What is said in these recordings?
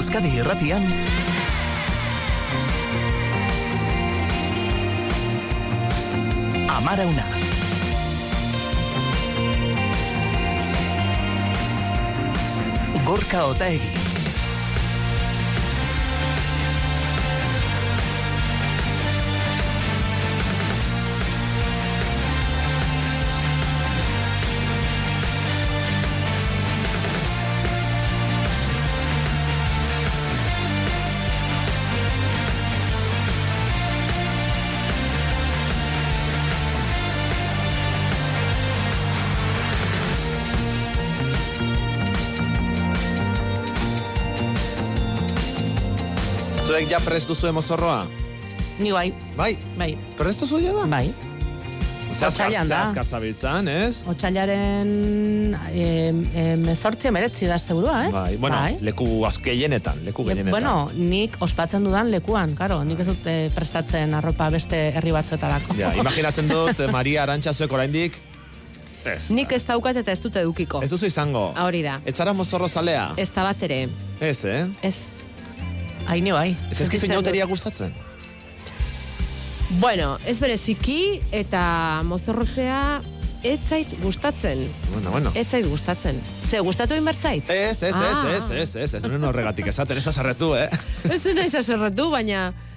Euskadi irratian. Amara una Gorka Otaegi Zuek ja prest duzu mozorroa? Ni bai, Bai, bai, prest duzu ja da? bai. Otsailean da. Azkar zabiltzan, ez? Otsailaren mezortzi emeretzi da azte burua, ez? Bai, bueno, leku azkeienetan, leku Le- gehienetan. bueno, nik ospatzen dudan lekuan, karo, nik ez dut eh, prestatzen arropa beste herri batzuetarako. Ja, imaginatzen dut, eh, Maria Arantxa zuek oraindik Ez. Nik ez daukat eta ez dut edukiko. Ez duzu izango. Hori da. Ez zara mozorro zalea? Ez da bat ere. Ez, eh? Ez. Haini bai. Ez ezkizu inauteria gustatzen? Bueno, ez bereziki eta mozorrotzea ez zait gustatzen. Bueno, bueno. Ez zait gustatzen. Ze, gustatu egin bertzait? Ez, ez, ez, Ah. ez, ez, ez, ez, nuen horregatik esaten, ez azarretu, eh? Ez naiz aserretu, baina ez ez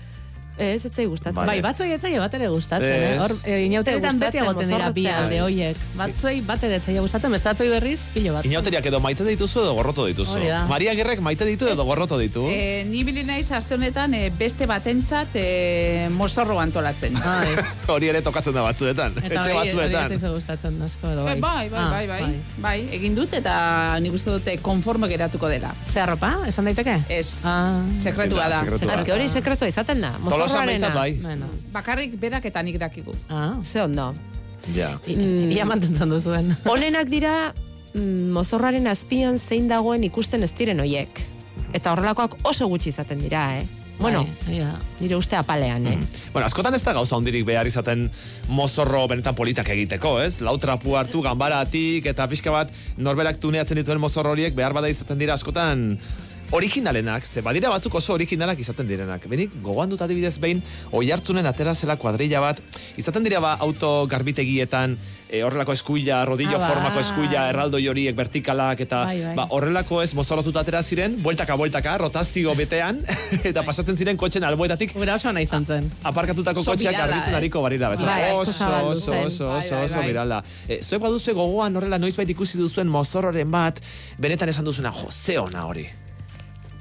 zait gustatzen. Vale. Bai, batzoi etzaile bat ere gustatzen, eh? Ez. Hor, e, inauterietan beti Gustatzen, agoten dira bi alde hoiek. Batzuei bat ere etzaile gustatzen, beste batzoi berriz, pilo bat. Inauteriak edo maite dituzu edo gorroto dituzu. Maria Gerrek maite ditu edo gorroto ditu. E, ni bili naiz aste honetan e, beste batentzat e, mozorro antolatzen. Bai. Hori ere tokatzen da batzuetan, Eta etxe batzuetan. etzaizu gustatzen asko edo bai. Bai, bai, Ah, bai, bai, bai, egin dut eta nik uste dute konforme geratuko dela. Ze arropa, esan daiteke? Ez, Ah, sekretua da. sekretua. Eske hori sekretua izaten da. Tolosan behintzat bai. bueno. Bakarrik berak eta nik dakigu. Ah, Ze ondo. Ja. I- ia mantentzen duzuen. Honenak dira mm, mozorraren azpian zein dagoen ikusten ez diren hoiek. Eta horrelakoak oso gutxi izaten dira, eh? Bueno, Bai, da. nire uste apalean, eh? Bueno, askotan ez da gauza hondirik behar izaten mozorro benetan politak egiteko, ez? Lau trapu hartu ganbaratik eta pixka bat norberak tuneatzen dituen mozorro horiek behar bada izaten dira askotan originalenak, ze badira batzuk oso originalak izaten direnak. Benik, gogoan dut adibidez behin, oi hartzunen atera zela kuadrilla bat, izaten dira ba auto garbitegietan, e, horrelako eskuila, rodillo Ah, bai. formako eskuila, erraldoi horiek vertikalak, eta Bai, bai. ba, horrelako ez mozorrotuta atera ziren, bueltaka, bueltaka, rotazio betean, eta pasatzen ziren kotxen alboetatik Gura oso nahi izan zen. aparkatutako Oso kotxeak garbitzen ariko barira bezala. Bai, oso, oso, oso, Bai, oso, bai, oso bai. birala. E, zuek baduzue gogoan horrela noizbait ikusi duzuen mozorroren bat, benetan esan duzuna, jo, ze ona hori.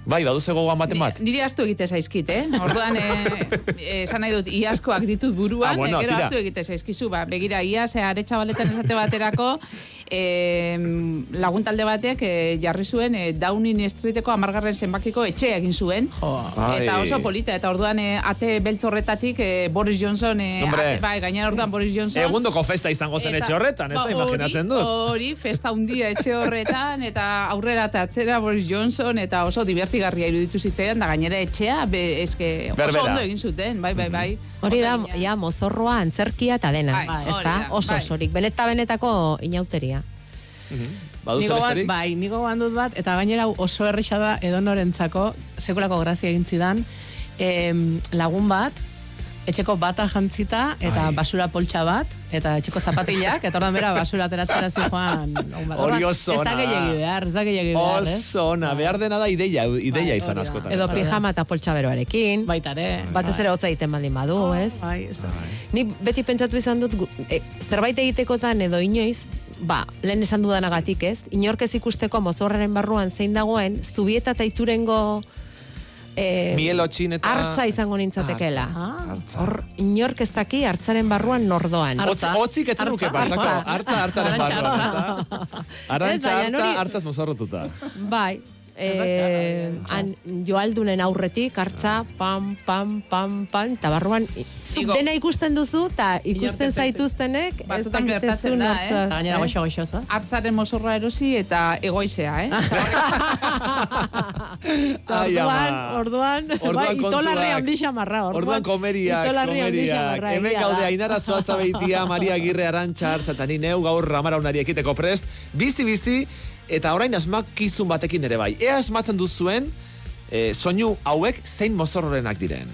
Bai, baduze gogoan baten bat? Ni- Niri astu egite zaizkit, eh? Orduan, eh, eh, esan nahi dut, iazkoak ditut buruan, Ah, bueno, eh, gero astu egite zaizkizu, ba, begira, iaz, eh, are txabaletan esate baterako, eh, laguntalde batek eh, jarri zuen eh, Downing Streeteko amargarren zenbakiko etxea egin zuen. Jo. Eta oso polita, eta orduan eh, ate beltz horretatik eh, Boris Johnson, eh, ate, bai, gainera orduan Boris Johnson. Egundoko festa izango zen etxe horretan, ez da ba, imaginatzen dut. Hori, festa handia etxe horretan, eta aurrera eta atzera Boris Johnson, eta oso divertigarria iruditu zitzaidan, da gainera etxea, be, eske, oso Berbera. ondo egin zuten, bai, bai, bai. Hori da, ja, mozorroa, antzerkia eta dena. Bai, ez hori da? Oso bai. osorik. Beneta benetako inauteria. Baduzu Nigo bat, besterik? bai, nigo gogoan dut bat, eta gainera oso errisa da edonorentzako sekulako grazia egin zidan, em, lagun bat, etxeko bata jantzita, eta Ai. basura poltsa bat, eta etxeko zapatilak, eta ordan bera basura ateratzera zijoan. Hori oso Ez ona da gehiagi behar, ez da gehiagi behar, ez? Oso ona, behar dena da ideia, ideia Bai, izan hori askotan. Edo pijama eta poltsa beroarekin. Baita ere. Batez ere hotza egiten baldin badu, ez? Bai, ez. Ni beti pentsatu izan dut, e, zerbait egitekotan edo inoiz, ba, lehen esan dudanagatik ez, inork ez ikusteko mozorraren barruan zein dagoen, zubieta eta iturengo e, Mielotxin eta... hartza izango nintzatekeela. Ah. Hor, inork ez daki hartzaren barruan nordoan. Otz, otzik etzen nuke Hartza, pasako. Hartza, hartzaren barruan, ez? Arantxa, Ez, hori- hartzaz mozorrotuta. Bai, eh, han joaldunen aurretik, hartza, pam, pam, pam, pam, eta barruan, zuk Igo. dena ikusten duzu, eta ikusten zaituztenek, ez Batzutan dakite gertatzen da, eh? Eta gainera goxo goxo zoaz. Hartzaren mozorra erosi eta egoizea, eh? Ai, Orduan, orduan, Orduan Bai, itolarri kontuak. handi xamarra, orduan. Orduan komeriak, komeriak. xamarra, Hemen gaude da. Ainara Zuaza beitia, Maria Agirre Arantxa hartza, eta ni neu gaur ramara unari ekiteko prest. Bizi-bizi, eta orain asmakizun batekin ere bai. Ea asmatzen duzuen, E, soinu hauek zein mozorrorenak diren?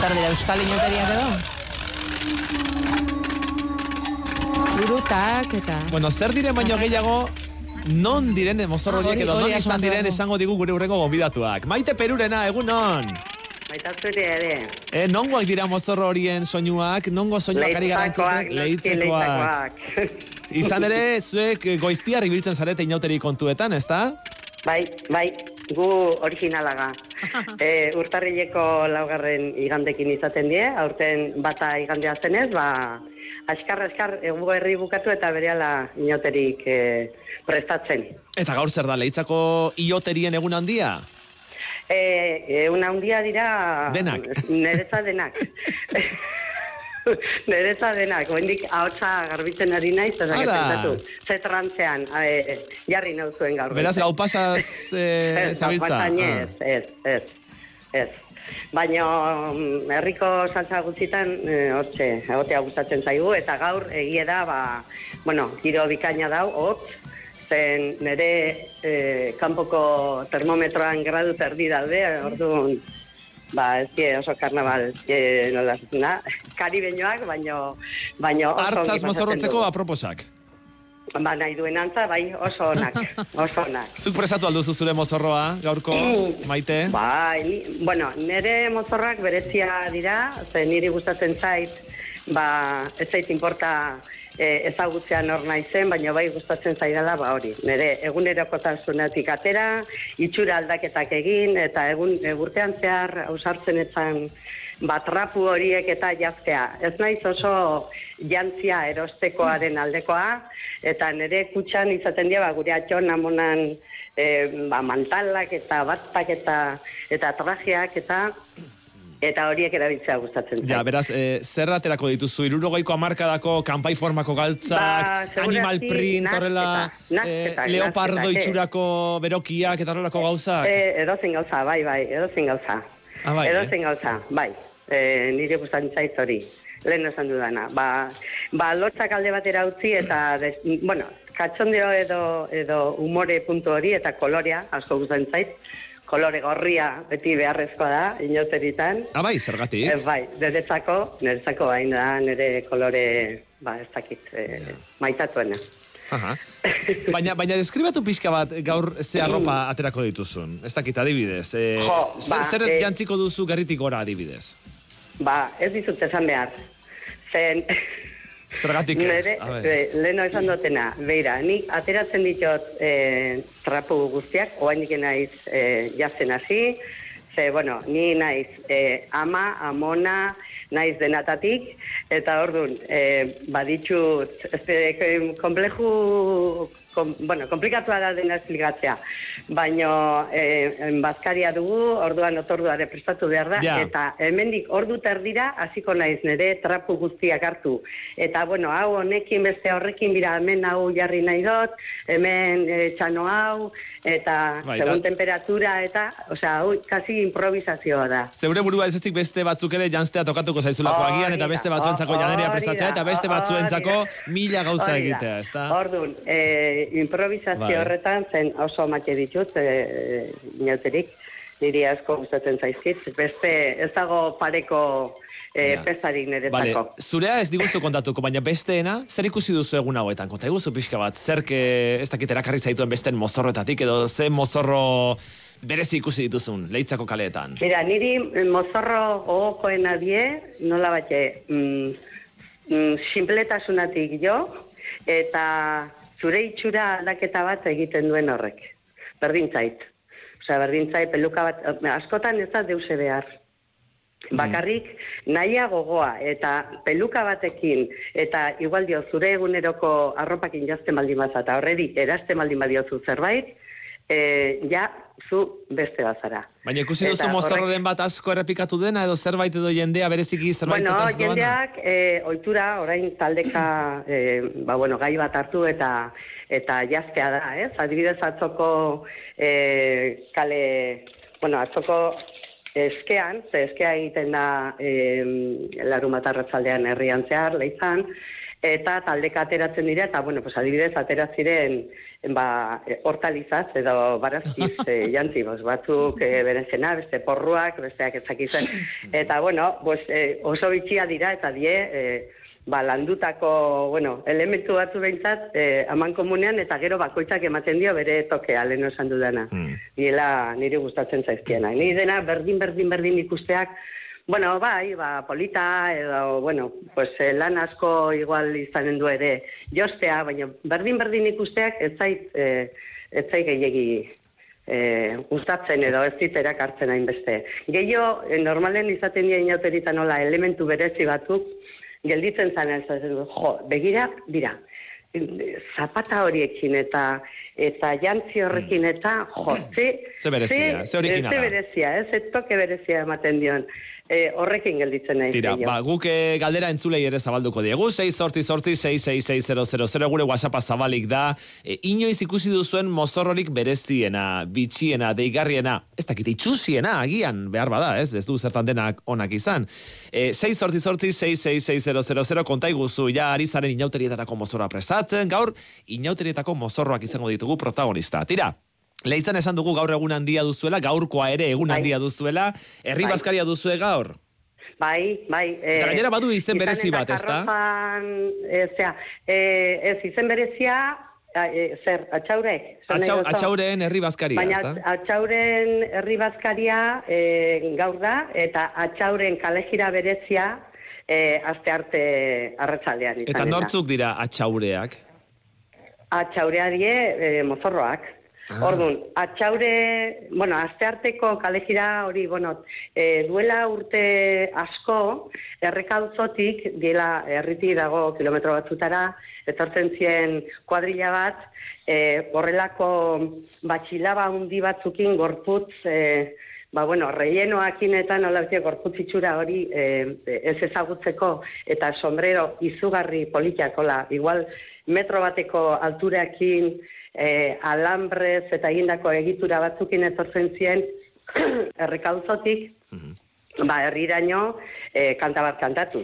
Zer dira, euskal inoteriak edo? Urutak eta... Bueno, zer diren baino gehiago, non diren mozorro Ah, horiek hori- edo non hori izan diren esango digu gure urrengo gonbidatuak. Maite Perurena, egunon! Baita zure ere. E, nongoak dira mozorro horien soinuak, nongo soinuak ari gara Leitzakoak, entzuten? noski Leitzekoak. leitzakoak. Izan ere, zuek goiztiar ibiltzen zarete inauteri kontuetan, ezta? bai, bai, gu originalaga. e, urtarrileko laugarren igandekin izaten die, aurten bata igandea zenez, ba, askar, askar, egu herri bukatu eta berehala inoterik e, prestatzen. Eta gaur zer da, leitzako ioterien egun handia? E, e, una handia dira... Denak. Nereza denak. Nereza denak, oendik ahotsa garbitzen ari naiz, eta pensatu, ze trantzean, e, jarri nauzuen gaur. Beraz, gau pasaz e, zabiltza. Ah. ez, ez, ez, ez. Baina mm, herriko saltza gutxitan eh, hortxe, egotea gustatzen zaigu, eta gaur egie da, ba, bueno, giro bikaina dau, hotz, zen nire eh, kanpoko termometroan gradu terdi daude, orduan, ba, ez die oso karnaval, eh, nola zutuna, karibeñoak, baino, baino Hartzaz mozorrotzeko aproposak. Ba, nahi duen antza, bai, oso onak, oso onak. Zuk presatu alduzu zure mozorroa, gaurko, maite? Bai, ni, bueno, nire mozorrak berezia dira, ze niri gustatzen zait, ba, ez zait inporta e, ezagutzea nor naizen, baina bai gustatzen zaidala, ba hori. Nire egunerokotasunetik atera, itxura aldaketak egin, eta egun egurtean zehar ausartzen etzan batrapu horiek eta jaztea. Ez naiz oso jantzia erostekoaren aldekoa, eta nire kutxan izaten dira, ba, gure atxon amonan e, ba, mantalak eta batak eta, eta trajeak eta eta horiek erabiltzea gustatzen zait. Ja, beraz, e, zer aterako dituzu, irurogeiko amarkadako kanpai formako galtzak, Ba, animal print, horrela, e, leopardo eh. itxurako berokiak eta horrelako gauzak. E, edozein gauza, bai, bai, edozein gauza. Ah, bai, edozein gauza, bai. E, nire gustatzen zait hori. Lehen esan dudana. Ba, ba lotzak alde batera utzi eta, des, bueno, katxondeo edo, edo umore puntu hori eta kolorea, asko gustatzen zait. Kolore gorria beti beharrezkoa da, inoteritan. Ah, bai, zergatik? Ez bai, niretzako, niretzako hain da, nire kolore, ba, ez dakit, e, maitatuena. Aha. Baina, baina deskribatu pixka bat gaur ze arropa aterako dituzun. Ez dakit adibidez. E, Jo, zer, ba, zer eh, jantziko duzu gerritik gora adibidez? Ba, ez dizut esan behar. Zen, Zergatik ez? leheno esan dutena, beira, nik ateratzen ditut e, trapu guztiak, oainik naiz e, jazen hasi, ze, bueno, ni naiz e, ama, amona, naiz denatatik, eta orduan, e, baditut, ez de, kompleju, kom, bueno, komplikatua da dena esplikatzea, baino e, bazkaria dugu, orduan otorduare prestatu behar da, Ja. eta hemendik ordu terdira hasiko naiz nire trapu guztiak hartu. Eta bueno, hau honekin beste horrekin bira hemen hau jarri nahi dut, hemen e, txano hau eta Bai, segun temperatura eta, osea, hau kasi improvisazioa da. Zeure burua ez ezik beste batzuk ere janztea tokatuko zaizulako Hori agian, eta beste batzuentzako da, prestatzea, eta beste batzuentzako mila gauza egitea, ezta? Orduan, e, improvisazio Bai. horretan zen oso matxe ditut, e, inauterik, niri asko gustatzen zaizkit, beste ez dago pareko e, Ja. pestarik Vale, niretzako. zurea ez diguzu kontatuko, baina besteena, zer ikusi duzu egun hauetan? Konta iguzu pixka bat, zer ke, ez dakit erakarri zaituen besten mozorroetatik, edo ze mozorro berezi ikusi dituzun, leitzako kaleetan. Mira, niri mozorro gogokoena die, nola batxe, mm, mm, simpletasunatik jo, eta zure itxura aldaketa bat egiten duen horrek. Berdin zait. Osea, berdin zait, peluka bat, eh, askotan ez da deuse behar. Bakarrik nahia gogoa eta peluka batekin eta igual dio zure eguneroko arropakin jazten baldin baza eta horredi erasten baldin badiozu zerbait, e, ja zu beste bazara. Baina ikusi duzu mozorroren bat asko errepikatu dena, edo zerbait edo jendea bereziki zerbait Bueno, jendeak e, ohitura orain taldeka e, ba, bueno, gai bat hartu eta eta jaztea da, ez? Adibidez atzoko e, kale bueno, atzoko eskean, ze eskea egiten da e, larumatarratzaldean herrian zehar, leizan, eta taldeka ateratzen dira, eta, bueno, pues, adibidez, atera ziren ba, hortalizaz edo barazkiz e, jantzi, bos, batzuk e, berenzena, beste porruak, besteak ezakizen. Eta, bueno, bos, e, oso bitxia dira, eta die, e, ba, landutako, bueno, elementu batzu behintzat, e, aman komunean, eta gero bakoitzak ematen dio bere tokea, lehen esan dudana. Mm. Niela niri gustatzen zaizkiena. Ni dena berdin, berdin, berdin ikusteak, Bueno, bai, ba, polita, edo, bueno, pues, eh, lan asko igual izanen du ere jostea, baina berdin-berdin ikusteak ez zait, eh, ez zait gehiagi eh, gustatzen edo ez dit erakartzen hainbeste. Gehio, eh, normalen izaten dira inauterita nola elementu berezi batzuk, gelditzen zan ez, jo, begira, dira, zapata horiekin eta eta jantzi horrekin eta jo, ze, ze berezia, ze, ze Ze berezia, ez, ez toke berezia ematen dion e, horrekin gelditzen nahi. Tira, ba, guk e, galdera entzulei ere zabalduko diegu, 6 sorti sorti 66600 gure WhatsAppa zabalik da, e, inoiz ikusi duzuen mozorrorik bereziena, bitxiena, deigarriena, ez dakit, itxusiena, agian, behar bada, ez, ez du zertan denak onak izan. E, 6 sorti sorti 66600 konta iguzu, ja, ari zaren inauterietarako mozorra prestatzen, gaur, inauterietako mozorroak izango ditugu protagonista. Tira, Leizan esan dugu gaur egun handia duzuela, gaurkoa ere egun bai. handia duzuela, herri bai. bazkaria duzue gaur? Bai, bai. E, gainera badu izen berezi bat, ez da? Ezea, e, ez izen berezia, e, zer, atxaurek? Atxau, atxauren herri bazkaria, Baina, atxauren herri bazkaria e, gaur da, eta atxauren kalejira berezia e, azte arte arratzaldean. Eta nortzuk dira atxaureak? Atxaurea die e, mozorroak. Ah. Orduan, atxaure, bueno, azte arteko kalejira hori, bueno, e, duela urte asko, errekautzotik, diela erriti dago kilometro batzutara, etortzen zien kuadrilla bat, e, horrelako batxilaba hundi batzukin gorputz, e, ba, bueno, reienoakin eta nola gorputz itxura hori e, ez ezagutzeko, eta sombrero izugarri politiakola, igual metro bateko alturakin, e, alambrez eta egindako egitura batzukin etortzen zien errekauzotik, mm ba, herriraino e, kanta bat kantatu.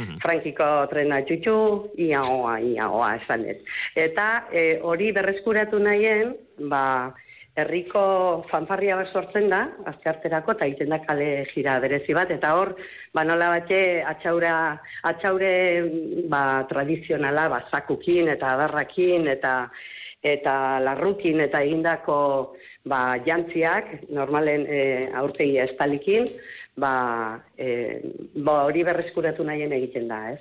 Mm Frankiko trena txutxu, iaoa, iaoa, esan ez. Eta e, hori berreskuratu nahien, ba, herriko fanfarria bat sortzen da, azte harterako, eta egiten da kale jira berezi bat, eta hor, ba, nola batxe, atxaura, atxaure, ba, tradizionala, ba, zakukin, eta adarrakin, eta eta larrukin eta egindako ba, jantziak, normalen e, aurtegi estalikin, ba, e, ba, hori berreskuratu nahien egiten da, ez?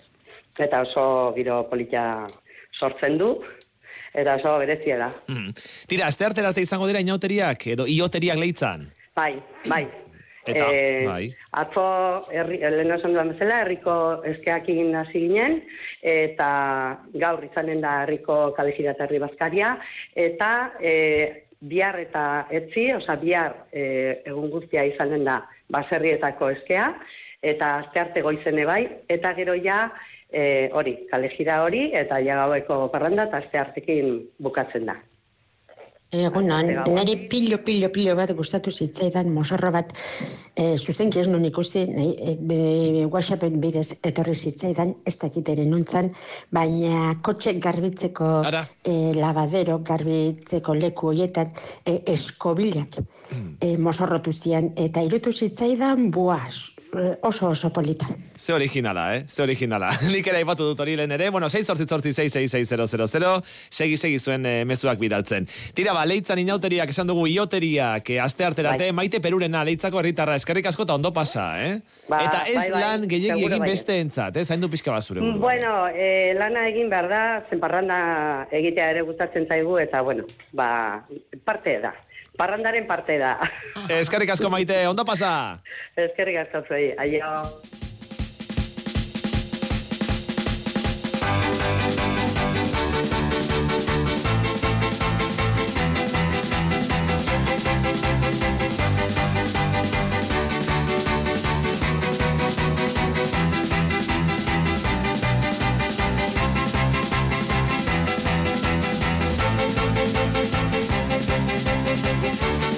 Eta oso giro politia sortzen du, eta oso berezia da. Mm. Tira, azte arte izango dira inauteriak, edo ioteriak leitzan? Bai, bai. Eta, e, bai. Atzo, erri, lehen esan duan bezala, herriko eskeak hasi ginen, eta gaur izanen da herriko kalejira herri bazkaria, eta e, bihar eta etzi, oza, bihar e, egun guztia izanen da baserrietako eskea, eta azte goizene bai, eta gero ja, e, hori, kalejira hori, eta jagaueko parranda, eta azte artekin bukatzen da. Egunon, nire pilo, pilo, pilo bat gustatu zitzaidan mosorro bat e, zuzenki ez non ikusi, e, e, whatsappen bidez etorri zitzaidan, ez dakit ere nuntzan, baina kotxe garbitzeko e, lavadero, garbitzeko leku hoietan, e, eskobilak mm. e, mosorrotu zian, eta irutu zitzaidan, buaz, Eh, oso oso polita. Ze originala, eh? Ze originala. Nik ere aipatu dut hori lehen ere. Bueno, 6 sortzi sortzi 6 Segi, segi zuen e, mezuak bidaltzen. Tira ba, leitzan inauteriak esan dugu ioteriak, e, aste arterate, bai. maite perurena, leitzako herritarra eskerrik asko eta ondo pasa, eh? Ba, eta ez bai, bai, lan gehiagi egin beste entzat, eh? Zaindu pixka basure. Mm, bueno, e, lana egin behar da, zenparranda egitea ere gustatzen zaigu, eta bueno, ba, parte da parrandaren parte da. Eskerrik asko maite, ondo pasa? Eskerrik asko zuei, aio. Música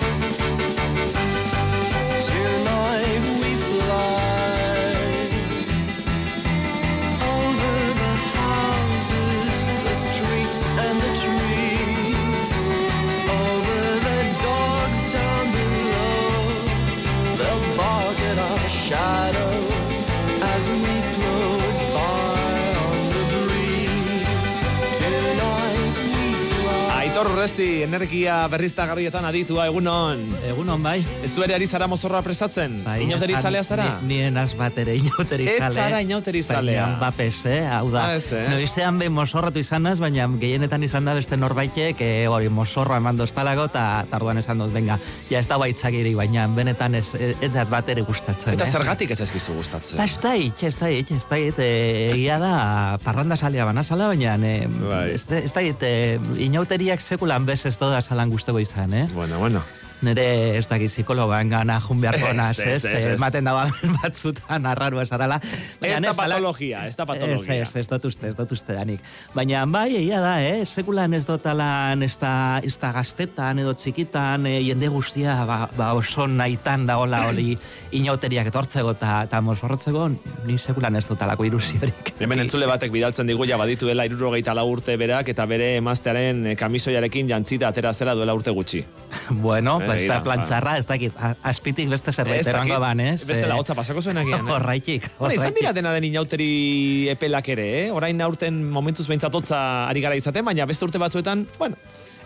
Urresti, energia berriztagarrietan aditua, egunon. Egunon bai. Ez zu ere ari zara mozorroa prestatzen? bai Inauteri zalea zara? Ni, nien az bat ere inauteri Ez zale. zara inauteri zalea. Baina bapes, eh? Hau da. Ah, ez, eh? Noizean behin mozorrotu izanaz, baina gehienetan izan da beste norbaitek eh, hori mozorroa eman doztalako, eta tarduan esan dut, venga, ja ez da baitzakirik, baina benetan ez, ez dat bat ere gustatzen. Eta eh? zergatik ez ezkizu gustatzen? Ba, ez da hit, ez da hit, ez da hit, eh, egia da, parranda salea banazala, baina eh, Bai. ez, da- ez da hit, eh, inauteriak sekulan bez ez doda salan guztego izan, eh? Bueno, bueno. Nere ez dakit psikologoan gana jun beharko naz, ez, Ematen dago batzutan arraru esarala. Ez da patologia, ez da patologia. Ez, ez, ez dut uste, ez dut uste danik. Baina bai, egia da, eh? Sekulan ez dotalan, ez da, ez da gaztetan edo txikitan, eh, jende guztia ba, ba oso nahitan dagola hori inauteriak etortzeko eta ta mozorrotzeko, ni sekulan ez dotalako ilusiorik. Hemen entzule batek bidaltzen digu ja badituela irurogeita lau urte berak eta bere emaztearen eh, kamisoiarekin jantzita atera zela duela urte gutxi. Bueno, Eh, ba, ez da plantxarra, ez dakit, a- azpitik beste zerbait erango ban, ez? beste Eh, lagotza pasako zuen agian, eh? Horraitik, Bueno, izan dira dena den inauteri epelak ere, eh? Orain aurten momentuz behintzatotza ari gara izaten, baina beste urte batzuetan, bueno,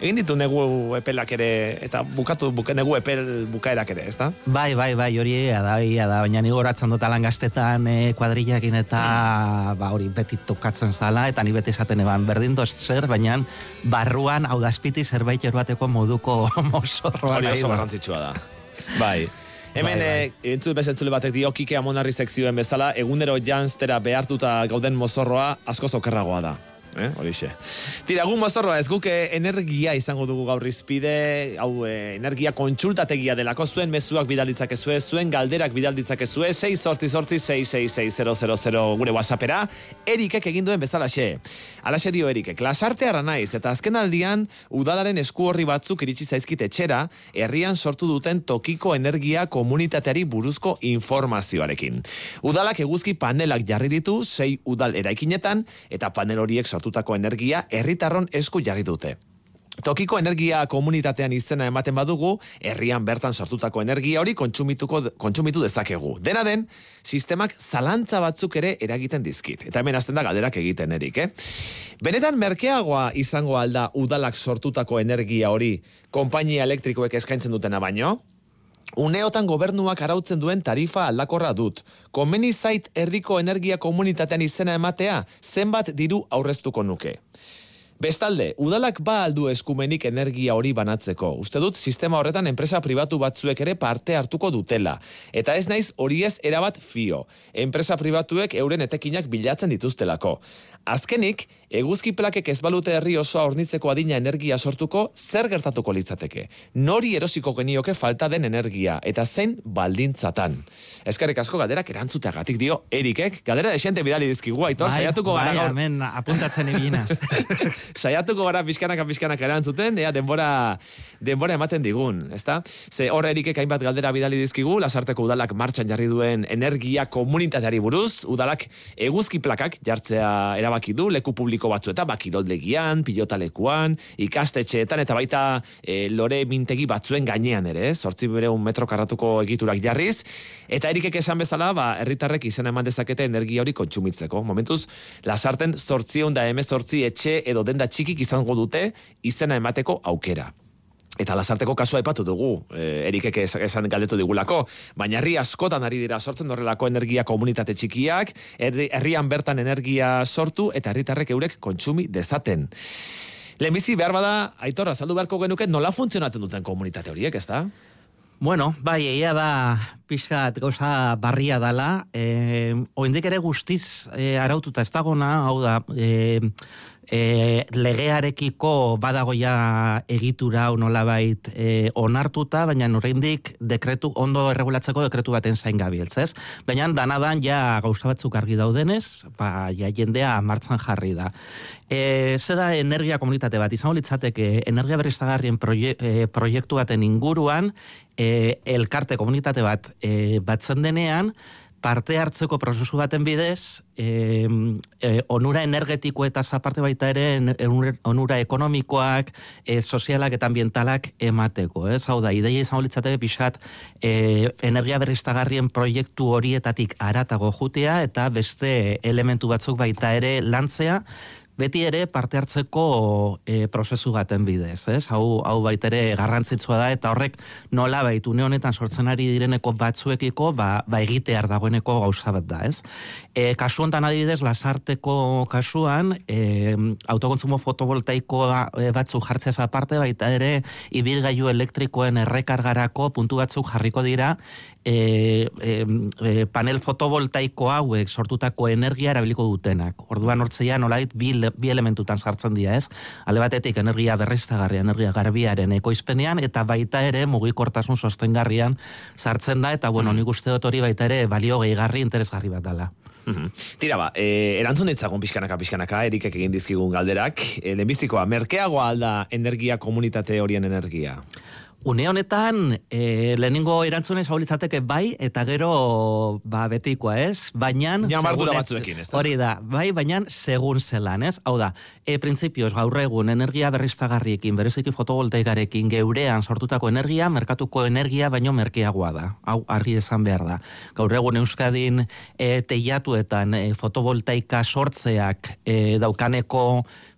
egin ditu negu epelak ere, eta bukatu buke, negu epel bukaerak ere, ezta? Bai, bai, bai, hori egia da, egia da, baina ni goratzen dut alan gaztetan e, kuadrillakin eta ba, hori beti tokatzen zala, eta ni beti esaten eban berdin doz zer, baina barruan hau da azpiti zerbait eroateko moduko mozorroa Hori oso garrantzitsua da. Bai. Hemen, Bai, bai. bai, entzut bezentzule batek dio, kike amonarri sekzioen bezala, egunero janztera behartuta gauden mozorroa asko zokerragoa da. Eh, horixe. Tira, gu mozorroa ez guke energia izango dugu gaur izpide, hau eh, energia kontsultategia delako zuen mezuak bidalditzakezue, zuen galderak bidalditzakezue, 6 sortzi sortzi 666 gure whatsappera, Erikek egin duen bezalaxe. Alaxe dio Erikek, lasarte ara naiz, eta azken aldian, udalaren esku horri batzuk iritsi zaizkit etxera, herrian sortu duten tokiko energia komunitateari buruzko informazioarekin. Udalak eguzki panelak jarri ditu, sei udal eraikinetan, eta panel horiek sortutako energia herritarron esku jarri dute. Tokiko energia komunitatean izena ematen badugu, herrian bertan sortutako energia hori kontsumituko kontsumitu dezakegu. Dena den, sistemak zalantza batzuk ere eragiten dizkit. Eta hemen hasten da galderak egiten erik, eh? Benetan merkeagoa izango alda udalak sortutako energia hori konpainia elektrikoek eskaintzen dutena baino? Uneotan gobernuak arautzen duen tarifa aldakorra dut. Komeni zait herriko energia komunitatean izena ematea, zenbat diru aurreztuko nuke. Bestalde, udalak ba aldu eskumenik energia hori banatzeko. Uste dut sistema horretan enpresa pribatu batzuek ere parte hartuko dutela. Eta ez naiz hori ez erabat fio. Enpresa pribatuek euren etekinak bilatzen dituztelako. Azkenik, eguzki plakek ez balute herri osoa hornitzeko adina energia sortuko, zer gertatuko litzateke? Nori erosiko genioke falta den energia, eta zein baldintzatan? Ezkarrik asko gaderak erantzuteagatik dio Erikek, gadera desente bidali dizkigu, aitor, saiatuko gara bai, hemen apuntatzen ibilinaz. saiatuko gara pixkanaka pixkanaka erantzuten, ea denbora, denbora ematen digun, ezta? Ze hor erikek hainbat galdera bidali dizkigu, lasarteko udalak martxan jarri duen energia komunitateari buruz, udalak eguzki plakak jartzea erabaki du, leku publiko batzuetan, bakiroldegian, pilotalekuan, ikastetxeetan, eta baita e, lore mintegi batzuen gainean ere, ez? Zortzi bereun metro karratuko egiturak jarriz, eta erikek esan bezala, ba, herritarrek izena eman dezakete energia hori kontsumitzeko. Momentuz, lasarten zortzion da emezortzi etxe edo denda txikik izango dute izena emateko aukera. Eta lasarteko kasua aipatu dugu, e, erikek es- esan galdetu digulako, baina herri askotan ari dira sortzen horrelako energia komunitate txikiak, herri- herrian bertan energia sortu eta herritarrek eurek kontsumi dezaten. Lehenbizi behar bada, aitor, azaldu beharko genuke nola funtzionatzen duten komunitate horiek, ez? Bueno, bai, egia da pixkat gauza barria dala. E, oindik ere guztiz e, araututa ez dagona, hau da, e, e, legearekiko badagoia egitura hau nolabait e, onartuta, baina oraindik dekretu ondo erregulatzeko dekretu baten zain gabiltz, ez? Baina danadan ja gauza batzuk argi daudenez, ba, ja jendea martzan jarri da. E, ze da energia komunitate bat, izango litzateke energia berriztagarrien proie, e, proiektu baten inguruan, e, elkarte komunitate bat e, batzen denean, parte hartzeko prozesu baten bidez, e, e, onura energetiko eta aparte baita ere onura ekonomikoak, e, sozialak eta ambientalak emateko. Ez? Hau da, ideia izango litzateke pixat e, energia berriztagarrien proiektu horietatik aratago jutea eta beste elementu batzuk baita ere lantzea, beti ere parte hartzeko e, prozesu baten bidez, ez? Hau, hau baita ere garrantzitsua da, eta horrek nola baitu honetan sortzen ari direneko batzuekiko, ba, ba egitear dagoeneko gauza bat da, ez? E, kasu honetan adibidez, lasarteko kasuan, e, autokontsumo fotovoltaikoa e, batzuk jartzea aparte, baita ere, ibilgailu elektrikoen errekargarako puntu batzuk jarriko dira, e, e, panel fotovoltaiko hauek sortutako energia erabiliko dutenak. Orduan hortzeia nolait bi, bi elementutan sartzen dira, ez? Alde batetik energia berriztagarria, energia garbiaren ekoizpenean eta baita ere mugikortasun sostengarrian sartzen da eta bueno, mm. nik uste dut hori baita ere balio gehigarri interesgarri bat dela. Mhm. Tira ba, e, erantzun ditzagun pixkanaka pixkanaka, erikek egin dizkigun galderak. E, lehenbiztikoa, merkeagoa alda energia komunitate horien energia? Une honetan, e, lehenengo erantzunez hau litzateke bai, eta gero ba, betikoa, ez? Baina... Jamardura batzuekin, ez Hori da, bai, baina segun zelan, ez? Hau da, e, printzipioz, gaur egun, energia berriztagarriekin, bereziki fotovoltaikarekin, geurean sortutako energia, merkatuko energia, baino merkeagoa da. Hau, argi esan behar da. Gaur egun Euskadin e, teiatuetan e, fotovoltaika sortzeak e, daukaneko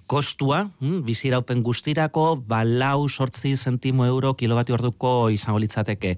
kostua, hm, biziraupen guztirako, balau sortzi zentimo euro kilobati orduko izango litzateke.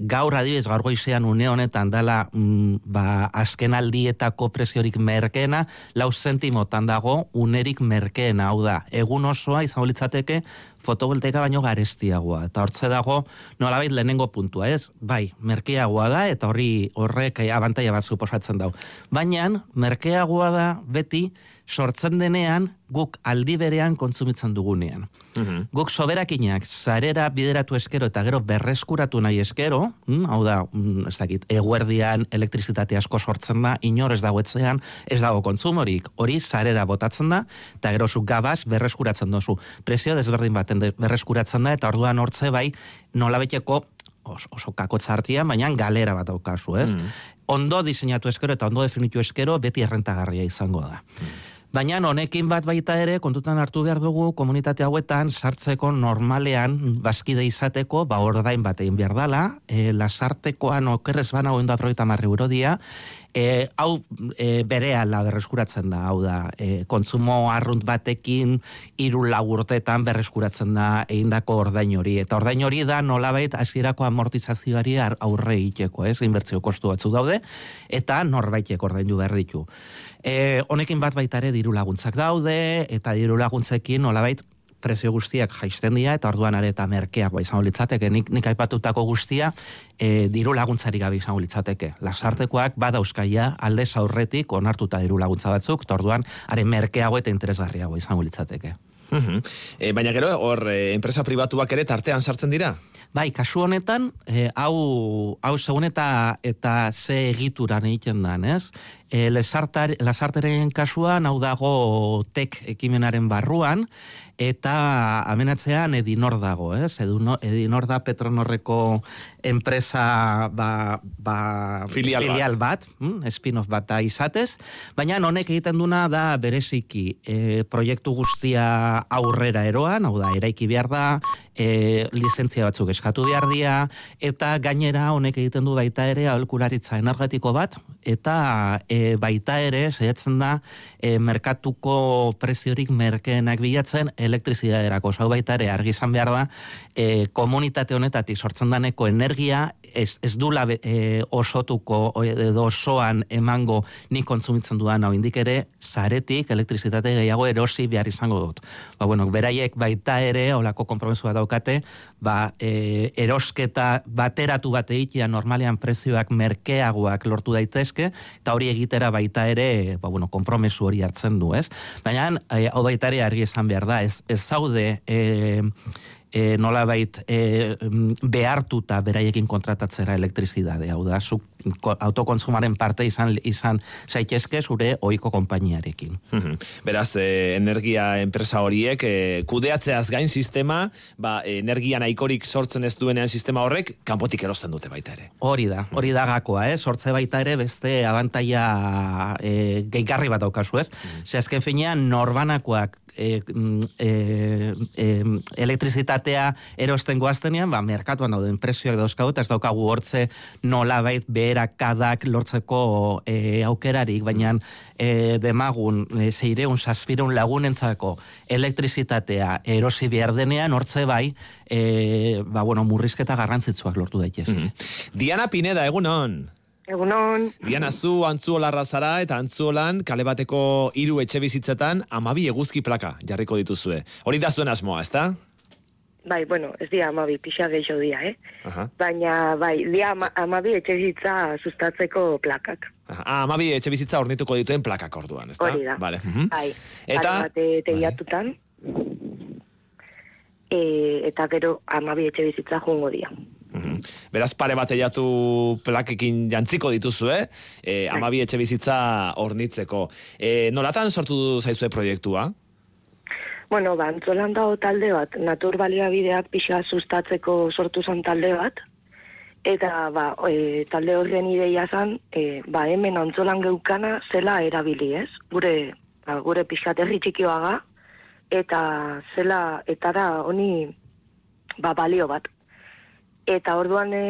Gaur adibidez, gaur goizean une honetan dela mm, ba, azken aldietako presiorik merkeena, lau zentimotan dago unerik merkeena, hau da, egun osoa izango litzateke fotovoltaika baino garestiagoa. Eta hortze dago, nolabait lehenengo puntua, ez? Bai, merkeagoa da, eta horri horrek abantaia bat suposatzen dau. Baina, merkeagoa da beti, sortzen denean guk aldi berean kontsumitzen dugunean. Mm Guk soberakinak zarera bideratu eskero eta gero berreskuratu nahi eskero, mm, hau da, mm, ez dakit, eguerdian elektrizitate asko sortzen da, inor ez dago etzean, ez dago kontsumorik, hori zarera botatzen da, eta gero zu gabaz berreskuratzen dozu. Presio desberdin baten berreskuratzen da, eta orduan hortze bai, nola beteko oso, oso baina galera bat daukazu, ez? Mm. Ondo diseinatu eskero eta ondo definitu eskero beti errentagarria izango da. Mm. Baina honekin bat baita ere, kontutan hartu behar dugu, komunitate hauetan sartzeko normalean bazkide izateko, ba ordain bat egin behar dela, e, lasartekoan okerrez bana hoen da proita marri dia, e, hau e, bere ala berreskuratzen da, hau da, e, kontsumo arrunt batekin hiru lagurtetan berreskuratzen da egindako ordain hori. Eta ordain hori da nolabait hasierako amortizazioari aurre egiteko, ez? Inbertzio kostu batzu daude, eta norbaitek ordaindu behar ditu. E, honekin bat baita ere diru laguntzak daude, eta diru laguntzekin nolabait prezio guztiak jaisten dira, eta orduan are eta merkeak bai izango litzateke, nik, nik aipatutako guztia, e, diru laguntzari gabe izango litzateke. Lasartekoak bada euskaia alde aurretik onartuta diru laguntza batzuk, eta orduan are merkeago eta interesgarriago izango litzateke. e, baina gero, hor, e, enpresa pribatuak ere tartean sartzen dira? Bai, kasu honetan, e, hau, hau segun eta, eta ze egituran egiten da, ez? E, lasartaren kasuan, hau dago tek ekimenaren barruan, eta amenatzean edinor dago, ez? Edinor da Petronorreko enpresa ba, ba, filial, filial bat, bat hm? spin-off bat da izatez, baina honek egiten duna da bereziki e, proiektu guztia aurrera eroan, hau da, eraiki behar da, e, lizentzia batzuk eskatu behar dia, eta gainera honek egiten du baita ere aholkularitza energetiko bat, eta e, baita ere, zehatzen da, e, merkatuko preziorik merkeenak bilatzen, elektrizidaderako zau baita ere argi izan behar da, e, komunitate honetatik sortzen daneko energia ez, ez du la, e, osotuko edo osoan emango nik kontsumitzen duan hau indik ere zaretik elektrizitate gehiago erosi behar izango dut. Ba, bueno, beraiek baita ere, olako kompromesua daukate, ba, e, erosketa bateratu bat egitea normalean prezioak merkeagoak lortu daitezke, eta hori egitera baita ere, ba, bueno, kompromesu hori hartzen du, ez? Baina, e, hau baita ere argi esan behar da, ez, ez zaude e, e, nola bait e, behartuta beraiekin kontratatzera elektrizidade, hau da, zu autokontsumaren parte izan izan zaitezke zure ohiko konpainiarekin. Beraz, e, energia enpresa horiek e, kudeatzeaz gain sistema, ba, energia nahikorik sortzen ez duenean sistema horrek, kanpotik erosten dute baita ere. Hori da, hori da gakoa, eh? sortze baita ere beste abantaia e, gehigarri bat daukazu, ez? Mm. Ze azken finean norbanakoak e, e, e, katea erosten goaztenean, ba, merkatuan dauden prezioak dauzkagu, eta ez daukagu hortze nolabait beherakadak lortzeko e, aukerarik, baina e, demagun e, zeireun, zazpireun lagunentzako elektrizitatea erosi behar denean, hortze bai, e, ba, bueno, murrizketa garrantzitsuak lortu daitez. Mhm. Diana Pineda, egunon. Egunon, Diana, zu antzuolarra zara eta antzuolan kale bateko hiru etxe bizitzetan amabi eguzki plaka jarriko dituzue. Hori da zuen asmoa, ezta? Bai, bueno, ez dia amabi, pixa gehiago dia, eh? Aha. Baina, bai, dia ama, amabi etxe bizitza sustatzeko plakak. Aha. Ah, amabi etxe bizitza ornituko dituen plakak orduan, ezta? Hori da. Vale. mhm. Bai, Eta- pare bat eh, tegiatutan. E, eta gero amabi etxe bizitza joango dia. Mhm. Beraz, pare bat eiatu plakekin jantziko dituzue, eh, amabi etxe bizitza ornitzeko. Eh, nolatan sortu zaizue proiektua? Bueno, ba, antzolan dago talde bat, natur baliabideak pixa sustatzeko sortu zen talde bat, eta ba, e, talde horren ideia zen, e, ba, hemen antzolan geukana zela erabili, ez? Gure, ba, gure pixkat herri txikioaga, eta zela, eta da, honi, ba, balio bat. Eta orduan e,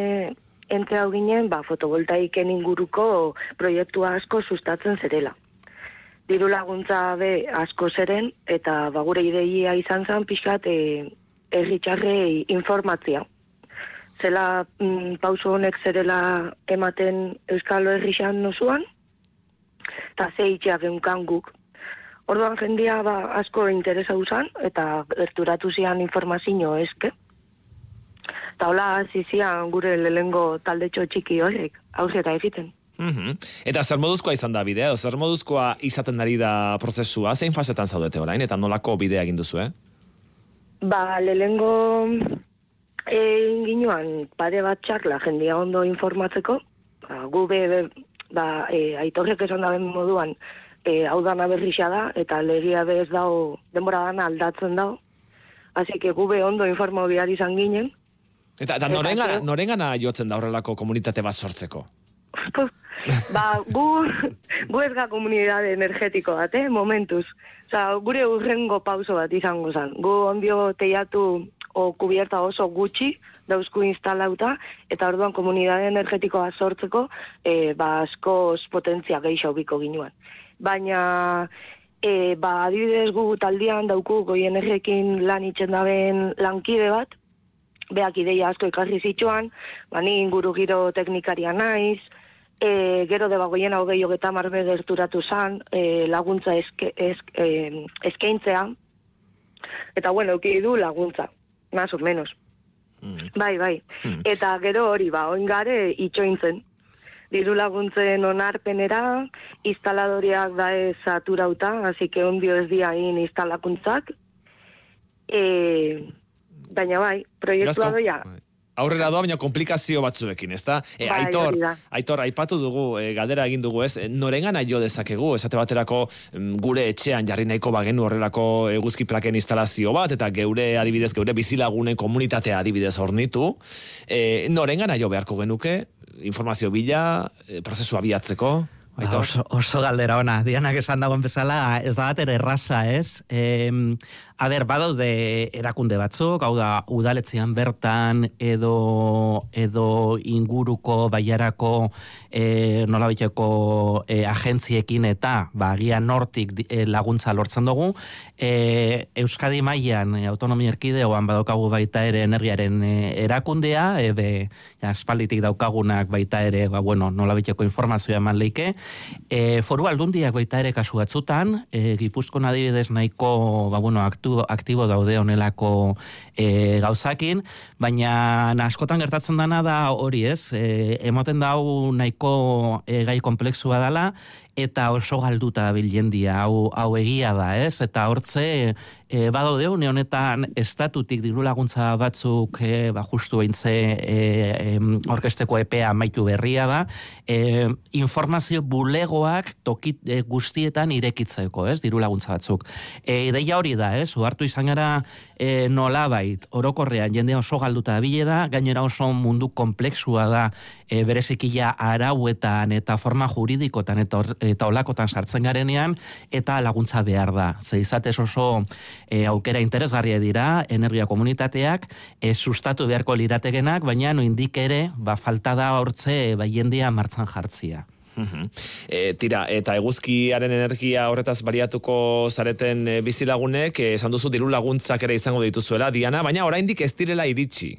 entre hau ginen, ba, fotovoltaiken inguruko proiektua asko sustatzen zerela diru laguntza be asko zeren, eta ba, gure ideia izan zen pixkat e, erritxarrei informatzia. Zela mm, pauso honek zerela ematen Euskal Herrixan nozuan, eta ze itxea geunkan guk. Orduan jendia ba, asko interesa usan, eta gerturatu zian informazio eske. Eta hola, zizian gure lehengo taldetxo txiki horrek, hauze eta egiten. Mhm. Eta zer moduzkoa izan da bidea, zer moduzkoa izaten ari da prozesua, zein fasetan zaudete orain, eta nolako bidea egin duzu, eh? Ba, lehengo egin ginoan pare bat txarla jendia ondo informatzeko, ba, gu be, ba, e, aitorrek esan daben moduan, e, hau dana berrixa da, eta legia be ez dao, denbora dana aldatzen dao, Así que gu be ondo informau behar izan ginen, Eta, eta norengana, norengana jotzen da horrelako komunitate bat sortzeko? Ba, gu, gu ez ga komunidade energetiko bat, eh, momentuz. Osa, gure urrengo pauso bat izango zen. Gu ondio teiatu o kubierta oso gutxi, dauzku instalauta, eta orduan komunidade energetikoa sortzeko, e, ba, askoz potentzia gehiago biko ginuan. Baina, e, ba, adibidez gu taldian dauku goien errekin lan itxen daben lankide bat, beak ideia asko ekarri zituan, ba, ni inguru giro teknikaria naiz, e, gero de bagoien hogei hogeta marbe gerturatu zan, e, laguntza eske, esk, e, eskaintzea, eta bueno, euki du laguntza, más o menos. Mm. Bai, bai. Hmm. Eta gero hori, ba, oingare itxointzen. Diru laguntzen onarpenera, instaladoriak da ez saturauta, así que ondio ez dia in instalakuntzak. E, baina bai, proiektua doia, kom- Aurrera doa, baina komplikazio batzuekin, ezta? E, Bai, aitor, aitor, aipatu dugu, e, galdera egin dugu, ez? Norengana jo dezakegu, esate baterako mm, gure etxean jarri nahiko bagenu horrelako eguzki plaken instalazio bat, eta geure adibidez, geure bizilagunen komunitatea adibidez hornitu. E, norengana jo beharko genuke, informazio bila, e, prozesu abiatzeko? Ba, Aitor? oso, oso galdera ona, Dianak esan dagoen bezala, ez da bat ere erraza, ez? E, a ber, badaude erakunde batzuk, hau da, udaletzean bertan edo, edo inguruko baiarako e, nolabiteko e, agentziekin eta ba, agian nortik e, laguntza lortzen dugu. E, Euskadi mailan e, autonomia erkideoan badaukagu baita ere energiaren e, erakundea, e, ja, espalditik daukagunak baita ere, ba, bueno, nolabiteko informazioa eman leike. E, foru aldundiak baita ere kasu batzutan, e, Gipuzkoan adibidez nahiko, ba, bueno, aktu, aktibo daude honelako e, gauzakin, baina askotan gertatzen dana da hori ez, e, emoten dau nahiko e, gai komplexua dela, eta oso galduta dabil jendia, hau, hau egia da, ez? Eta hortze, e, badaude une honetan estatutik diru laguntza batzuk e, ba, justu beintze e, em, orkesteko epea maitu berria da, e, informazio bulegoak toki e, guztietan irekitzeko, ez? Diru laguntza batzuk. E, ideia hori da, ez? Uhartu izan gara e, nolabait orokorrean jende oso galduta bilera, gainera oso mundu komplexua da e, berezikila arauetan eta forma juridikotan eta, eta olakotan sartzen garenean, eta laguntza behar da. Ze izatez oso e, aukera interesgarria dira, energia komunitateak, e, sustatu beharko lirategenak, baina no indik ere, ba, falta da hortze, ba, jendia martzan jartzia. E, tira, eta eguzkiaren energia horretaz baliatuko zareten e, bizilagunek, e, esan duzu diru laguntzak ere izango dituzuela, Diana, baina oraindik ez direla iritsi.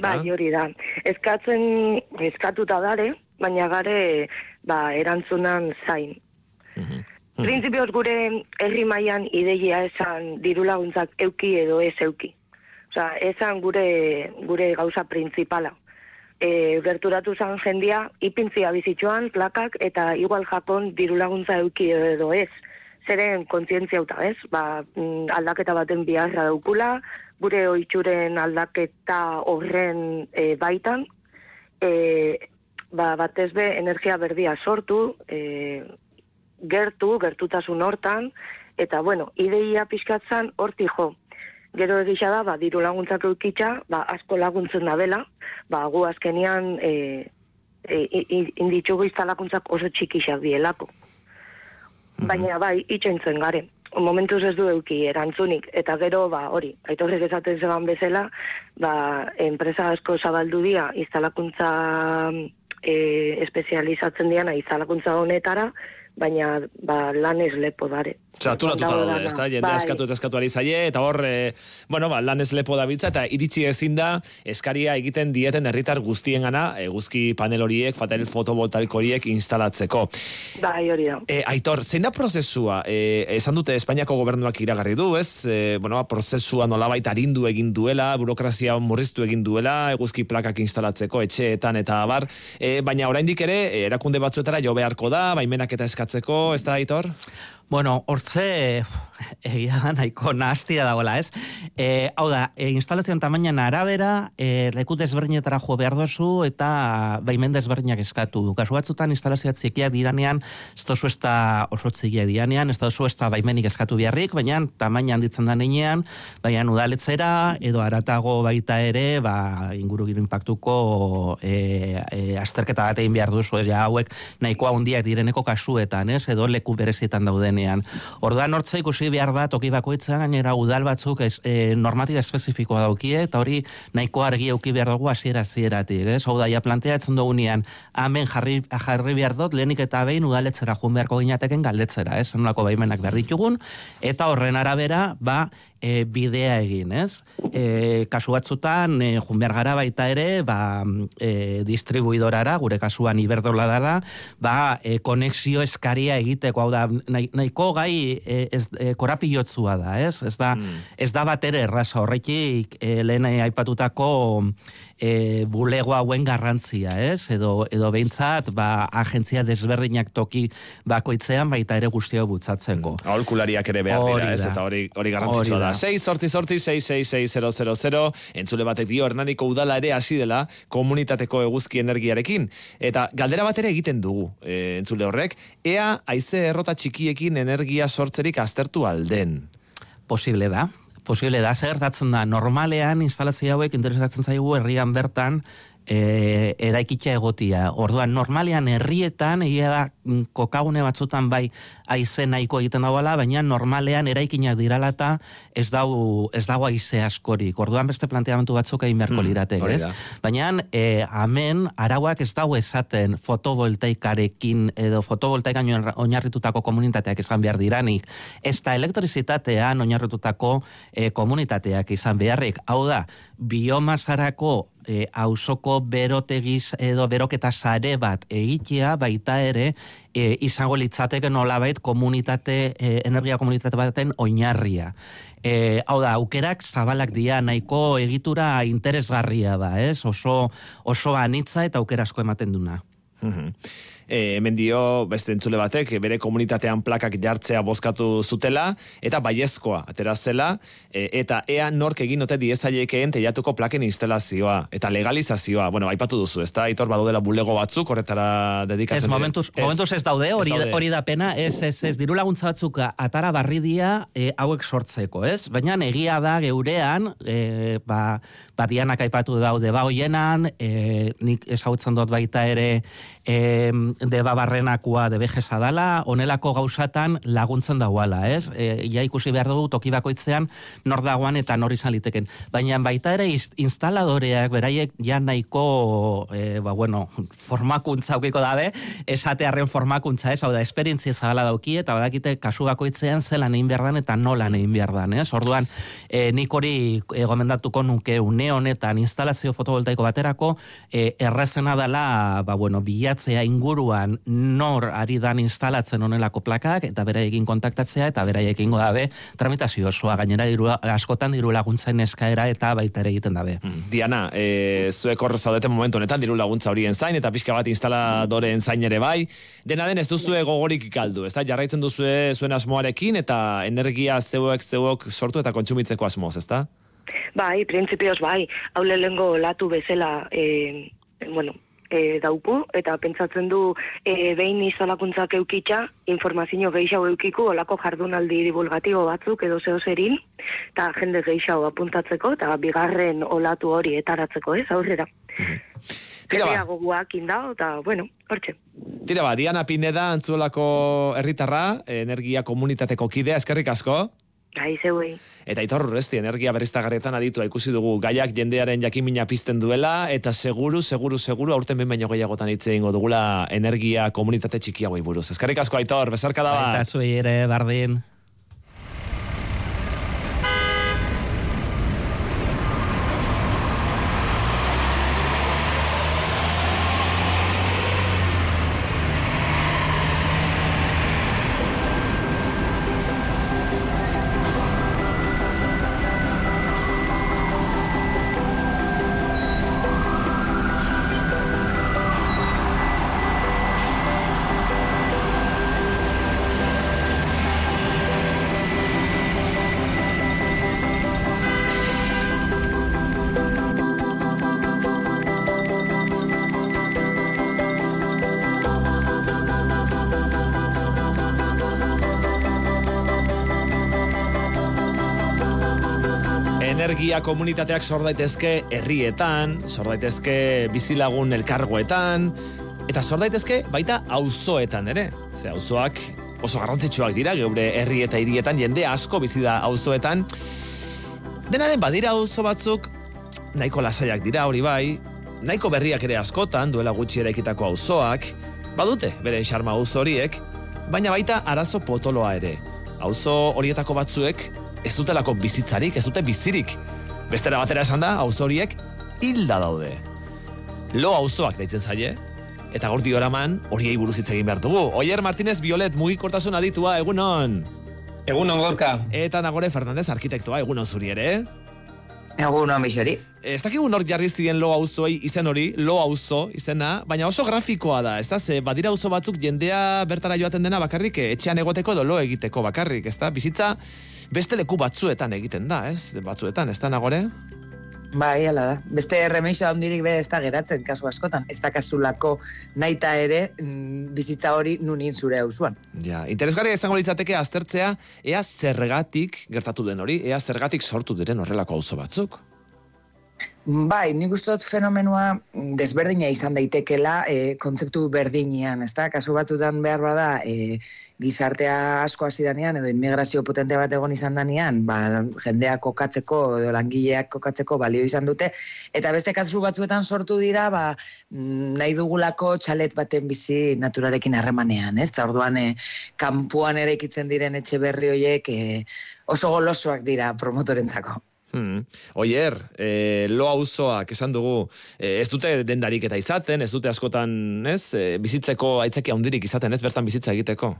Bai, hori da. Eskatzen, eskatuta dare, baina gare, ba, erantzunan zain. Mhm. Printzipioz gure herri mailan ideia esan diru laguntzak euki edo ez euki. Osa, esan gure, gure gauza printzipala e, gerturatu zan jendia, ipintzia bizitxoan, plakak, eta igual Japon diru laguntza euki edo ez. Zeren kontzientzia uta, ez? Ba, mm, aldaketa baten biharra daukula, gure oitxuren aldaketa horren e, baitan, e, ba, batez be, energia berdia sortu, e, gertu, gertutasun hortan, eta, bueno, ideia pixkatzan horti jo, gero egisa da, ba, diru laguntzak eukitza, ba, asko laguntzen da bela, ba, gu azkenian e, e, inditzugu iztalakuntzak oso txikixak bielako. Mhm. Baina bai, itxentzen gare. Momentuz ez du euki erantzunik, eta gero, ba, hori, aitorrek esaten zeban bezala, ba, enpresa asko zabaldu dia iztalakuntza e, espezializatzen diana iztalakuntza honetara, baina ba, lan ez lepo dare. Saturatuta daude, ez da, jende bai. askatu eta askatu zaie, eta hor, e, bueno, ba, lan ez lepo da bitza, eta iritsi ezin da, eskaria egiten dieten herritar guztien gana, eguzki panel horiek, fatel fotovoltaik horiek instalatzeko. Bai, hori da. E, aitor, zein da prozesua? E, esan dute Espainiako gobernuak iragarri du, ez? E, bueno, ba, prozesua nolabait arindu egin duela, burokrazia murriztu egin duela, eguzki plakak instalatzeko, etxeetan eta abar, e, baina oraindik ere, erakunde batzuetara jo beharko da, baimenak eta eskatzeko, ez da, aitor? Bueno, hortze, egia da nahiko nastia dagoela, ez? E, hau da, e, instalazioan tamainan arabera, e, leku desberdinetara jo behar dozu, eta baimen desberdinak eskatu. Kasu batzutan instalazioat zikia diranean, ez da oso txikia diranean, ez da baimenik eskatu beharrik, baina tamainan ditzen da nenean, baina udaletzera, edo aratago baita ere, ba, inguru giro impactuko e, e, azterketa bat egin behar duzu, ez ja, hauek nahikoa hundiak direneko kasuetan, ez? Edo leku berezietan dauden dagoenean. Orduan hortza ikusi behar da toki bakoitzan gainera udal batzuk ez, e, normatiba espezifikoa daukie eta hori nahiko argi auki behar dugu hasiera hasieratik, ez? Hau da ja planteatzen dugunean, hemen jarri jarri behar dut lehenik eta behin udaletzera joan beharko ginateken galdetzera, ez? Nolako baimenak behar ditugun eta horren arabera, ba, e, bidea egin, ez? E, kasu batzutan, e, junber gara baita ere, ba, e, distribuidorara, gure kasuan iberdola dela, ba, e, konexio eskaria egiteko, hau da, nahiko gai e, ez, e, korapilotzua da, ez? Ez da, mm. ez da bat ere erraza horretik, e, lehen aipatutako e, bulego hauen garrantzia, ez? Edo, edo behintzat, ba, agentzia desberdinak toki bakoitzean baita ere guztio butzatzeko. Mm. Aholkulariak ere behar dira, ez? Eta hori, hori garrantzitsua da. 6 sorti sorti 6666000 entzule batek dio Hernaniko udala ere hasi dela komunitateko eguzki energiarekin. Eta galdera bat ere egiten dugu e, entzule horrek, ea haize errota txikiekin energia sortzerik aztertu alden. Posible da, posible da, zer gertatzen da, normalean instalazio hauek interesatzen zaigu herrian bertan, e, eraikitza egotia. Orduan, normalean herrietan, egia da, mm, kokagune batzutan bai aize nahiko egiten dagoela, baina normalean eraikinak dirala eta ez dago, ez dago aize askorik. Orduan beste planteamentu batzuk egin beharko mm, ez? Baina, e, amen, arauak ez dago esaten fotovoltaikarekin edo fotovoltaikan oinarritutako komunitateak izan behar diranik, ez da elektrizitatean oinarritutako e, komunitateak izan beharrik. Hau da, biomasarako e, ausoko berotegiz edo beroketa sare bat egitea baita ere e, izango litzateke nolabait komunitate, e, energia komunitate baten oinarria. E, hau da, aukerak zabalak dia nahiko egitura interesgarria da, ez? Oso, oso anitza eta aukerasko ematen duna. E, hemen dio beste entzule batek bere komunitatean plakak jartzea bozkatu zutela eta baiezkoa atera zela e, eta ea nork egin ote diezaiekeen teiatuko plaken instalazioa eta legalizazioa. Bueno, aipatu duzu, ezta? Aitor badudela bulego batzuk horretara dedikatzen. Ez, momentuz, ez, momentuz ez daude, hori, hori da pena, ez, ez, ez, diru laguntza batzuk atara barridia e, hauek sortzeko, ez? Baina egia da geurean, e, ba, badianak aipatu daude ba hoienan, e, nik esautzen dut baita ere e, deba barrenakua de bejesa dala, onelako gauzatan laguntzen dagoala, ez? E, ja ikusi behar dugu toki bakoitzean nor dagoan eta nor izan liteken. Baina baita ere instaladoreak beraiek ja nahiko e, ba, bueno, formakuntza aukiko dabe, esatearen formakuntza, ez? Hau da, esperientzia zagala dauki eta badakite kasu bakoitzean zelan egin behar eta nola egin behar dan, ez? Orduan, e, nik hori e, gomendatuko nuke une honetan instalazio fotovoltaiko baterako e, errezena dela, ba, bueno, bilatzea inguruan nor ari dan instalatzen honelako plakak eta bere egin kontaktatzea eta bere egin dabe tramitazio osoa gainera diru, askotan diru laguntzen eskaera eta baita ere egiten dabe. Mm. Diana, e, zuek horre zaudete momentu honetan diru laguntza horien zain eta pixka bat instaladoreen zain ere bai. Dena den ez duzu gogorik ikaldu, ez da? Jarraitzen duzu zuen asmoarekin eta energia zeuek zeuok sortu eta kontsumitzeko asmoz, ez da? Bai, printzipioz bai, hau lehengo latu bezala, e, bueno, e, daupu, eta pentsatzen du e, behin izalakuntzak eukitza, informazio gehiago eukiku, olako jardunaldi divulgatibo batzuk edo zeo zerin, eta jende gehiago apuntatzeko, eta bigarren olatu hori etaratzeko, ez, aurrera. Mhm. Tira ba. goguak indao, eta, bueno, hortxe. Tira ba, Diana Pineda, antzulako herritarra, energia komunitateko kidea, eskerrik asko? Gai, zeuei. Eta itor urresti, energia berriztagarretan aditu ikusi dugu gaiak jendearen jakimina pizten duela, eta seguru, seguru, seguru, aurten behin baino gehiagotan hitz egingo dugula energia komunitate txikiagoi buruz. Eskarrik asko aitor, bezarka da bat. Eta zuei ere, bardin. Komunitateak sor daitezke herrietan, sor daitezke bizilagun elkargoetan eta sor daitezke baita auzoetan ere. Ze auzoak oso garrantzitsuak dira geure herri eta hirietan jende asko bizi da auzoetan. Dena den badira auzo batzuk nahiko lasaiak dira hori bai, nahiko berriak ere askotan duela gutxi eraikitako auzoak, badute bere xarma auzo horiek, baina baita arazo potoloa ere. Auzo horietako batzuek ez dutelako bizitzarik, ez dute bizirik. Bestera batera esan da, auzo horiek hilda daude. Lo auzoak daitzen zaie, eta gorti oraman horiei buruz hitz egin behar dugu. Oier Martinez Violet mugikortasun aditua, egunon. Egunon gorka. Eta Nagore Fernandez arkitektoa, egunon zuri ere. Egunon bixori. Ez dakigu nor jarriz ziren lo auzoi izen hori, lo auzo izena, baina oso grafikoa da, ez da, ze badira auzo batzuk jendea bertara joaten dena bakarrik, etxean egoteko edo lo egiteko bakarrik, ez da, bizitza beste leku batzuetan egiten da, ez? Batzuetan, ez da nagore? Bai, ala da. Beste remeixo handirik be ez da geratzen kasu askotan. Ez da kasulako naita ere mm, bizitza hori nunin zure hausuan. Ja, interesgarria izango litzateke aztertzea, ea zergatik gertatu den hori, ea zergatik sortu diren horrelako auzo batzuk. Bai, nik uste dut fenomenua desberdina izan daitekela e, kontzeptu berdinean, ez da? Kasu batzutan behar bada, e, gizartea asko hasi danean edo immigrazio potente bat egon izan danean, ba, jendeak kokatzeko edo langileak kokatzeko balio izan dute eta beste kasu batzuetan sortu dira, ba, mm, nahi dugulako txalet baten bizi naturarekin harremanean, ez? Ta orduan e, kanpoan ere ikitzen diren etxe berri hoiek e, oso golosoak dira promotorentzako. Hmm. Oier, e, lo auzoak esan dugu, e, ez dute dendarik eta izaten, ez dute askotan, ez, e, bizitzeko aitzaki handirik izaten, ez bertan bizitza egiteko?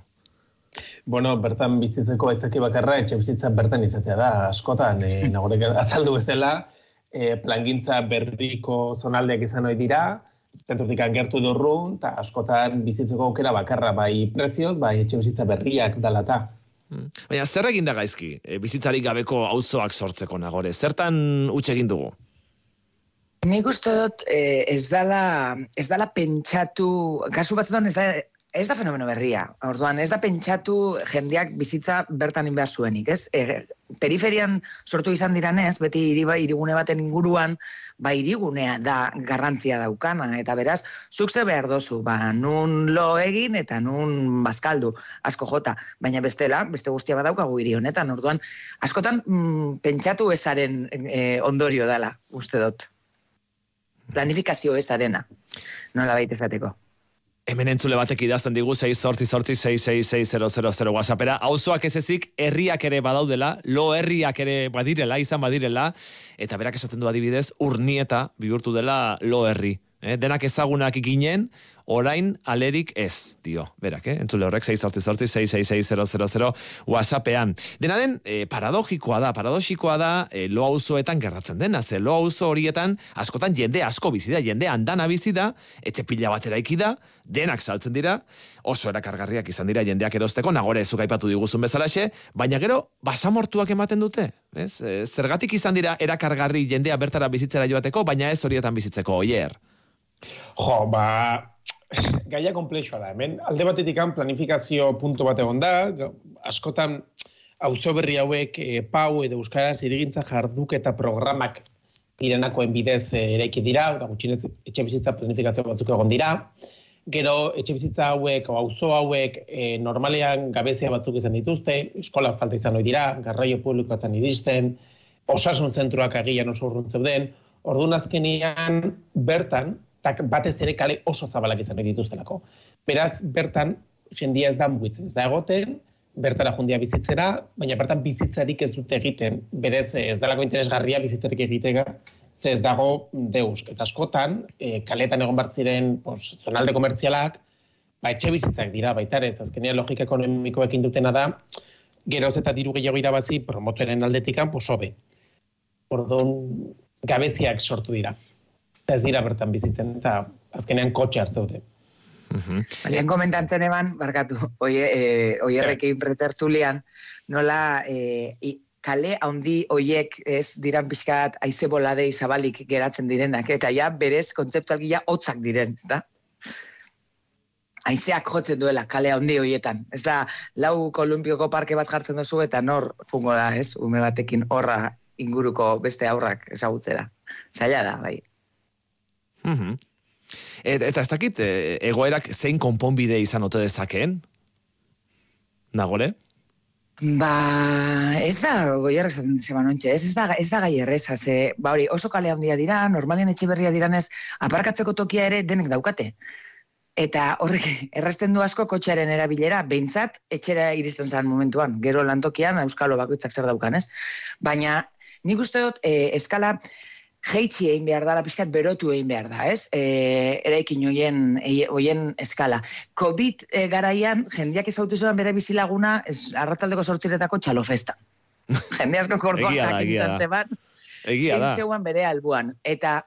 Bueno, bertan bizitzeko aitzaki bakarra, etxe bizitza bertan izatea da, askotan, e, nagorek azaldu bezala, e, plangintza berriko zonaldeak izan hori dira, zentrotik gertu durrun, eta askotan bizitzeko aukera bakarra, bai prezioz, bai etxe bizitza berriak dalata. Hmm. Baina zer egin da gaizki, e, bizitzarik gabeko auzoak sortzeko nagore, zertan utxe egin dugu? Nik uste dut eh, ez dala, ez dala pentsatu, kasu batzutan ez da, ez da fenomeno berria. Orduan, ez da pentsatu jendeak bizitza bertan inbehar zuenik, ez? E, periferian sortu izan diranez, beti hiri ba, irigune baten inguruan, ba irigunea da garrantzia daukana, eta beraz, zuk ze behar dozu, ba, nun lo egin eta nun bazkaldu, asko jota, baina bestela, beste guztia badaukagu hiri honetan, orduan, askotan mm, pentsatu ezaren e, ondorio dela, uste dut. Planifikazio ezarena, nola baita esateko. Hemen entzule batek idazten digu 6 sortzi sortzi 6666000 whatsappera. Auzoak ez ezik, herriak ere badaudela, lo herriak ere badirela, izan badirela, eta berak esaten du adibidez, urnieta bihurtu dela lo herri. Eh, denak ezagunak ginen, orain alerik ez, dio. Berak, eh? entzule horrek, 6 whatsappean. Dena den, eh, paradogikoa da, paradogikoa da, eh, lo auzoetan gertatzen dena, ze lo auzo horietan, askotan jende asko bizi da, jende andana bizi da, etxe pila batera da, denak saltzen dira, oso erakargarriak izan dira jendeak erosteko, nagore ez aipatu diguzun bezalaxe, baina gero, basamortuak ematen dute, ez? Eh, zergatik izan dira erakargarri jendea bertara bizitzera joateko, baina ez horietan bizitzeko, oier. Jo, ba, gaia komplexua da. Hemen, alde batetik planifikazio punto bat egon da, askotan auzo berri hauek e, pau edo euskaraz irigintza jarduk eta programak direnakoen bidez e, eraiki dira, eta gutxinez etxe bizitza planifikazio batzuk egon dira. Gero, etxe bizitza hauek, o auzo hauek, e, normalean gabezia batzuk izan dituzte, eskola falta izan hori dira, garraio publikoa iristen, osasun zentruak agian oso urrun zeuden, orduan azkenian bertan, tak batez ere kale oso zabalak izan dituztelako. Beraz, bertan, jendia ez da mugitzen, ez da egoten, bertara jundia bizitzera, baina bertan bizitzarik ez dute egiten, berez ez dalako interesgarria bizitzarik egitega, ze ez dago deus. Eta askotan, e, kaletan egon bartziren pos, zonalde komertzialak, ba, etxe bizitzak dira, baita ez, azkenean logika ekonomikoekin dutena da, geroz eta diru gehiago irabazi promotoren aldetikan, pos, hobe. Orduan, gabeziak sortu dira ez dira bertan bizitzen, eta azkenean kotxe hartzeute. Mhm. Balean komentantzen eban, barkatu, oie, e, oierrekin pretertulian, nola e, kale handi oiek ez diran pixkat aize boladei zabalik geratzen direnak, eta ja berez kontzeptualgia hotzak diren, ez da? Aizeak jotzen duela kale handi hoietan. Ez da, lau kolumpioko parke bat jartzen duzu eta nor fungo da, ez? Ume batekin horra inguruko beste aurrak ezagutzera. Zaila da, bai. Mm eta ez dakit, e, egoerak zein konponbide izan ote dezakeen? Nagore? Ba, ez da, goi errezan zeban ontxe, ez, ez, da, ez da gai erreza, ze, ba hori, oso kale handia dira, normalien etxe berria diranez, aparkatzeko tokia ere denek daukate. Eta horrek, errazten du asko kotxearen erabilera, behintzat, etxera iristen zen momentuan, gero lantokian, euskalo bakoitzak zer daukan, ez? Baina, nik uste dut, e, eskala, jeitsi egin behar da, pixkat berotu egin behar da, ez? E, eraikin hoien, hoien eskala. COVID e, garaian, jendiak ezautu zuen bere bizilaguna, ez, arrataldeko sortziretako txalofesta. Jende asko kordoan jakin izan zeban, Egia da. zeuan bere albuan. Eta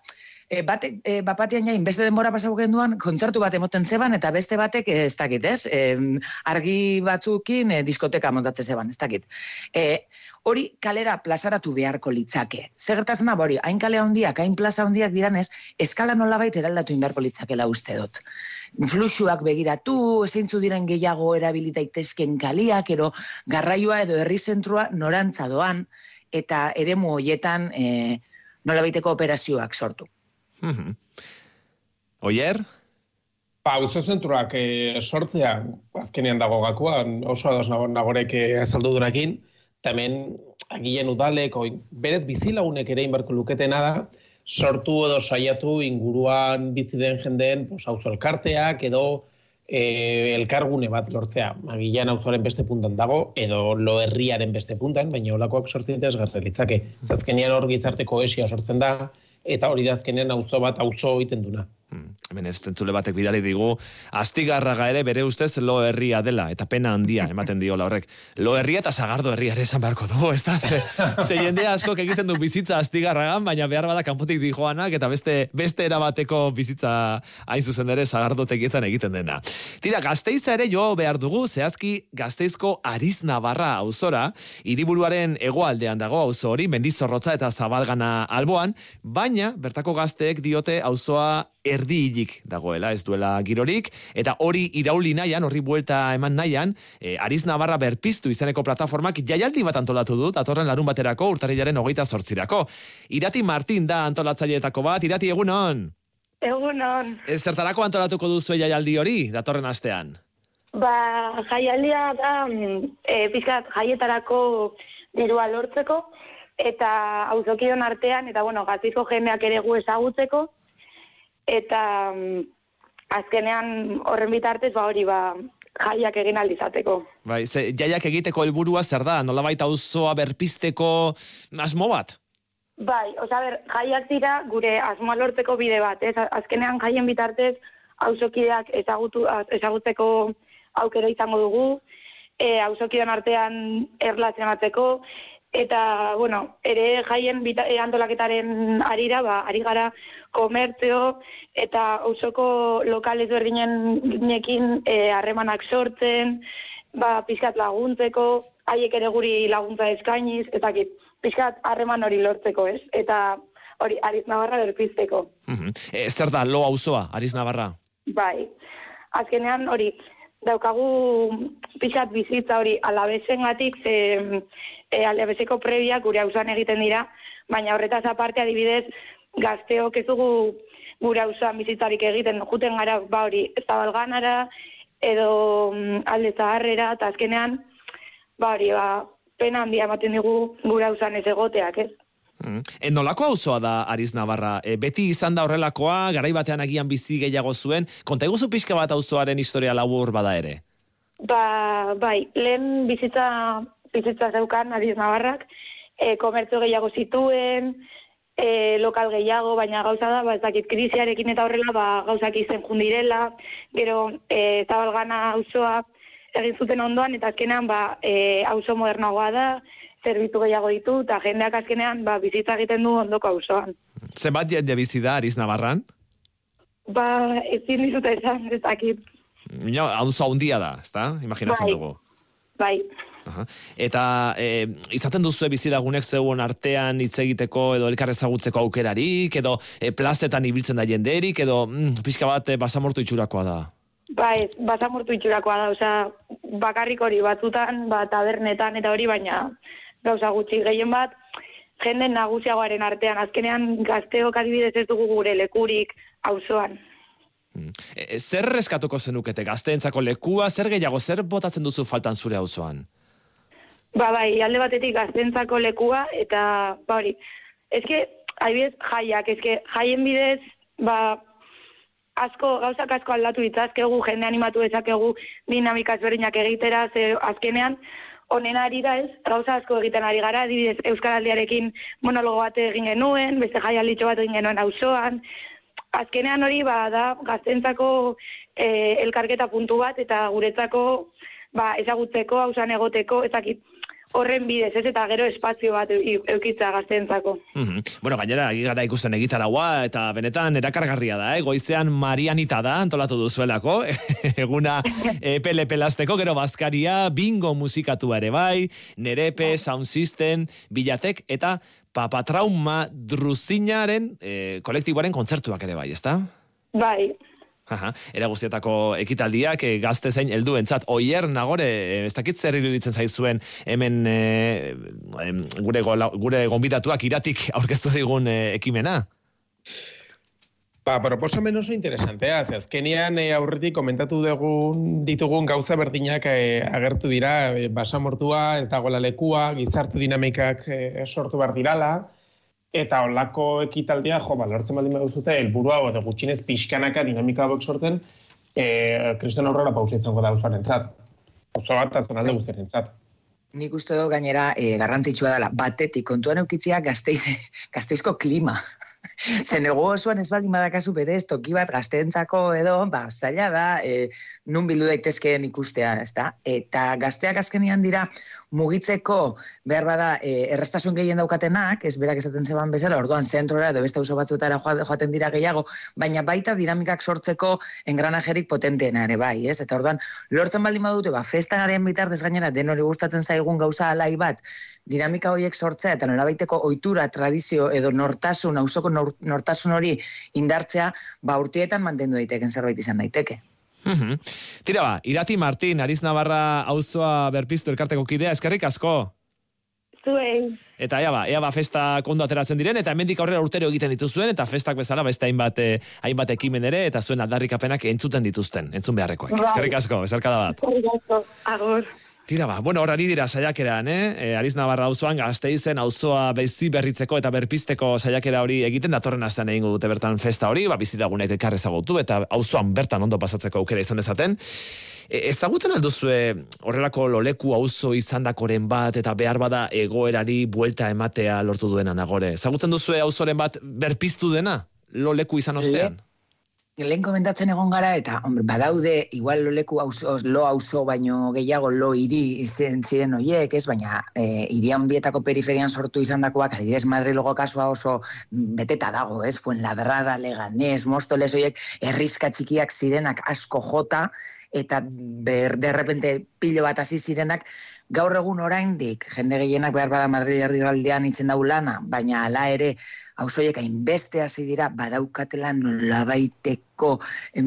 e, bate, e, bapatian jain, beste denbora pasau genduan, kontzertu bat emoten zeban, eta beste batek, e, ez dakit, ez? E, argi batzukin e, diskoteka montatze zeban, ez dakit. E, hori kalera plazaratu beharko litzake. Zegertazen da, hori, hain kale handiak, hain plaza handiak diranez, eskala nola baita eraldatu inberko litzakela uste dut. Fluxuak begiratu, ezeintzu diren gehiago erabilita itezken kaliak, ero garraioa edo herri zentrua norantza doan, eta eremu hoietan e, nola baiteko operazioak sortu. Oier? Ba, uzo zentruak e, sortzea, azkenean dago gakoan, oso ados nagorek e, azaldu durakin, eta hemen agien udalek, oi, berez bizilagunek ere inbarko luketena da, sortu edo saiatu inguruan bizi den jendeen pues, auzo elkarteak edo e, elkargune bat lortzea. Agian auzoaren beste puntan dago, edo lo herriaren beste puntan, baina olakoak sortzen ez garrelitzake. Zazkenian hor gizarte koesia sortzen da, eta hori da azkenean auzo bat auzo egiten duna. Hemen ez zentzule batek bidali digu, astigarraga ere bere ustez lo herria dela, eta pena handia ematen diola horrek. Lo herria eta sagardo herria ere esan beharko du, ez da? Ze, ze jende asko egiten du bizitza astigarragan, baina behar bada kanpotik di joanak, eta beste, beste erabateko bizitza hain zuzen ere sagardotekietan egiten dena. Tira, gazteiza ere jo behar dugu, zehazki gazteizko Ariz Navarra auzora, hiriburuaren hegoaldean dago auzo hori, mendizorrotza eta zabalgana alboan, baina bertako gazteek diote auzoa erdi hilik dagoela, ez duela girorik, eta hori irauli nahian, horri buelta eman nahian, e, Ariz Navarra berpiztu izeneko plataformak jaialdi bat antolatu du, datorren larun baterako, urtarilaren hogeita sortzirako. Irati Martin da antolatzaileetako bat, Irati egunon? Egunon. Ez zertarako antolatuko duzu jaialdi hori, datorren astean? Ba, jaialdia da, e, pizkat, jaietarako dirua lortzeko, eta auzokion artean, eta bueno, gazizko jendeak ere gu ezagutzeko, eta mm, azkenean horren bitartez, ba hori, ba, jaiak egin aldizateko. Bai, ze, jaiak egiteko helburua zer da, nolabait auzoa berpisteko asmo bat? Bai, osea, ber, jaiak dira gure asmoa lortzeko bide bat, ez? Azkenean jaien bitartez auzokideak ezagutu ezagutzeko aukera izango dugu, e, auzokidean artean erlazionatzeko eta bueno, ere jaien bita, e, antolaketaren arira, ba, ari gara komertzio eta auzoko lokal ezberdinekin e, harremanak sortzen, ba, pizkat laguntzeko, haiek ere guri laguntza eskainiz, eta pixkat harreman hori lortzeko, ez? Eta hori, Ariz Navarra berpizteko. Mm Ez zer da, lo auzoa, Ariz Navarra? Bai. Azkenean hori, daukagu pixkat bizitza hori alabezen gatik, ze e, alabezeko prebia gure hauzan egiten dira, baina horretaz aparte adibidez, gazteok ez dugu gure hauzan bizitzarik egiten, juten gara ba hori, ez edo mm, alde zaharrera, eta azkenean, ba hori, ba, pena handia ematen digu gura usan ez egoteak, ez? Mm. E, nolako auzoa da Ariz Navarra? E, beti izan da horrelakoa, garai batean agian bizi gehiago zuen, konta eguzu pixka bat auzoaren historia labur bada ere? Ba, bai, lehen bizitza, bizitza zeukan Ariz Navarrak, e, komertzio gehiago zituen, e, lokal gehiago, baina gauza da, ba, ez dakit, krisiarekin eta horrela, ba, gauzak izen jundirela, gero, e, zabalgana auzoa, egin zuten ondoan, eta azkenean, ba, e, auzo modernagoa da, zerbitu gehiago ditu, eta jendeak azkenean, ba, bizitza egiten du ondoko auzoan. Zenbat jende bizi da, Ariz Navarran? Ba, ez dizute esan, ez dakit. Mino, auzo handia da, ezta? Imaginatzen bai. dugu. Bai. Aha. Eta e, izaten duzu bizilagunek zeuen artean hitz egiteko edo elkar ezagutzeko aukerarik edo e, plazetan ibiltzen da jenderik edo mm, pixka bat e, basamortu itxurakoa da. Ba ez, basamortu itxurakoa da, osea, bakarrik hori batzutan, ba, tabernetan eta hori, baina gauza gutxi gehien bat, jende nagusiagoaren artean, azkenean gazteok adibidez ez dugu gure lekurik auzoan. Hmm. E, e, zer reskatuko zenukete gazteentzako lekua, zer gehiago, zer botatzen duzu faltan zure auzoan? Ba bai, alde batetik gazteentzako lekua, eta ba hori, ezke, adibidez, jaiak, ezke, jaien bidez, ba, asko, gauzak asko aldatu ditzazkegu, jende animatu dezakegu dinamikaz berinak egitera, ze azkenean, honen ari da ez, gauza asko egiten ari gara, dibidez Euskaraldiarekin monologo bat egin genuen, beste jai alditxo bat egin genuen auzoan, azkenean hori ba, da gaztentzako e, elkarketa puntu bat, eta guretzako ba, ezagutzeko, hausan egoteko, ezakit, horren bidez, ez eta gero espazio bat eukitza gaztentzako. Mm Bueno, gainera, gara ikusten egitaragoa, eta benetan erakargarria da, eh? goizean Marianita da, antolatu duzuelako, eguna e, pele pelasteko, gero bazkaria, bingo musikatua ere bai, nerepe, sound system, bilatek, eta papatrauma druzinaren e, kolektiboaren kontzertuak ere bai, ezta? Bai, Aha, era guztietako ekitaldiak e, gazte zein heldu entzat. Oier nagore, e, ez dakit zer iruditzen zaizuen hemen e, gure, gure gonbidatuak iratik aurkeztu digun ekimena? Ba, proposamen oso interesantea. Azkenian e, aurretik komentatu dugun ditugun gauza berdinak agertu dira, e, basamortua, ez dagoela lekua, gizarte dinamikak e, sortu behar dirala, eta olako ekitaldia, jo, ba, lortzen baldin baduzute, helburua edo gutxinez pixkanaka dinamika hauek sorten, eh, kristian aurrera pausa izango da usaren zat. Oso bat, azonalde bai. guztiaren zat. Nik uste dugu gainera e, garrantzitsua dela, batetik kontuan eukitzia gazteiz, gazteizko klima. Zen ego osoan ez baldin badakazu berez toki bat gazteentzako edo, ba, zaila da, e, nun bildu daitezkeen ikustea, ez da? Eta gazteak azkenian dira mugitzeko behar bada e, errestasun gehien daukatenak, ez berak esaten zeban bezala, orduan zentrora edo beste oso batzutara joaten dira gehiago, baina baita dinamikak sortzeko engranajerik potenteena ere bai, ez? Eta orduan, lortzen baldin badute, ba, festa garen bitartez gainera, den hori gustatzen zaigun gauza alai bat, dinamika horiek sortzea eta nolabaiteko ohitura, tradizio edo nortasun, auzoko nortasun hori indartzea, ba urtietan mantendu daiteken zerbait izan daiteke. Mhm. Tira ba, Irati Martin, Ariz Navarra auzoa berpiztu elkarteko kidea, eskerrik asko. Zuen. Eta ea ba, ea ba festa kondo ateratzen diren, eta hemendik aurrera urtero egiten dituzuen, eta festak bezala beste hainbat, eh, hainbat ekimen ere, eta zuen aldarrikapenak entzuten dituzten, entzun beharrekoak. Bai. Eskerrik asko, bezarkada bat. Eskerrik asko. Agur. Tira ba, bueno, horari dira saiakeran, eh? E, Ariz Navarra auzoan gazteizen auzoa bezi berritzeko eta berpisteko saiakera hori egiten datorren astean egingo dute bertan festa hori, ba bizilagunek elkar ezagutu eta auzoan bertan ondo pasatzeko aukera izan dezaten. E, ezagutzen alduzue horrelako loleku auzo izandakoren bat eta behar bada egoerari buelta ematea lortu duena nagore. Ezagutzen duzue auzoren bat berpiztu dena loleku izan ostean? Lehen komentatzen egon gara, eta hombre, badaude, igual lo leku auzo, lo auzo baino gehiago lo hiri izen ziren hoiek, ez? Baina e, iria hundietako periferian sortu izandakoak, adibidez Madrilgo kasua oso beteta dago, ez? Fuen laberrada, leganez, mostoles hoiek, herrizka txikiak zirenak asko jota, eta ber, de repente pilo bat hasi zirenak, gaur egun oraindik jende gehienak behar bada Madrid herrialdean itzen dau lana, baina hala ere auzoiek hainbeste hasi dira badaukatela nolabaiteko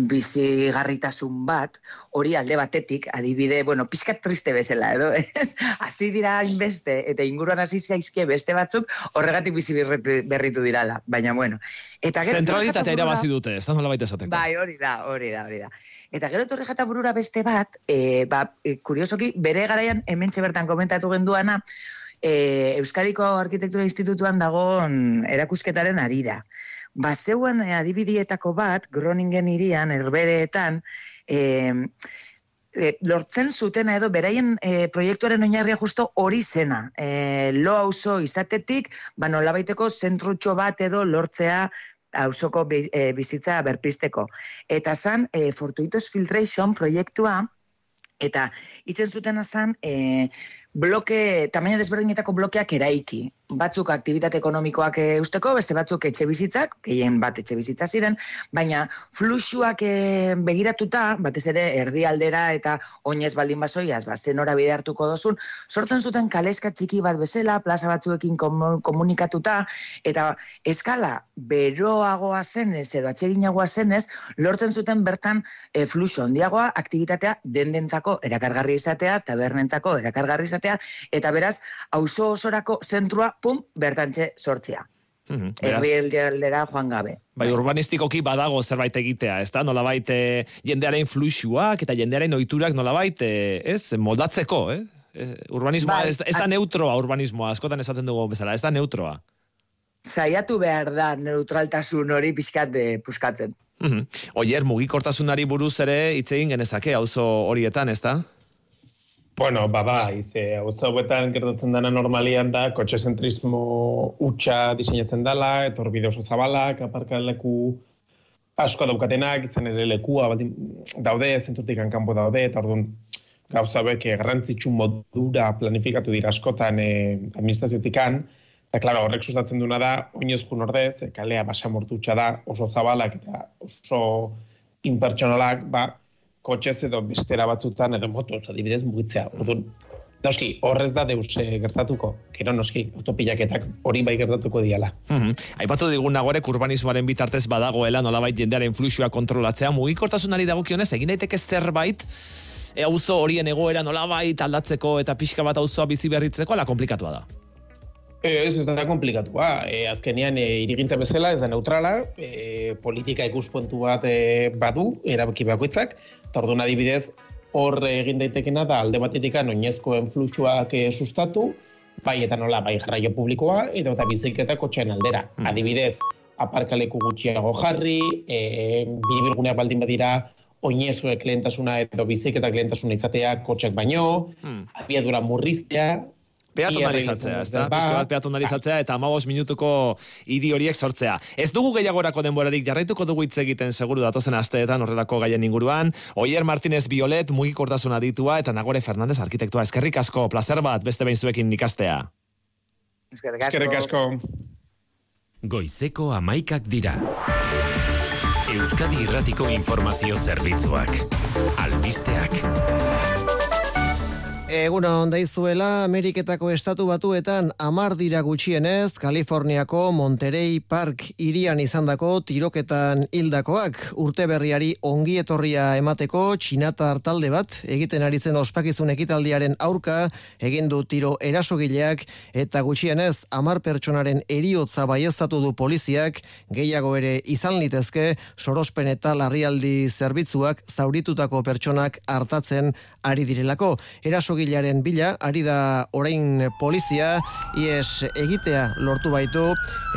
bizigarritasun bat, hori alde batetik, adibide, bueno, pizkat triste bezala, edo, ez? Hasi dira hainbeste, eta inguruan hasi zaizkie beste batzuk, horregatik bizi berritu, dirala, baina bueno. Eta gero, Zentralitatea irabazi dute, ez da nolabait esateko. Bai, hori da, hori da, hori da. Eta gero torre jata burura beste bat, e, ba, e, kuriosoki, bere garaian hementxe bertan komentatu genduana, e, Euskadiko Arkitektura Institutuan dagoen erakusketaren arira. Ba, zeuen adibidietako bat, Groningen irian, erbereetan, e, e, lortzen zutena edo beraien e, proiektuaren oinarria justo hori zena. E, lo auzo izatetik, ba nolabaiteko zentrutxo bat edo lortzea auzoko bi- e, bizitza berpisteko. Eta zan, e, Fortuitos Filtration proiektua, eta itzen zutena zan, e, bloke, tamaina desberdinetako blokeak eraiki. Batzuk aktivitate ekonomikoak e, usteko, beste batzuk etxe bizitzak, gehien bat etxe bizitza ziren, baina fluxuak e, begiratuta, batez ere erdialdera eta oinez baldin basoiaz, ba, zenora bide hartuko dozun, sortzen zuten kaleska txiki bat bezala, plaza batzuekin komu- komunikatuta, eta eskala beroagoa zenez edo atseginagoa zenez, lortzen zuten bertan e, fluxu handiagoa, aktivitatea dendentzako erakargarri izatea, tabernentzako erakargarri izatea, eta beraz, auzo osorako zentrua, pum, bertantxe sortzea. Beraz- Erdialdera joan gabe. Bai, urbanistikoki badago zerbait egitea, ez da? Nolabait eh, jendearen fluxuak eta jendearen ohiturak nolabait, eh, ez, moldatzeko, eh? Eh, Urbanismoa, Bai, ez, ez da neutroa urbanismoa, askotan esaten dugu bezala, ez da neutroa. Saiatu behar da neutraltasun hori pixkat de puskatzen. Mhm. Oier, mugikortasunari buruz ere hitz egin genezake auzo horietan, ez da? Bueno, ba, bai, ze, auzo hauetan gertatzen dena normalian da, kotxezentrismo utxa diseinatzen dela, etorbide oso zabalak, aparkaleku asko daukatenak, izan ere lekua baldin, daude, zentutik kanpo daude, eta orduan gauza hauek eh, garrantzitsu modura planifikatu dira askotan eh, administraziotikan, eta klaro, horrek sustatzen duna da, oinez jun ordez, eh, kalea basamortutxa da, oso zabalak eta oso impertsonalak, ba, kotxez edo bestera batzutan edo motoz adibidez mugitzea. Orduan, noski, horrez da deus eh, gertatuko. Gero noski, autopilaketak hori bai gertatuko diala. Mhm. Aipatu digun nagorek urbanismoaren bitartez badagoela nolabait jendearen fluxua kontrolatzea, mugikortasunari dagokionez egin daiteke zerbait e, auzo horien egoera nolabait aldatzeko eta pixka bat auzoa bizi berritzeko, ala komplikatua da. Ez, ez da komplikatua. E, azkenean, e, irigintza bezala, ez da neutrala, e, politika ikuspuntu bat e, badu, erabaki bakoitzak, eta orduan adibidez, hor egin daitekena da alde batetik oinezkoen fluxuak e, sustatu, bai eta nola, bai jarraio publikoa, edo eta biziketa kotxean aldera. Adibidez, aparkaleku gutxiago jarri, e, biribilguneak baldin badira, oinezkoek lehentasuna edo biziketa lehentasuna izatea kotxek baino, Hmm. abiadura murriztea, Peatonalizatzea, ez da? Ba. Pixka bat peatonalizatzea eta amabos minutuko hiri horiek sortzea. Ez dugu gehiagorako denborarik jarraituko dugu hitz egiten seguru datozen asteetan horrelako gaien inguruan. Oier Martinez Violet mugikortasuna ditua eta Nagore Fernandez arkitektua. Eskerrik asko, placer bat beste behin zuekin ikastea. Eskerrik asko. Eskerrik asko. Goizeko amaikak dira. Euskadi Irratiko Informazio Zerbitzuak. Albisteak. Egunon daizuela, Ameriketako estatu batuetan amar dira gutxienez, Kaliforniako Monterey Park irian izandako tiroketan hildakoak urte berriari ongi etorria emateko txinatar talde bat egiten ari zen ospakizun ekitaldiaren aurka egin tiro erasogileak eta gutxienez amar pertsonaren eriotza baieztatu du poliziak gehiago ere izan litezke sorospen eta larrialdi zerbitzuak zauritutako pertsonak hartatzen ari direlako. Erasogilearen bila, ari da orain polizia, ies egitea lortu baitu,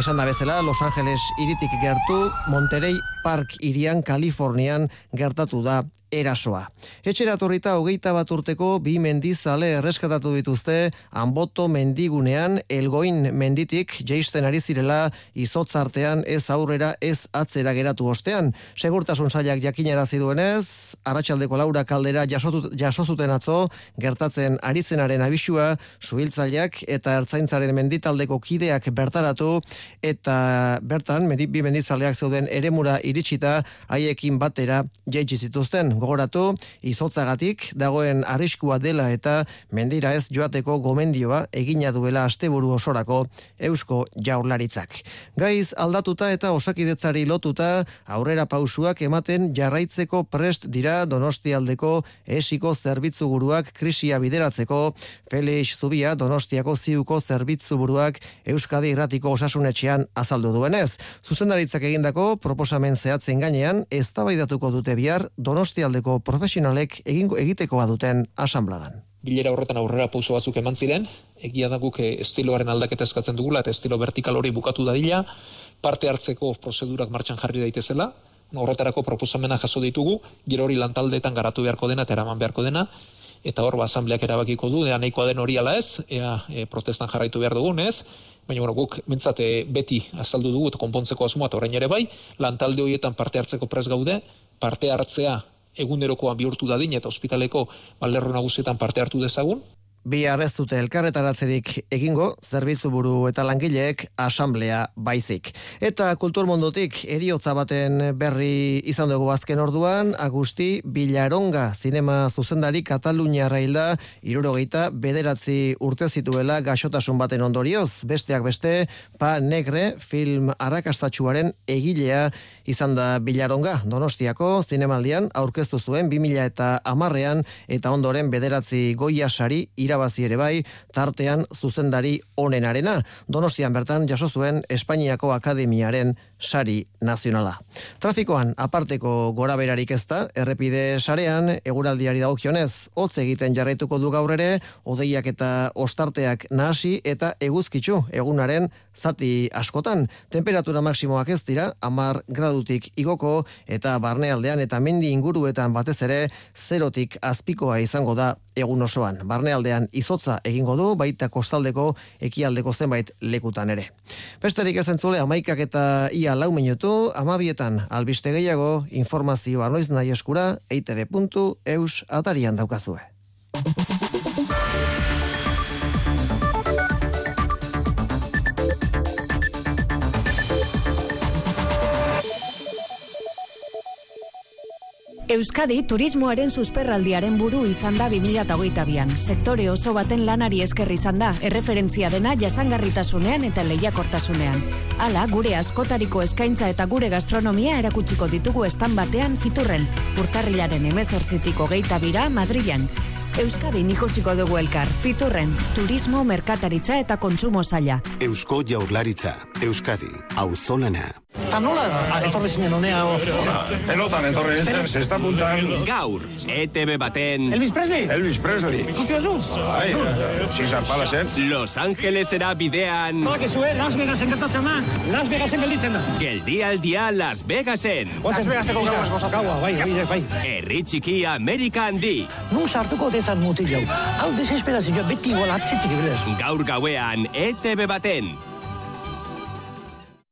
esan da bezala, Los Angeles iritik gertu, Monterey Park irian, Kalifornian gertatu da erasoa. Etxera torrita hogeita bat urteko bi mendizale erreskatatu dituzte Anboto mendigunean elgoin menditik jeisten ari zirela izotzartean ez aurrera ez atzera geratu ostean. Segurtasun sailak jakinarazi duenez, arratsaldeko laura kaldera jasotut, jasozuten atzo, gertatzen ari zenaren abisua, suhiltzaileak eta ertzaintzaren menditaldeko kideak bertaratu eta bertan mendi, bi mendizaleak zeuden eremura iritsita haiekin batera jaitsi zituzten gogoratu izotzagatik dagoen arriskua dela eta mendira ez joateko gomendioa egina duela asteburu osorako Eusko Jaurlaritzak. Gaiz aldatuta eta osakidetzari lotuta aurrera pausuak ematen jarraitzeko prest dira Donostialdeko esiko zerbitzu buruak krisia bideratzeko Felix Zubia Donostiako ziuko zerbitzu buruak Euskadi Irratiko Osasunetxean azaldu duenez. Zuzendaritzak egindako proposamen zehatzen gainean eztabaidatuko dute bihar Donostialdeko profesionalek egingo egiteko baduten asanbladan. bilera horretan aurrera pauso batzuk eman ziren, egia da guk eh, estiloaren aldaketa eskatzen dugula eta estilo vertikal hori bukatu dadila, parte hartzeko prozedurak martxan jarri daitezela, horretarako proposamena jaso ditugu, gero hori lantaldeetan garatu beharko dena eta eraman beharko dena, eta hor ba, asambleak erabakiko du, ea nahikoa den hori ala ez, ea e, protestan jarraitu behar dugun ez, baina bueno, guk mentzat e, beti azaldu dugu eta konpontzeko asmoa eta orain ere bai, lantalde horietan parte hartzeko prez gaude, parte hartzea egunerokoan bihurtu dadin eta ospitaleko balderro nagusietan parte hartu dezagun, Bi ez dute elkarretaratzerik egingo, zerbitzu buru eta langileek asamblea baizik. Eta kulturmondotik eriotza baten berri izan dugu azken orduan, Agusti Bilaronga zinema zuzendari Katalunia railda, irurogeita bederatzi urte zituela gaixotasun baten ondorioz, besteak beste, pa negre film arrakastatxuaren egilea izan da Bilaronga, Donostiako zinemaldian aurkeztu zuen 2000 eta amarrean eta ondoren bederatzi goia sari irabazi ere bai, tartean zuzendari onenarena. Donostian bertan jaso zuen Espainiako Akademiaren sari nazionala. Trafikoan aparteko gora berarik ez da, errepide sarean, eguraldiari dagokionez, hotz egiten jarraituko du gaur ere, odeiak eta ostarteak nahasi eta eguzkitzu egunaren zati askotan. Temperatura maksimoak ez dira, amar gradutik igoko eta barnealdean eta mendi inguruetan batez ere, zerotik azpikoa izango da egun osoan. Barnealdean izotza egingo du, baita kostaldeko ekialdeko zenbait lekutan ere. Besterik ezen zule, amaikak eta ia lau minutu, amabietan albiste gehiago, informazioa noiz nahi eskura, eitb.eus atarian daukazue. Euskadi turismoaren susperraldiaren buru izan da 2008an. Sektore oso baten lanari esker izan da, erreferentzia dena jasangarritasunean eta lehiakortasunean. Hala, gure askotariko eskaintza eta gure gastronomia erakutsiko ditugu estan batean fiturren, urtarrilaren emezortzitiko geita bira Madrilan. Euskadi ikusiko dugu elkar, fiturren, turismo, merkataritza eta kontsumo zaila. Eusko jaurlaritza, Euskadi, auzolana. Eta nola etorri zinen honea? o- Pelotan etorri nintzen, sexta puntan. Gaur, ETV baten... Elvis Presley? Elvis Presley. Ikusi oso? Bai, Caesar Palacen. Los Angelesera bidean... Bakizue, Las Vegasen gertatzen da, Las Vegasen gelditzen da. Geldialdia Las Vegasen. Las Vegaseko gaua, gaua, bai, bai, bai. Herri txiki Amerika handi. Nu sartuko dezan mutil hau. Hau desesperazioa beti igual atzitik ibidez. Gaur gauean, ETV baten.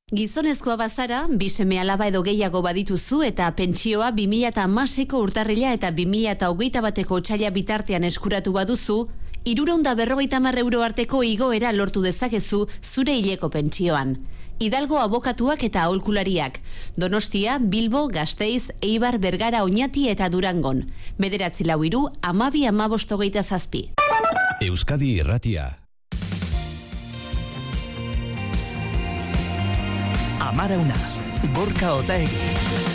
Gizonezkoa bazara, biseme alaba edo gehiago badituzu eta pentsioa 2006ko urtarrila eta 2008 bateko otxaila bitartean eskuratu baduzu, iruronda berrogeita mar euro arteko igoera lortu dezakezu zure hileko pentsioan. Hidalgo abokatuak eta aholkulariak. Donostia, Bilbo, Gasteiz, Eibar, Bergara, Oñati eta Durangon. Bederatzi lau iru, amabi amabostogeita zazpi. Euskadi Irratia. Amarauna, Gorka Otaegi.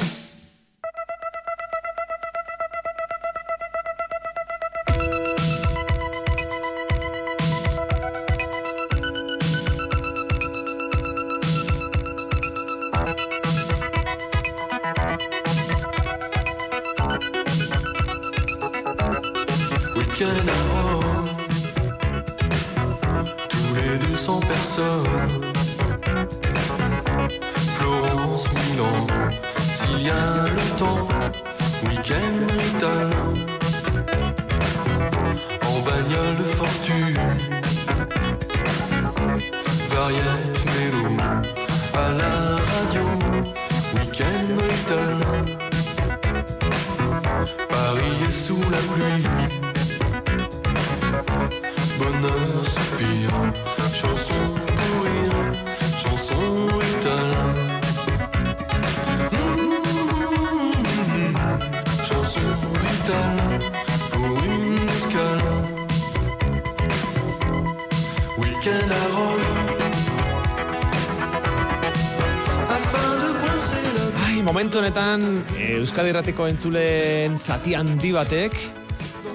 Euskadi Erratiko entzulen zati handi batek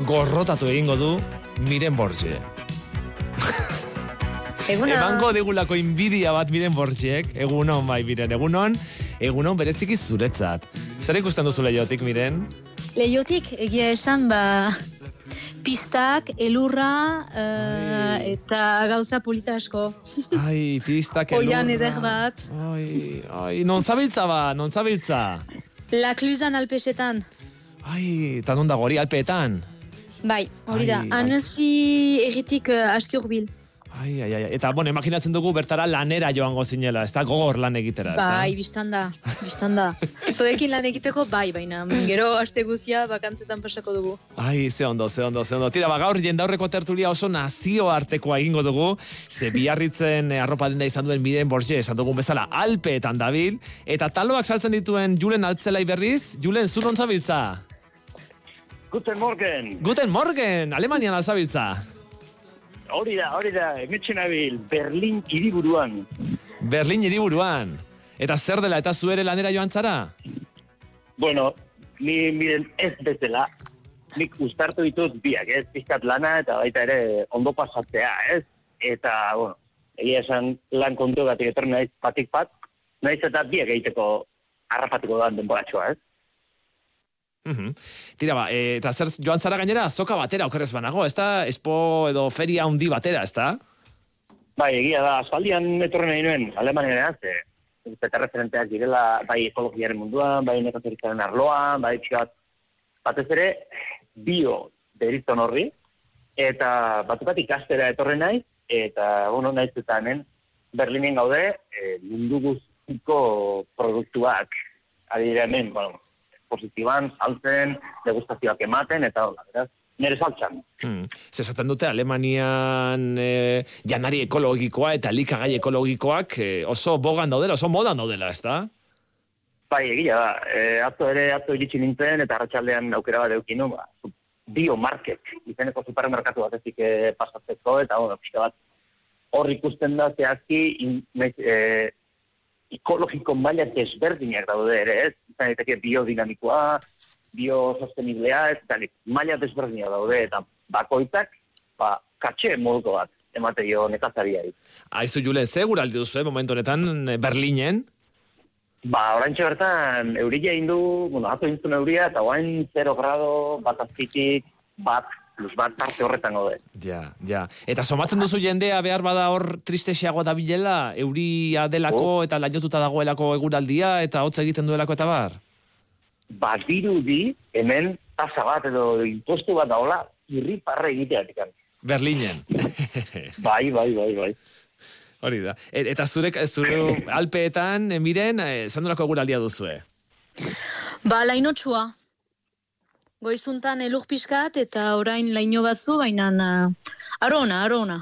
gorrotatu egingo du Miren Borge. Eguna. Emango digulako inbidia bat Miren Borgek, egunon bai Miren, egunon, egunon bereziki zuretzat. Zer ikusten duzu lehiotik, Miren? Leiotik, egia esan, ba, pistak, elurra, eh, eta gauza polita asko. Ai, pistak elurra. Oian eder bat. Ai, ai, non zabiltza ba, non zabiltza? La Cluzan alpesetan. Ai, eta non dago hori alpeetan? Bai, hori da. Ai, ai. Anezi erritik uh, aski urbil. Ai, ai, ai. Eta, bueno, imaginatzen dugu bertara lanera joango zinela, ez da gogor lan egitera, ez da? Bai, biztan da, biztan da. Zoekin lan egiteko bai, baina gero aste guzia bakantzetan pasako dugu. Ai, ze ondo, ze ondo, ze ondo. Tira, ba, gaur jendaurreko tertulia oso nazio artekoa egingo dugu, ze biarritzen eh, arropa denda izan duen Miren Borge, esan dugun bezala, alpeetan dabil, eta taloak saltzen dituen Julen Altzelai berriz, Julen, zu non zabiltza? Guten Morgen. Guten Morgen, Alemanian alzabiltza. Hori da, hori da, emetxe nabil, Berlin hiriburuan. Berlin hiriburuan. Eta zer dela, eta zu ere lanera joan zara? Bueno, ni miren ez bezala, nik ustartu ditut biak, ez, pizkat lana eta baita ere ondo pasatzea, ez? Eta, bueno, egia esan lan kontu gatik etorri naiz patik pat, naiz eta biak egiteko harrapatuko da denboratxoa, ez? Mhm. Tira, ba, e, eta zer joan zara gainera, soka batera okerrez banago, ez da? Espo edo feria handi batera, ez da? Bai, egia da, aspaldian etorri nahi nuen, Alemaniara, ze, eta referenteak direla, bai ekologiaren munduan, bai nekazaritzaren arloan, bai txat, batez ere, bio deritzen horri, eta batu bat ikastera etorri nahi, eta, bueno, naiz eta hemen, Berlinen gaude, e, mundu guztiko produktuak, adire hemen, bueno, positiban, saltzen, degustazioak ematen, eta hola, beraz, nire saltzan. Hmm. Ze esaten dute Alemanian e, janari ekologikoa eta likagai ekologikoak e, oso bogan daudela, oso modan daudela, ez da? Bai, egia da. E, atzo ere, atzo iritsi nintzen, eta arratsaldean aukera bat eukinu, ba, biomarket, izeneko supermerkatu batetik e, pasatzeko, eta bueno, pixka bat, hor ikusten da zehazki, in, naiz, e, ekologiko maila desberdinak daude ere, ez? Izan daiteke biodinamikoa, biososteniblea, ez da, maila desberdinak daude, eta bakoitzak, ba, katxe moduko bat, emate jo nekazariari. Aizu Julen, ze guraldi duzu, eh, momentu honetan, eh, Berlinen? Ba, oraintxe bertan, euria indu, bueno, ato intzun euria, eta oain 0 grado, bat azpitik, bat, plus bat tarte horretan gaude. Ja, ja. Eta somatzen duzu jendea behar bada hor tristesiago da bilela, euria delako eta lainotuta dagoelako eguraldia eta hotz egiten duelako eta bar? Ba, dirudi, hemen, tasa bat edo impostu bat daola, irriparre egiteatik. Berlinen. bai, bai, bai, bai. Hori da. E- eta zurek, zure alpeetan, eh, miren, eh, zandolako eguraldia duzue? Ba, lainotsua. Goizuntan elur pixkat eta orain laino batzu, baina arona, arona.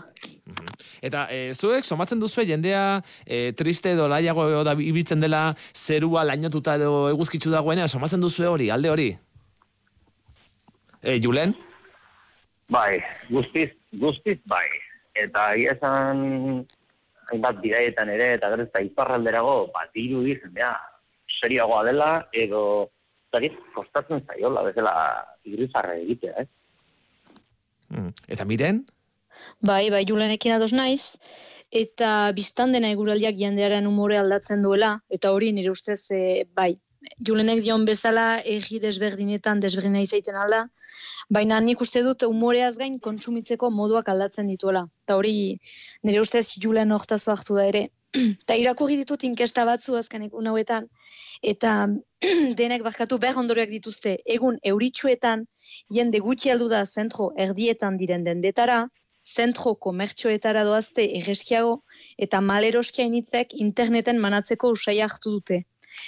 Eta e, zuek somatzen duzue jendea e, triste edo laiago edo da ibiltzen dela zerua lainotuta edo eguzkitzu dagoena, somatzen duzue hori, alde hori? E, Julen? Bai, guztiz, guztiz bai. Eta egia esan, hainbat bidaietan ere, eta gero eta iparralderago, bat dirudi jendea, serioagoa dela, edo, zakit, kostatzen zaiola, bezala, irrifarre egitea, eh? Mm. Eta miren? Bai, bai, julenekin ados naiz, eta biztan dena eguraldiak jendearen umore aldatzen duela, eta hori nire ustez, e, bai, julenek dion bezala egi desberdinetan desberdina izaiten alda, baina nik uste dut umoreaz gain kontsumitzeko moduak aldatzen dituela. Eta hori nire ustez julen hortazo hartu da ere. Eta irakurri ditut inkesta batzu azkenek unauetan, eta denek barkatu behar ondoriak dituzte, egun euritxuetan, jende gutxi aldu da zentro erdietan diren dendetara, zentro komertxoetara doazte egeskiago, eta maleroskia initzek interneten manatzeko usai hartu dute.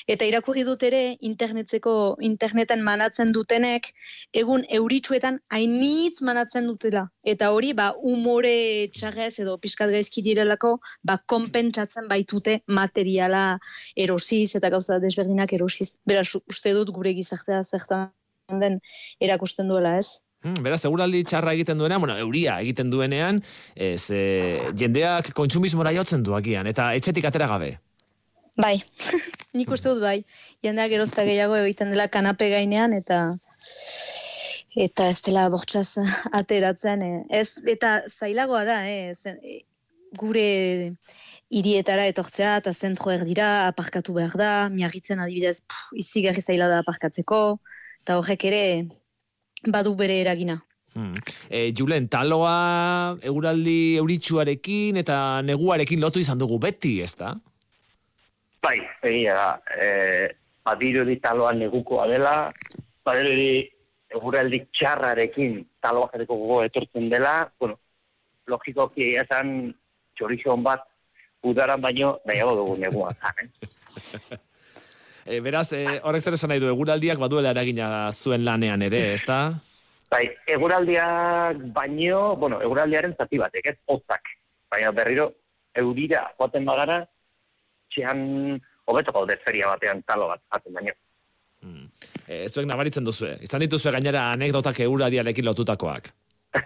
Eta irakurri dut ere internetzeko interneten manatzen dutenek egun euritsuetan hainitz manatzen dutela. Eta hori ba umore txarrez edo pixkat gaizki direlako ba konpentsatzen baitute materiala erosiz eta gauza desberdinak erosiz. Beraz uste dut gure gizartea zertan den erakusten duela ez. Hmm, beraz, eguraldi txarra egiten duenean, bueno, euria egiten duenean, ez, e, jendeak kontsumismora jotzen du agian, eta etxetik atera gabe. Bai, nik uste dut bai. Jendeak gerozta gehiago egiten dela kanape gainean eta eta ez dela bortxaz ateratzen. Eh. Ez, eta zailagoa da, eh. Zen, eh, gure hirietara etortzea eta zentro erdira aparkatu behar da, miagitzen adibidez pff, izigarri zaila da aparkatzeko, eta horrek ere badu bere eragina. Hmm. E, Julen, taloa eguraldi euritsuarekin eta neguarekin lotu izan dugu beti, ez da? Bai, egia da. E, badiru di taloa negukoa dela, badiru di eguraldi txarrarekin taloa jarriko gogo etortzen dela, bueno, logikoki esan txorizon bat udaran baino nahiago dugu negua. eh? E, beraz, e, horrek zer esan nahi du, eguraldiak baduela eragina zuen lanean ere, ez da? Bai, eguraldiak baino, bueno, eguraldiaren zati batek, ez hotzak. Baina berriro, eurira joaten bagara, txean hobeto gaude feria batean talo bat jaten baino. E, zuek nabaritzen duzue. Izan dituzue gainera anekdotak eurariarekin lotutakoak.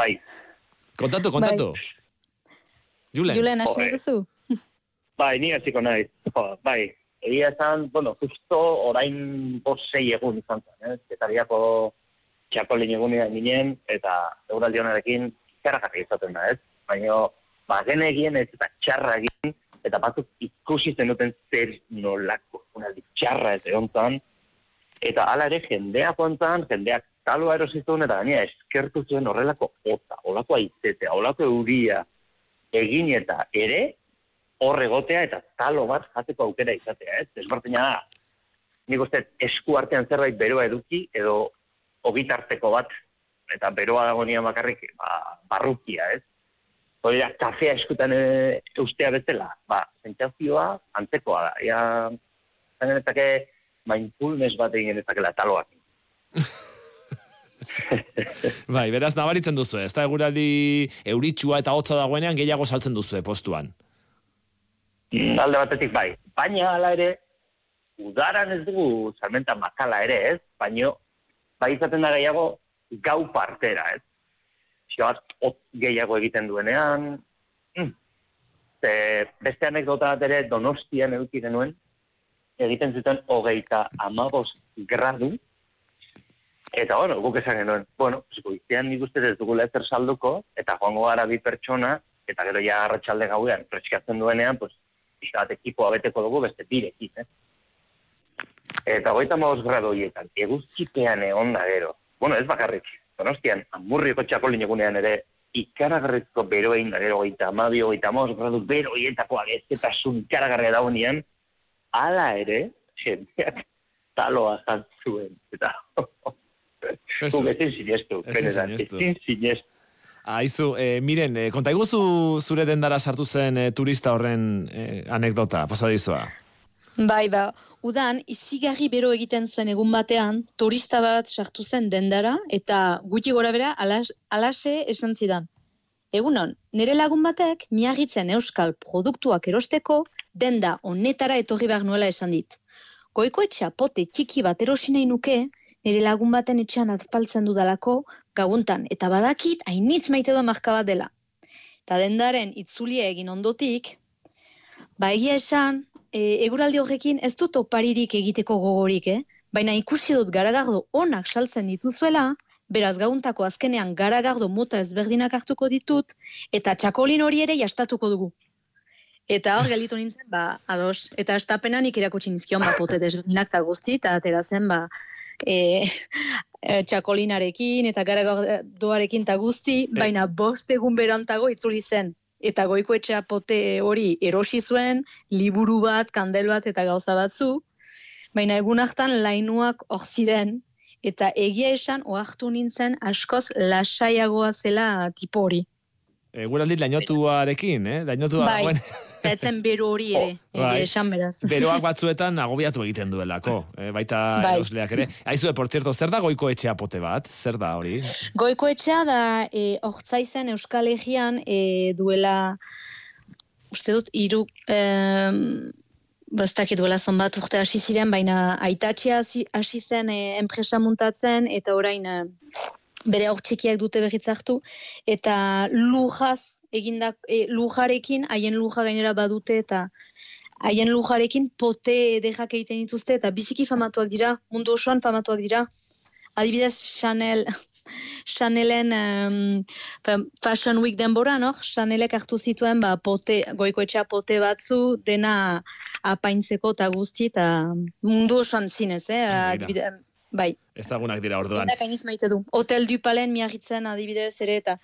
bai. Kontatu, kontatu. Julen. Julen, hasi nahi duzu? Bai, ni hasiko naiz. Jo, bai, egia esan, bueno, justo orain bost sei egun izan zen, ez? Getariako txakolin egunean ginen, eta euraldi honarekin zerragarri izaten da, ez? Baina, ba, genegien ez eta txarra egin, eta batzuk ikusi zenuten zer nolako, unaldi txarra ez egon zan, eta hala ere jendea kontan, jendeak taloa erosizun, eta gainera eskertu zuen horrelako ota, olako aizetea, olako euria egin eta ere, hor egotea eta talo bat jateko aukera izatea, ez? Desbertina da, nik uste esku artean zerbait beroa eduki, edo ogitarteko bat, eta beroa dagoenian bakarrik, ba, barrukia, ez? Hori da, kafea eskutan e, eustea bezala, ba, sentsazioa antzekoa da. Ia, zan genetake, mindfulness bat egin genetakela taloak. bai, beraz, nabaritzen duzu, ez da eguraldi euritsua eta hotza dagoenean gehiago saltzen duzu postuan. Mm, alde batetik bai. Baina hala ere, udaran ez dugu salmenta makala ere ez, baino bai izaten da gehiago gau partera ez. Xioat, hot gehiago egiten duenean, mm. Ze, beste anekdota bat ere donostian eduki genuen, egiten zuten hogeita amabos gradu, eta bueno, guk esan genuen, bueno, goizean nik uste ez dugula ezer salduko, eta joango gara bi pertsona, eta gero ja arratsalde gauean, preskatzen duenean, pues, pixka bat ekipoa beteko dugu beste birekin, eh? Eta goita maoz grado horietan, eguzkipean egon da gero. Bueno, ez bakarrik, donostian, amurrioko txakolin egunean ere, ikaragarrizko bero egin da gero, goita amabio, goita maoz grado bero hietako agezketasun ikaragarria dagoenean, ala ere, jendeak taloa zantzuen, eta... Ezin sinestu, benetan, ezin sinestu. Aizu, eh, miren, eh, konta iguzu zure dendara sartu zen eh, turista horren eh, anekdota, pasadizoa. Bai, ba, udan, izigarri bero egiten zuen egun batean, turista bat sartu zen dendara, eta gutxi gora bera, alas, alase esan zidan. Egunon, nire lagun batek, miagitzen euskal produktuak erosteko, denda honetara etorri behar nuela esan dit. Goiko etxea pote txiki bat erosi nuke, nire lagun baten etxean azpaltzen dudalako, gaguntan, eta badakit, hainitz maite doa marka bat dela. Eta dendaren itzulia egin ondotik, Ba, egia esan, e, eguraldi horrekin ez dut oparirik egiteko gogorik, eh? Baina ikusi dut garagardo onak saltzen dituzuela, beraz gauntako azkenean garagardo mota ezberdinak hartuko ditut, eta txakolin hori ere jastatuko dugu. Eta hor galitu nintzen, ba, ados. Eta estapenan nik erakutsi nizkion, ba, pote desberdinak eta guzti, eta atera zen, ba, e, e, txakolinarekin eta garagardoarekin eta guzti, baina bost egun berantago itzuli zen eta goiko etxea pote hori erosi zuen, liburu bat, kandel bat eta gauza batzu, baina egun hartan lainuak hor ziren, eta egia esan ohartu nintzen askoz lasaiagoa zela tipo hori. Eguraldi lainotuarekin, eh? Lainotua Bai, dagoen- eta etzen bero hori ere, bai. egia esan beraz. Beroak batzuetan agobiatu egiten duelako, eh, baita Bai. erosleak ere. Aizu, por cierto, zer da goiko etxea pote bat? Zer da hori? Goiko etxea da e, ortsaizen Euskal Herrian e, duela, uste dut, iru, em, bastak duela zonbat urte hasi ziren, baina aitatxea hasi zen e, enpresa muntatzen, eta orain e, bere hor txikiak dute berriz hartu, eta lujaz, egindak, e, lujarekin, haien luja gainera badute, eta haien lujarekin pote edejak egiten dituzte, eta biziki famatuak dira, mundu osoan famatuak dira. Adibidez, Chanel, Chanelen um, Fashion Week denbora, no? Chanelek hartu zituen ba, pote, goiko etxea pote batzu dena apaintzeko eta guzti, eta mundu osoan zinez, eh? Adibide, bai, Ezagunak dira orduan. Maite du. Hotel du Palen miagitzen adibidez ere eta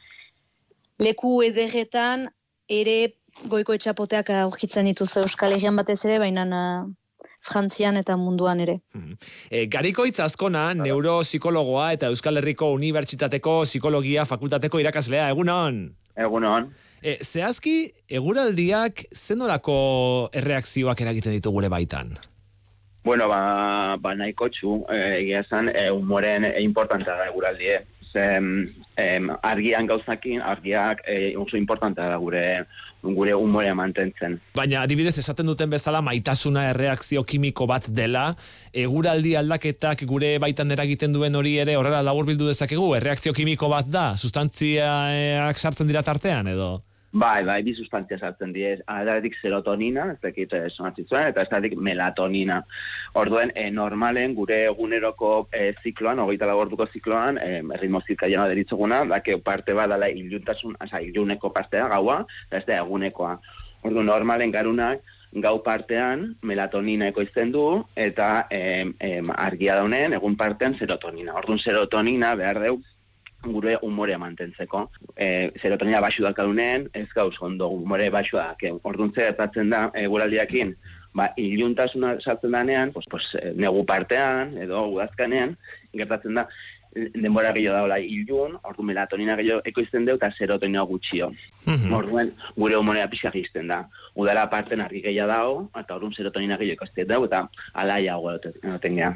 leku ederretan ere goiko etxapoteak aurkitzen dituzu Euskal Herrian batez ere, baina Frantzian eta munduan ere. E, Garikoitz azkona, neuropsikologoa eta Euskal Herriko Unibertsitateko Psikologia Fakultateko irakaslea, egunon? Egunon. E, zehazki, eguraldiak zenolako erreakzioak eragiten ditu gure baitan? Bueno, ba, ba nahiko txu, eh, egia esan, e, humoren e, importantea da eguraldie. Ze, em, argian gauzakin, argiak e, oso importantea da gure gure humorea mantentzen. Baina adibidez esaten duten bezala maitasuna erreakzio kimiko bat dela, eguraldi aldaketak gure baitan eragiten duen hori ere horrela laburbildu dezakegu, erreakzio kimiko bat da, sustantziak sartzen dira tartean edo? Bai, bai, bi sustantzia sartzen die, aldatik serotonina, ez dakit eh, sonatzen eta ez melatonina. Orduen, e, normalen gure eguneroko e, zikloan, hogeita lagorduko zikloan, e, ritmo zirkaiana deritzuguna, dake parte bat dala iluntasun, oza, iluneko partea gaua, eta ez da egunekoa. Ordu normalen garunak, gau partean melatonina ekoizten du, eta em, em, argia daunen, egun partean serotonina. Orduan, serotonina behar deu, gure umorea mantentzeko. E, serotonina baxu dakadunen, ez gauz ondo umore baxu da. Orduan gertatzen da, e, guraldiakin, ba, iluntasuna sartzen danean, pues, pues, eh, negu partean, edo udazkanean, gertatzen da, denbora gehiago daula ilun, ordu melatonina gehiago ekoizten deu, eta serotonina gutxio. Orduan, gure humorea pixka gizten da. Udara parten argi gehiago dago, eta orduan serotonina gehiago ekoizten dau, eta alaiago egoten geha.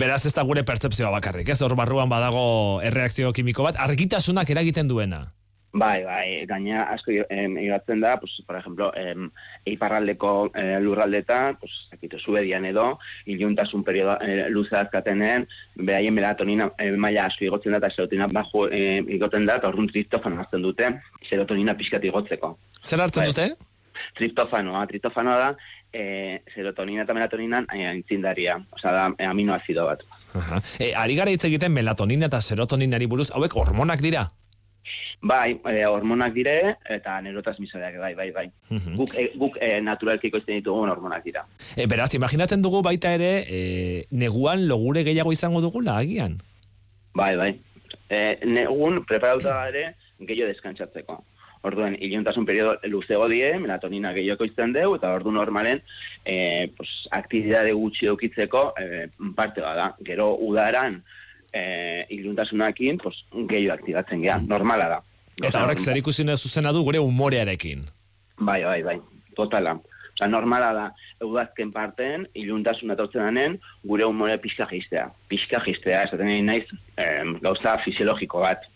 Beraz ez da gure pertzepzioa bakarrik, ez? Hor barruan badago erreakzio kimiko bat, argitasunak eragiten duena. Bai, bai, gaina asko igatzen da, pues, por ejemplo, em, eiparraldeko eh, lurraldetan, pues, akito, Suedian edo, iluntasun periodo eh, luze azkatenen, behaien melatonina eh, maila asko igotzen da, eta serotonina bajo eh, igoten da, eta orduan triptofano hartzen dute, serotonina pixkat igotzeko. Zer hartzen dute? Triptofanoa, triptofanoa da, eh, serotonina eta melatoninan eh, aintzindaria, osea da eh, aminoazido bat. Aha. E, ari gara hitz egiten melatonina eta serotoninari buruz, hauek hormonak dira? Bai, e, hormonak dire, eta neurotransmisoreak, bai, bai, bai. Mhm. Guk, e, guk e, naturalki ekoizten ditugun hormonak dira. E, beraz, imaginatzen dugu baita ere, e, neguan logure gehiago izango dugula, agian? Bai, bai. E, negun, preparauta ere, gehiago deskantzatzeko. Orduen, iluntasun periodo luzego die, melatonina gehiago ekoizten dugu, eta ordu normalen, e, pues, aktibidade gutxi eukitzeko e, parte bada. Gero udaran, e, iluntasunakin, pues, gehiago aktibatzen geha, normala da. Eta horrek zer ikusi zuzena du gure umorearekin. Bai, bai, bai, totala. Osa, normala da, eudazken parten, iluntasun etortzen denen, gure humore pixka jistea. Pixka jistea, esaten nahi naiz, em, gauza fisiologiko bat.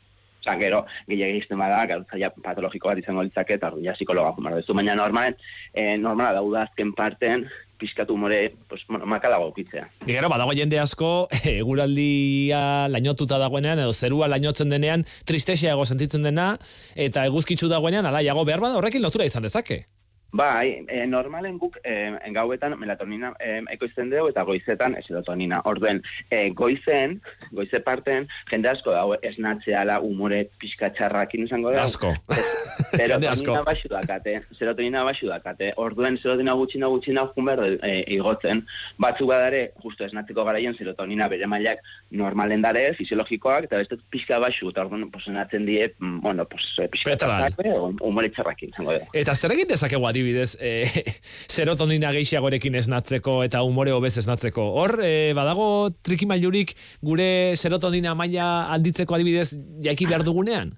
Osa, gero, gehiago egizten bada, gauza ja patologiko bat izango litzake, eta ja psikologa jumar duzu. Baina normalen, eh, normala da, udazken parten, pixkatu humore, pues, bueno, makalago ukitzea. Gero, badago jende asko, eguraldia lainotuta dagoenean, edo zerua lainotzen denean, tristexeago sentitzen dena, eta eguzkitzu dagoenean, alaiago behar bada horrekin lotura izan dezake. Bai, e, normalen guk e, gauetan melatonina e, ekoizten dugu eta goizetan serotonina. Orduen, e, goizen, goize parten, jende asko dago esnatzeala umore pixka txarrakin izango da. Asko. Serotonina baxu dakate, serotonina baxu dakate. Orduen serotonina gutxina gutxina jumber e, igotzen. Batzuk badare, justo esnatzeko garaien serotonina bere mailak normalen dare, fisiologikoak, eta beste pixka baxu, eta orduan, pues, enatzen die, mm, bueno, e, pixka Petral. txarrak, umore txarrakin izango da. Eta zer egin dezakegu adibidez, e, serotonina gehiagorekin esnatzeko eta umore hobez esnatzeko. Hor, e, badago trikimailurik gure serotonina maila alditzeko adibidez jaiki behar dugunean?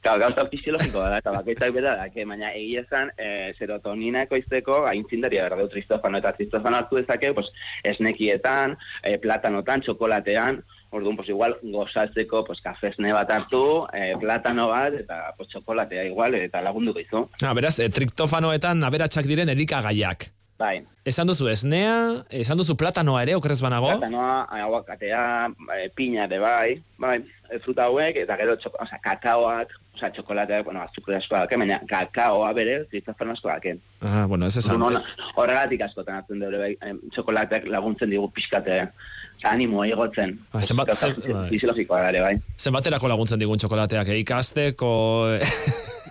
Claro, gauza fisiologikoa da, eta bakoitzak bera da, que, baina egia esan, e, serotonina ekoizteko aintzindaria behar du tristofano, eta tristofano hartu dezake, pues, esnekietan, e, platanotan, txokolatean, Orduan, pues igual, gozatzeko, pues, kafesne bat hartu, e, platano bat, eta pues, txokolatea igual, eta lagunduko izu. Ah, beraz, e, triktofanoetan aberatsak diren elikagaiak. Bai. Esan duzu esnea, esan duzu platanoa ere, okerrez banago? Platanoa, aguakatea, e, piña ere bai, bai, fruta hauek, eta gero txoko, oza, kakaoak, oza, txokolateak, bueno, azukre asko dake, baina kakaoa bere, tristofano asko dake. Ah, bueno, ez esan. Orduan, Horregatik askotan hartzen dure, bai, txokolateak laguntzen digu pixkate, animoa igotzen. Ba, zenbat- bai. Fisiologikoa da ere, bai. Zenbaterako laguntzen digun txokolateak, eh? ikasteko...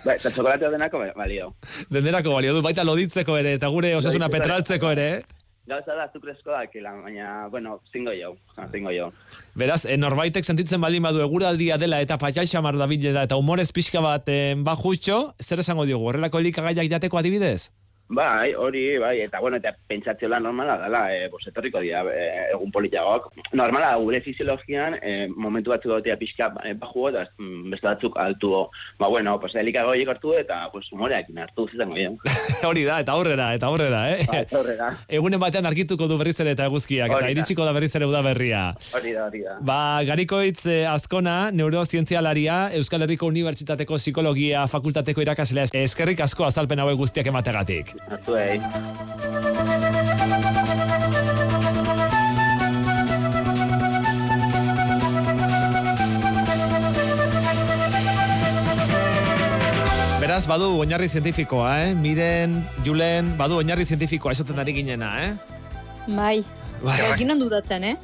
Bai, eta txokolatea denako bai, balio. Denderako balio du, baita loditzeko ere, eta gure osasuna Loditzeko ere. petraltzeko ere. eh? Gauza da azukrezko dakela, baina, bueno, zingo jo, zingo jo. Beraz, e, norbaitek sentitzen baldin badu eguraldia dela eta patxai xamar da eta humorez pixka bat e, bajutxo, zer esango diogu, horrelako elikagaiak jateko adibidez? Bai, hori, bai, eta bueno, eta pentsatziola normala dela, e, etorriko dira e, egun politiagok. Normala, gure fisiologian, e, momentu batzuk dautea pixka e, baju, eta mm, beste batzuk altu. Ba, bueno, pues, elikagoiek hartu eta, pues, humoreakin hartu, zizango jo. hori da, eta aurrera, eta aurrera, eh? Ba, horrega. Egunen batean argituko du berriz ere eta eguzkiak, eta iritsiko da berriz ere udaberria. Hori da, hori da. Ba, Garikoitz eh, Azkona, neurozientzialaria, Euskal Herriko Unibertsitateko Psikologia Fakultateko irakaslea. Eskerrik asko azalpen hauek guztiak emategatik. Hartu egin. Beraz, badu oinarri zientifikoa, eh? Miren, Julen, badu oinarri zientifikoa esaten ari ginena, eh? Bai. Bai, bai. Ekin ondudatzen, eh?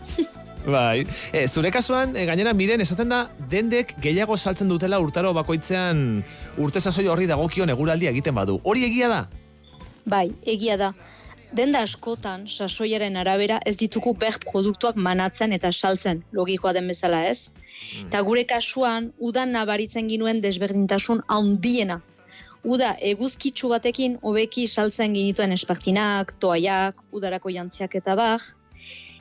Bai. E, zure kasuan, e, gainera, miren, esaten da, dendek gehiago saltzen dutela urtaro bakoitzean urte sasoi horri dagokion eguraldia egiten badu. Hori egia da? Bai, egia da. Denda askotan, sasoiaren arabera, ez ditugu ber produktuak manatzen eta saltzen, logikoa den bezala ez. Eta gure kasuan, udan nabaritzen ginuen desberdintasun handiena. Uda eguzkitsu batekin hobeki saltzen ginituen espartinak, toaiak, udarako jantziak eta bar.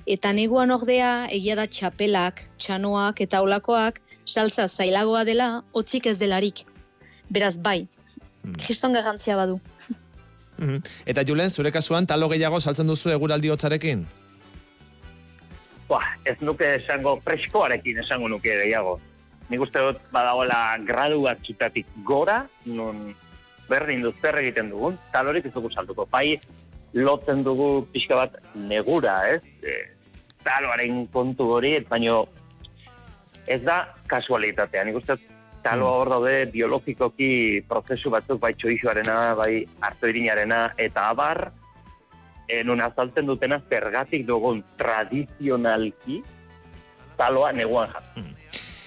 Eta neguan ordea, egia da txapelak, txanoak eta olakoak saltza zailagoa dela, otzik ez delarik. Beraz, bai, kriston garrantzia badu. Mhm. Eta Julen, zure kasuan, talo gehiago saltzen duzu eguraldi hotzarekin? Buah, ez nuke esango freskoarekin esango nuke gehiago. Nik uste dut badagoela gradu batzutatik gora, non berdin dut zer egiten dugun, talorik ez dugu saltuko. Bai, lotzen dugu pixka bat negura, ez? E, taloaren kontu hori, baino ez da kasualitatea. Nik uste dut taloa hor daude biologikoki prozesu batzuk bai txoixoarena, bai artoirinarena, eta abar, e, non azaltzen dutena zergatik dugun tradizionalki taloa neguan jartzen.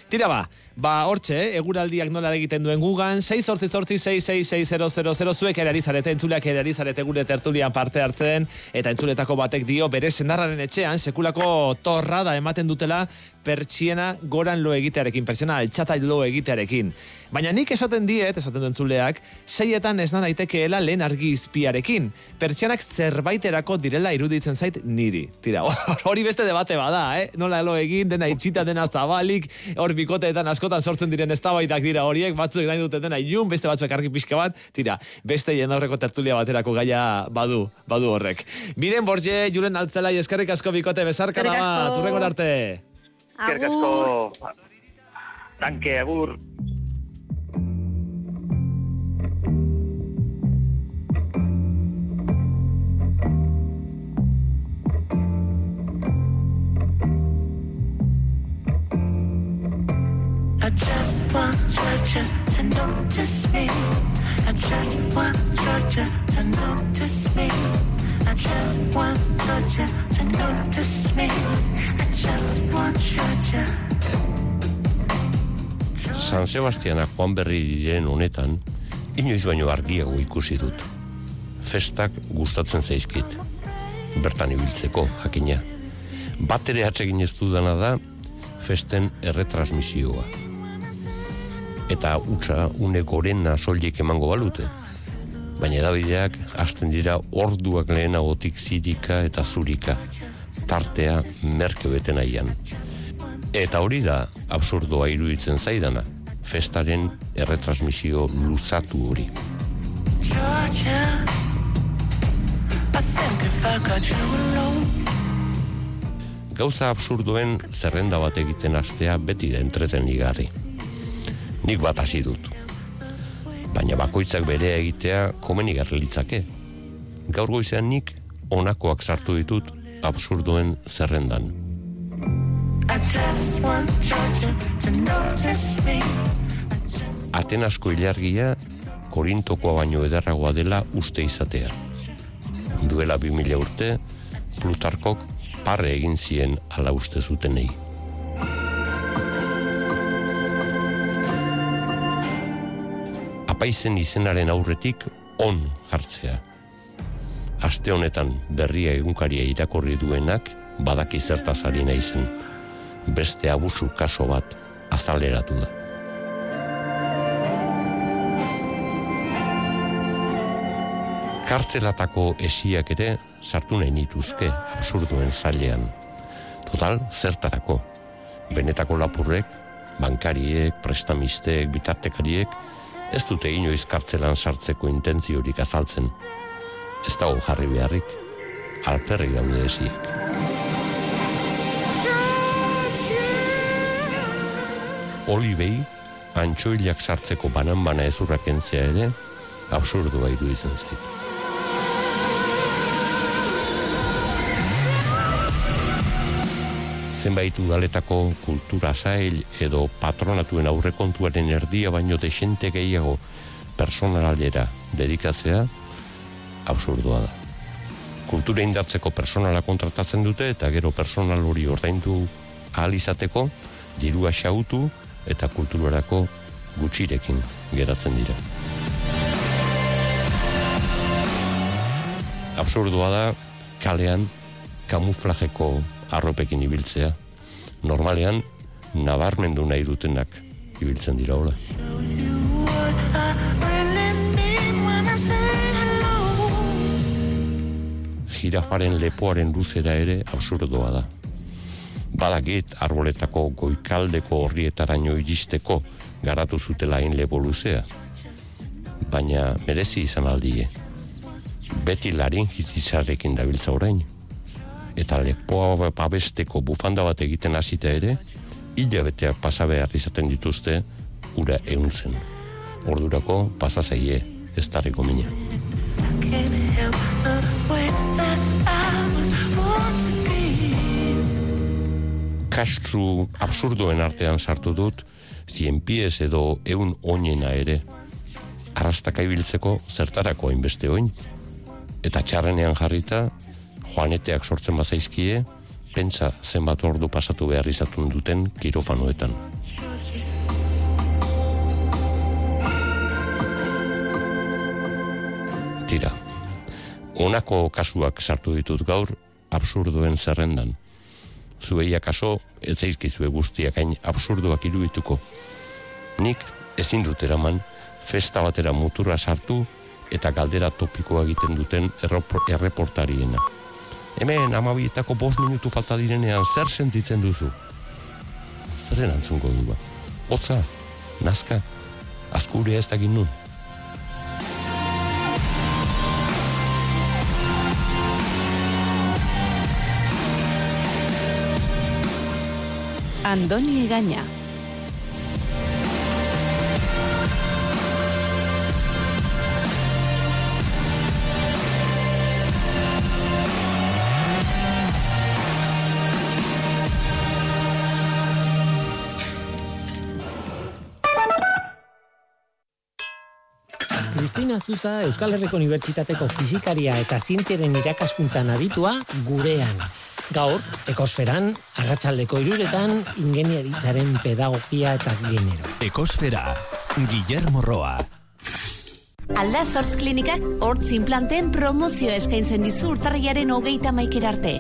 Tira ba, Ba, hortxe, eh, eguraldiak nola egiten duen gugan, 6 sortzi sortzi 6660000 zuek ere ari zarete, entzuleak ere ari zarete gure tertulian parte hartzen, eta entzuletako batek dio bere senarraren etxean, sekulako torrada ematen dutela, pertsiena goran lo egitearekin, pertsiena altxata lo egitearekin. Baina nik esaten diet, esaten duen zuleak, seietan ez da daitekeela lehen argi izpiarekin. Pertsianak zerbaiterako direla iruditzen zait niri. Tira, hori beste debate bada, eh? Nola lo egin, dena itxita, dena zabalik, hor bikoteetan askotan sortzen diren eztabaidak dira horiek, batzuk nahi dute dena ilun, beste batzuek argi pixka bat, tira, beste jen aurreko tertulia baterako gaia badu, badu horrek. Miren Borge, Julen Altzelai, eskerrik asko bikote, besarkada Eskerrik asko. bat, urrengor arte. Eskerrik asko. Danke, agur. Just want Georgia to notice me. I just want Georgia to notice me. I just want Georgia. San Sebastiana Juan Berri diren honetan, inoiz baino argiago ikusi dut. Festak gustatzen zaizkit. Bertan ibiltzeko, jakina. Bat ere atsegin ez dudana da, festen erretransmisioa. Eta utza une gorena soilik emango balute. Baina edabideak hasten dira orduak lehenagotik zirika eta zurika. Tartea merke beten aian. Eta hori da absurdoa iruditzen zaidana, festaren erretransmisio luzatu hori. Gauza absurdoen zerrenda bat egiten astea beti da entretenigarri. Nik bat hasi dut. Baina bakoitzak bere egitea komenigarri litzake. Gaur goizean nik honakoak sartu ditut absurdoen zerrendan. Atenasko ilargia Korintokoa baino ederragoa dela uste izatea. Duela 2000 urte, Plutarkok parre egin zien ala uste zutenei. Apaizen izenaren aurretik on jartzea. Aste honetan berria egunkaria irakorri duenak badaki zertaz ari naizen. Beste abusu kaso bat azaleratu da. Kartzelatako esiak ere sartu nahi nituzke absurduen zailean. Total, zertarako. Benetako lapurrek, bankariek, prestamisteek, bitartekariek, ez dute inoiz kartzelan sartzeko intentziorik azaltzen. Ez dago jarri beharrik, alperrik daude esiek. Olibei, antxoilak sartzeko banan-bana ezurrak entzea ere, absurdua iruditzen zait. Zenbait udaletako kultura sail edo patronatuen aurrekontuaren erdia baino desente gehiago personalera dedikatzea absurdoa da. Kultura indartzeko personala kontratatzen dute eta gero personal hori ordaindu ahal izateko dirua xautu eta kulturarako gutxirekin geratzen dira. Absurdoa da kalean kamuflajeko arropekin ibiltzea. Normalean, nabarmendu nahi dutenak ibiltzen dira hola. Girafaren lepoaren luzera ere absurdoa da. Badakit arboletako goikaldeko horrietaraino iristeko garatu zutela hain lepo luzea. Baina merezi izan aldie. Beti larin hitizarrekin dabiltza orain eta lepoa babesteko bufanda bat egiten hasita ere, hilabeteak pasa behar izaten dituzte ura euntzen. Ordurako pasa zaie ez tarriko mina. Kastru absurdoen artean sartu dut, zien pies edo eun oinena ere, arrastaka ibiltzeko zertarako hainbeste oin. Eta txarrenean jarrita, joaneteak sortzen bazaizkie, pentsa zenbat ordu pasatu behar izatun duten kirofanoetan. Tira, honako kasuak sartu ditut gaur absurdoen zerrendan. Zuei kaso, ez zaizkizue guztiak hain absurdoak irubituko. Nik ezin dut eraman, festa batera mutura sartu eta galdera topikoa egiten duten erreportariena. Hemen amabietako bost minutu falta direnean zer sentitzen duzu? Zer erantzungo du ba? Hotza, nazka, azkurea ez dakit nun. Andoni Egaña. Cristina Zuza Euskal Herriko Unibertsitateko fizikaria eta zientziaren irakaskuntzan aditua gurean. Gaur, ekosferan, arratsaldeko iruretan, ingenieritzaren pedagogia eta genero. Ekosfera, Guillermo Roa. Alda Zortz Klinikak hortz implanteen promozio eskaintzen dizu urtarriaren hogeita maikera arte.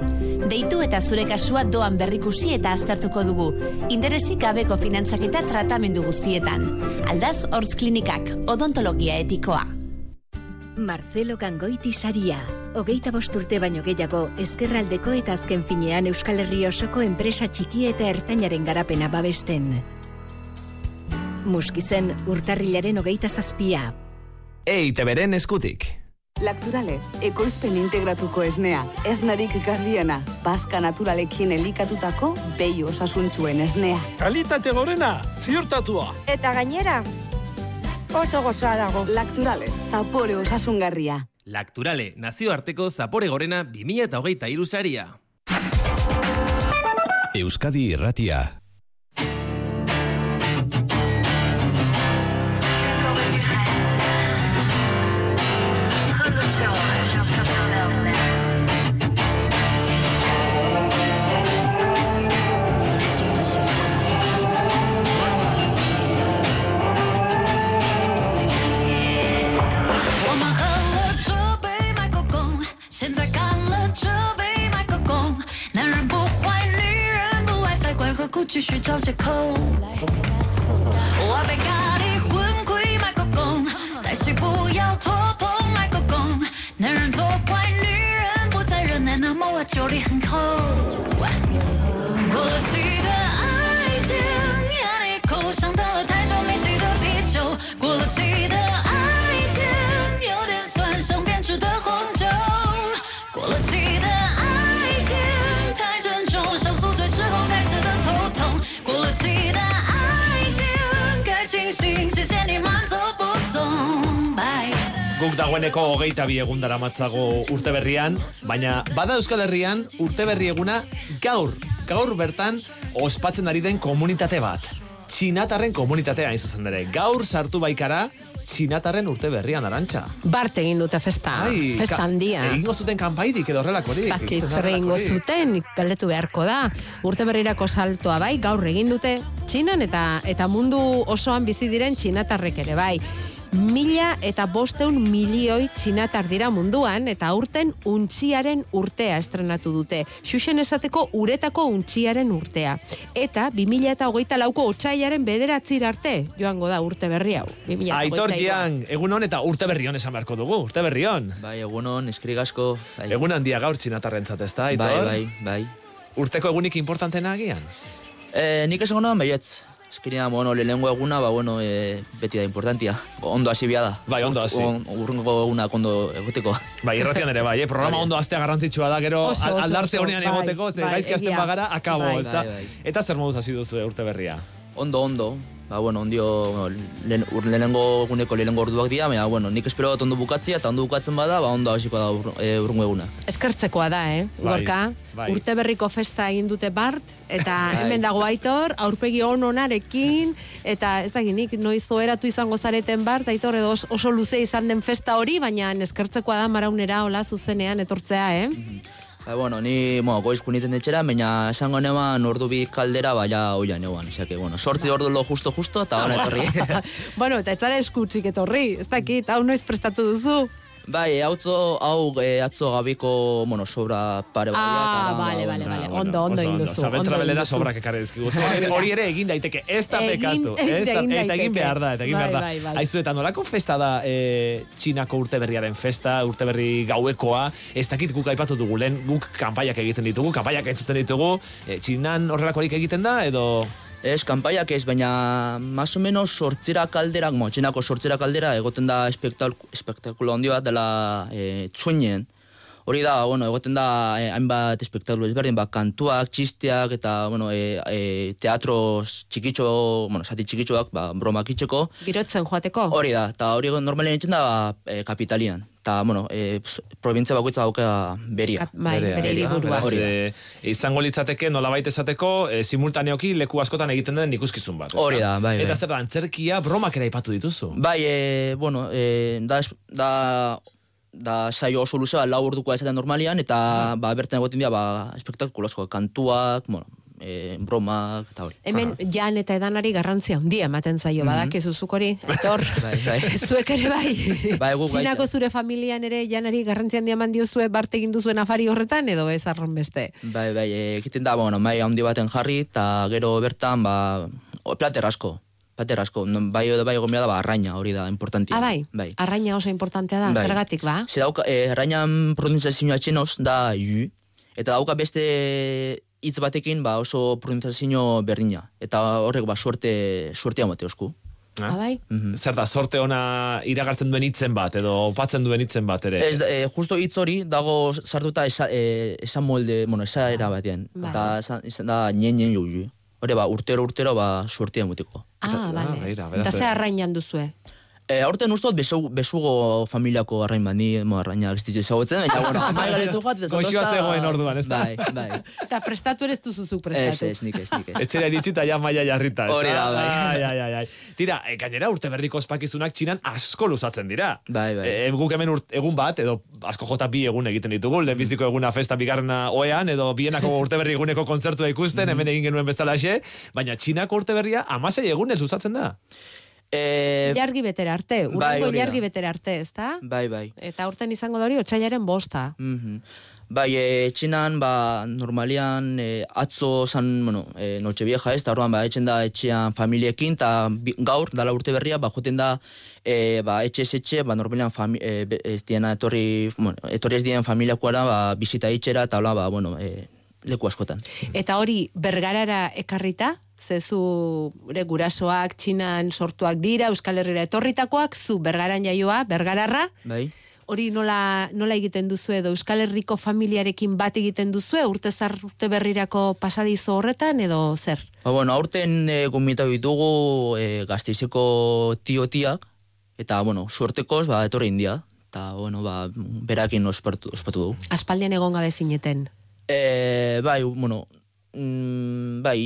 Deitu eta zure kasua doan berrikusi eta aztertuko dugu. Interesik gabeko finantzaketa tratamendu guztietan. Aldaz Hortz Klinikak, odontologia etikoa. Marcelo Gangoiti saria. Hogeita bost urte baino gehiago, ezkerraldeko eta azken finean Euskal Herri osoko enpresa txiki eta ertainaren garapena babesten. Muskizen urtarrilaren hogeita zazpia. EITB-ren eskutik. Lakturale, ekoizpen integratuko esnea, esnarik garbiena, bazka naturalekin elikatutako behi osasuntzuen esnea. Kalitate gorena, ziurtatua. Eta gainera, oso gozoa dago. Lakturale, zapore osasungarria. Lakturale, nazioarteko zapore gorena 2008 irusaria. Euskadi Irratia. 继续找借口。我被咖喱魂亏麦克风，但是不要拖棚麦克风。男人作怪，女人不再忍耐，那么我就离很厚。Guk dagoeneko hogeita bi egun dara matzago urte berrian, baina bada Euskal Herrian urte berri eguna gaur, gaur bertan ospatzen ari den komunitate bat. Txinatarren komunitatea hain zuzen ere. Gaur sartu baikara, txinatarren urte berrian arantxa. Bart egin dute festa, Ai, festa handia. Egingo zuten kanpairik edo horrelakorik. Dakit zer egingo zuten, galdetu beharko da. Urte berrirako saltoa bai, gaur egin dute Txinan eta eta mundu osoan bizi diren txinatarrek ere bai. Mila eta bosteun milioi txinatar dira munduan eta aurten untxiaren urtea estrenatu dute. Xuxen esateko uretako untxiaren urtea. Eta 2000 eta hogeita lauko otxaiaren bederatzir arte, joango da urte berri hau. 2023. Aitor Gian, egun hon eta urte berri hon esan beharko dugu, urte berri hon. Bai, egunon, eskrik asko. Bai. Egun handia gaur txinatarrentzat ez da, Aitor? Bai, bai, bai. Urteko egunik importantena agian? Eh, nik esango noan baietz. Eskirina, bueno, lehenengo eguna, ba, bueno, eh, beti da importantia. Ondo hasi bia da. Bai, ondo hasi. Urrengo eguna ondo egoteko. Bai, irratian ere bai, eh? programa ondo astea garrantzitsua da, gero Oso, oso, aldarte honean bai, egoteko, ze bai, gaizki hasten egia. bagara, akabo, Bai. Bai, bai. Eta zer moduz hasi duzu eh, urte berria? Ondo, ondo. Ba, bueno, ondio, bueno, lehen, ur, lehenengo eguneko lehenengo orduak dira, baina, bueno, nik espero dut ondo bukatzia, eta ondo bukatzen bada, ba, ondo hasiko da ur, e, urrengo eguna. Eskertzekoa da, eh? Bai, Gorka, bai. urte berriko festa egin dute Bart, eta hemen dago Aitor, aurpegi on onarekin, eta ez da nik noiz oheratu izango zareten Bart, Aitor edo os- oso luze izan den festa hori, baina eskertzekoa da maraunera hola zuzenean etortzea, eh? Ba, bueno, ni, bueno, goizku nintzen etxera, baina esango neban ordu bi kaldera, baina oian eguan. Osea, que, bueno, sortzi ordu lo justo justo, eta hona etorri. bueno, eta etzara eskutzik etorri, ez dakit, hau noiz prestatu duzu? Bai, atzo, hau e, atzo gabiko, bueno, sobra pare bai. Ah, bale, bale, bale. Ondo, ondo Oso egin duzu. Zaben ondo trabelera egin duzu. sobrak ekarri dizkigu. Hori- ere egin daiteke, ez da pekatu. eta egin behar da, eta egin behar da. Bai, bai, bai. Aizu, eta nolako festa da e, Txinako urteberriaren festa, urteberri gauekoa, ez dakit guk aipatu dugu, lehen guk kanpaiak egiten ditugu, kanpaiak entzuten ditugu, e, Txinan horrelakorik egiten da, edo... Ez, kanpaiak ez, baina más o menos sortzera kalderak, mo, txinako sortzera kaldera, egoten da espektak, espektakulo handi bat dela e, txuinen. Hori da, bueno, egoten da eh, hainbat espektakulo ezberdin, ba, kantuak, txisteak, eta, bueno, e, e, teatro txikitxo, bueno, sati txikitxoak, ba, bromak itxeko. Girotzen joateko? Hori da, eta hori normalen entzen da ba, e, kapitalian. Eta, bueno, e, provintzia bakoitza dauka beria. bai. Beraz, Hori e, izango litzateke nolabait esateko e, simultaneoki leku askotan egiten den ikuskizun bat. Hori da, bai, bai. Eta zer da, antzerkia bromak ere aipatu dituzu. Bai, e, bueno, e, da, da, da saio oso luzea, lau ordukoa esaten normalian, eta ba, bertan egoten dira, ba, espektakulazko kantuak, bueno, e, bromak, eta hori. Hemen jan eta edanari garrantzia handia ematen zaio, badakizu zuk hori, etor, Bai, bai. zuek ere bai. Bai, baita. Txinako zure familian ere janari garrantzia handia eman diozue barte egin duzuen afari horretan, edo ez arron beste. Bai, bai, e, egiten da, bueno, mai handi baten jarri, eta gero bertan, ba, plater asko. Plater asko. Non- Bai, edo bai egomea da, ba, arraina, hori da, importantia. Ah, bai, bai. arraina oso importantea da, Bai. zergatik ba? Ze dauka, eh, arrainan pronunciazioa txinoz da yu, eta dauka beste hitz batekin ba oso pronunciazio berdina. Eta horrek ba suerte, suertea mate osku. Ah, bai? Zer da, sorte ona iragartzen duen hitzen bat, edo opatzen duen hitzen bat ere. Ez, eh, justo hitz hori dago sartuta esa, eh, esa molde, bueno, esa era batean. Bai. Eta esan, izan da nien nien yu yu. Hore ba, urtero urtero ba suertea muteko. Ah, bale. beraz, Eta ze eh, arrainan duzue? E, aurten ustot besu, besugo familiako arrain bat, ni mo arraina ez ditu ezagutzen, baina, bueno, amai galetu bat, eta zatozta- zegoen orduan, ez da? Bai, bai. Eta prestatu ere ez duzuzuk Ez, prestatu. ez, nik ez, nik ez. Etxera iritsi eta ja maia jarrita. ez Hori da, bai. Ai, ai, ai, ai. Tira, e, gainera urte berriko ospakizunak txinan asko luzatzen dira. Bai, bai. E, guk hemen urt, egun bat, edo asko jota bi egun egiten ditugu, lehenbiziko eguna festa bigarrena oean, edo bienako urte berri eguneko kontzertua ikusten, hemen egin genuen bezalaxe, baina txinako urte berria amasei egunez luzatzen da. E, Ilargi betera arte, urrengo bai, da. ilargi betera arte, ezta? bai, bai. Eta urten izango da hori otsailaren bosta. Mhm. Bai, e, txinan, ba, normalian, e, atzo zan, bueno, e, noche vieja ez, orduan, ba, etxen da etxean familiekin, eta gaur, dala urte berria, ba, joten da, e, ba, etxe ez etxe, ba, normalian, fami, e, ez diena etorri, bueno, etorri ez dien familiakoara, ba, bizita itxera, eta hola, ba, bueno, e, leku askotan. Eta hori bergarara ekarrita, zezu gure gurasoak txinan sortuak dira, Euskal Herrira etorritakoak, zu bergaran jaioa, bergararra, Bai? hori nola, nola egiten duzu edo Euskal Herriko familiarekin bat egiten duzu urte zar urte berrirako pasadizo horretan edo zer? Ba, bueno, aurten e, ditugu e, gazteizeko tiotiak, eta, bueno, suertekoz, ba, etorri india. Eta, bueno, ba, berakin ospatu, ospatu dugu. Aspaldian egon gabe zineten. E, bai, bueno, mm, bai,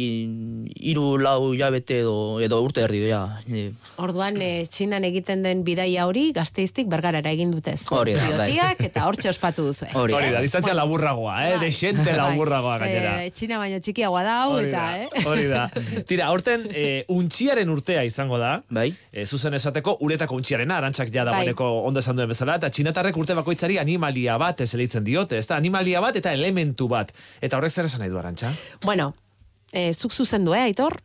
hiru lau jabete edo, edo urte erdi, ja. E, Orduan, e, txinan egiten den bidaia hori, gazteiztik bergarara egin dute. Hori da, bai. Eta hortxe ospatu duzu. Hori, da, distantzia laburragoa, eh? De xente laburragoa gainera. Eh, txina baino txikiagoa da, hau, Hori eta, da, eh? hori da. Tira, aurten e, untxiaren urtea izango da. Bai. E, zuzen esateko uretako untxiarena, arantxak ja Bai. dagoeneko ondo esan duen bezala, eta txinatarrek urte bakoitzari animalia bat ez elitzen diote, ez da, animalia bat eta elementu bat. Eta horrek zer esan nahi du, arantxa? Bueno, e, zuk zuzendu, eh, Aitor?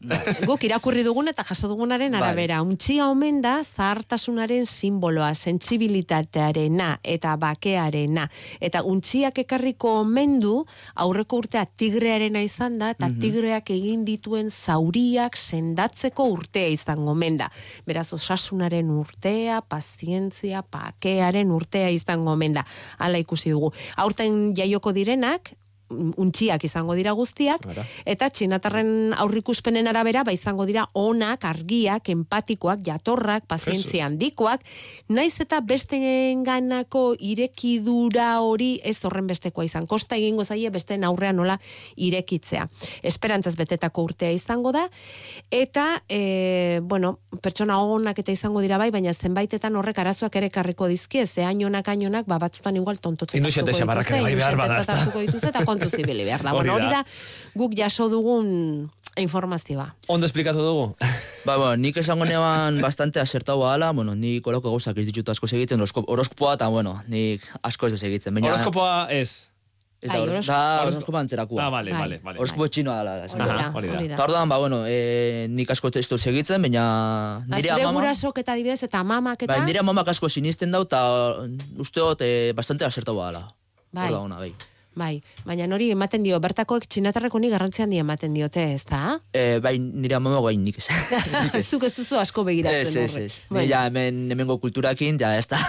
Guk irakurri dugun eta jaso dugunaren Bai. arabera. Untxia omen da zahartasunaren simboloa, sentsibilitatearena eta bakearena. Eta untxiak ekarriko omen du aurreko urtea tigrearena izan da, eta tigreak egin dituen zauriak sendatzeko urtea izango omen da. Beraz, osasunaren urtea, pazientzia, bakearen urtea izango omen da. Hala ikusi dugu. Aurten jaioko direnak, untxiak izango dira guztiak, eta txinatarren aurrikuspenen arabera, ba izango dira onak, argiak, empatikoak, jatorrak, pazientzia handikoak, naiz eta besteenganako irekidura hori ez horren bestekoa izan. Kosta egingo zaie besteen aurrean nola irekitzea. Esperantzaz betetako urtea izango da, eta, e, bueno, pertsona onak eta izango dira bai, baina zenbaitetan horrek arazoak ere karriko dizkie, ze ainonak ainonak, ba, batzutan igual tontotzen Inuzente xabarrak ere bai behar bada, ezta? hartuko dituzte eta kontu zibili behar da. Hori Bueno, hori da. da, guk jaso dugun informazioa. Ondo esplikatu dugu. Ba, bueno, nik esango neban bastante asertau ala, bueno, nik koloko gauzak ez ditut asko segitzen, horosko- horoskopoa, eta bueno, nik asko ez da segitzen. Baina, Horoskopoa ez. Ez da, Bai, horos- da horos- horoskopa antzerakua. Ah, vale, vale, vale. Horoskopo txinoa da, esan Hori da, hori da. da. Eta orduan, ba, bueno, e, nik asko ez dut segitzen, baina Ba, nire zure amama... gurasok eta adibidez eta mamak eta... Bai, nire amamak asko sinisten dau, eta uste dut e, bastante asertau dela. Bai. Hor da ona, bai. Bai, baina nori ematen dio, bertakoek txinatarreko ni garrantzi handia ematen diote, ez da? E, bai, nire amama bai nik ez. Zuk ez duzu asko begiratzen Ez, ez, ez. Bai. Ni ja hemen, hemengo kulturakin, ja, ez da.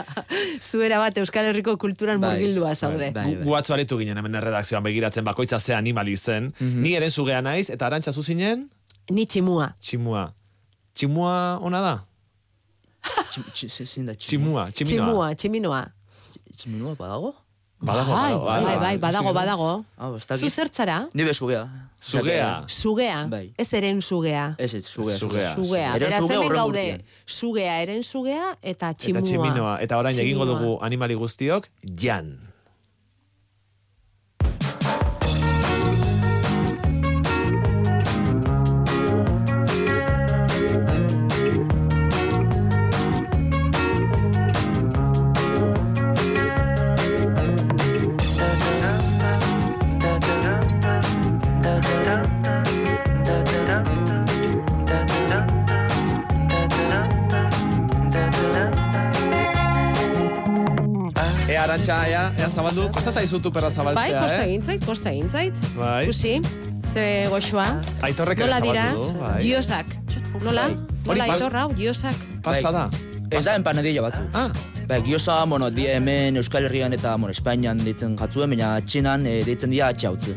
Zuera bat Euskal Herriko kulturan Bai, murgildua zaude. bai, gu atzo aritu ginen hemen erredakzioan begiratzen bakoitza ze animali zen. Mhm. Ni eren zugea naiz, eta arantxa zuzinen, Ni tximua. tximua. Tximua ona da Tximua, tximinoa. Tximua, tximinoa. Tximinoa badago? Badago, bai, badago, bai, bai, bai, badago, badago. Ah. Zu zertzara? Ni bezugea. Zugea. Sugea. Bai. Ez eren sugea. Ez, ez, zugea. Zugea. Sugea. Eren Beraz, zugea hemen gaude. Sugea, eren sugea eta Eta tximua. tximinoa. Eta orain egingo dugu animali guztiok, jan. Arantxa, ea, ea zabaldu. Kosta zaizu tuperra zabaltzea, Bai, kosta eh? egin zait, kosta egin zait. Bai. Ikusi, ze goxoa. Aitorrek ere dira? zabaldu du, bai. Giosak. Nola? Hori Nola aitorra, hau, giosak. Pasta da. Ez da empanadilla batzu. Ah. Bai, gioza, bueno, di, hemen Euskal Herrian eta bueno, Espainian deitzen jatzuen, baina Txinan e, deitzen dira txautze.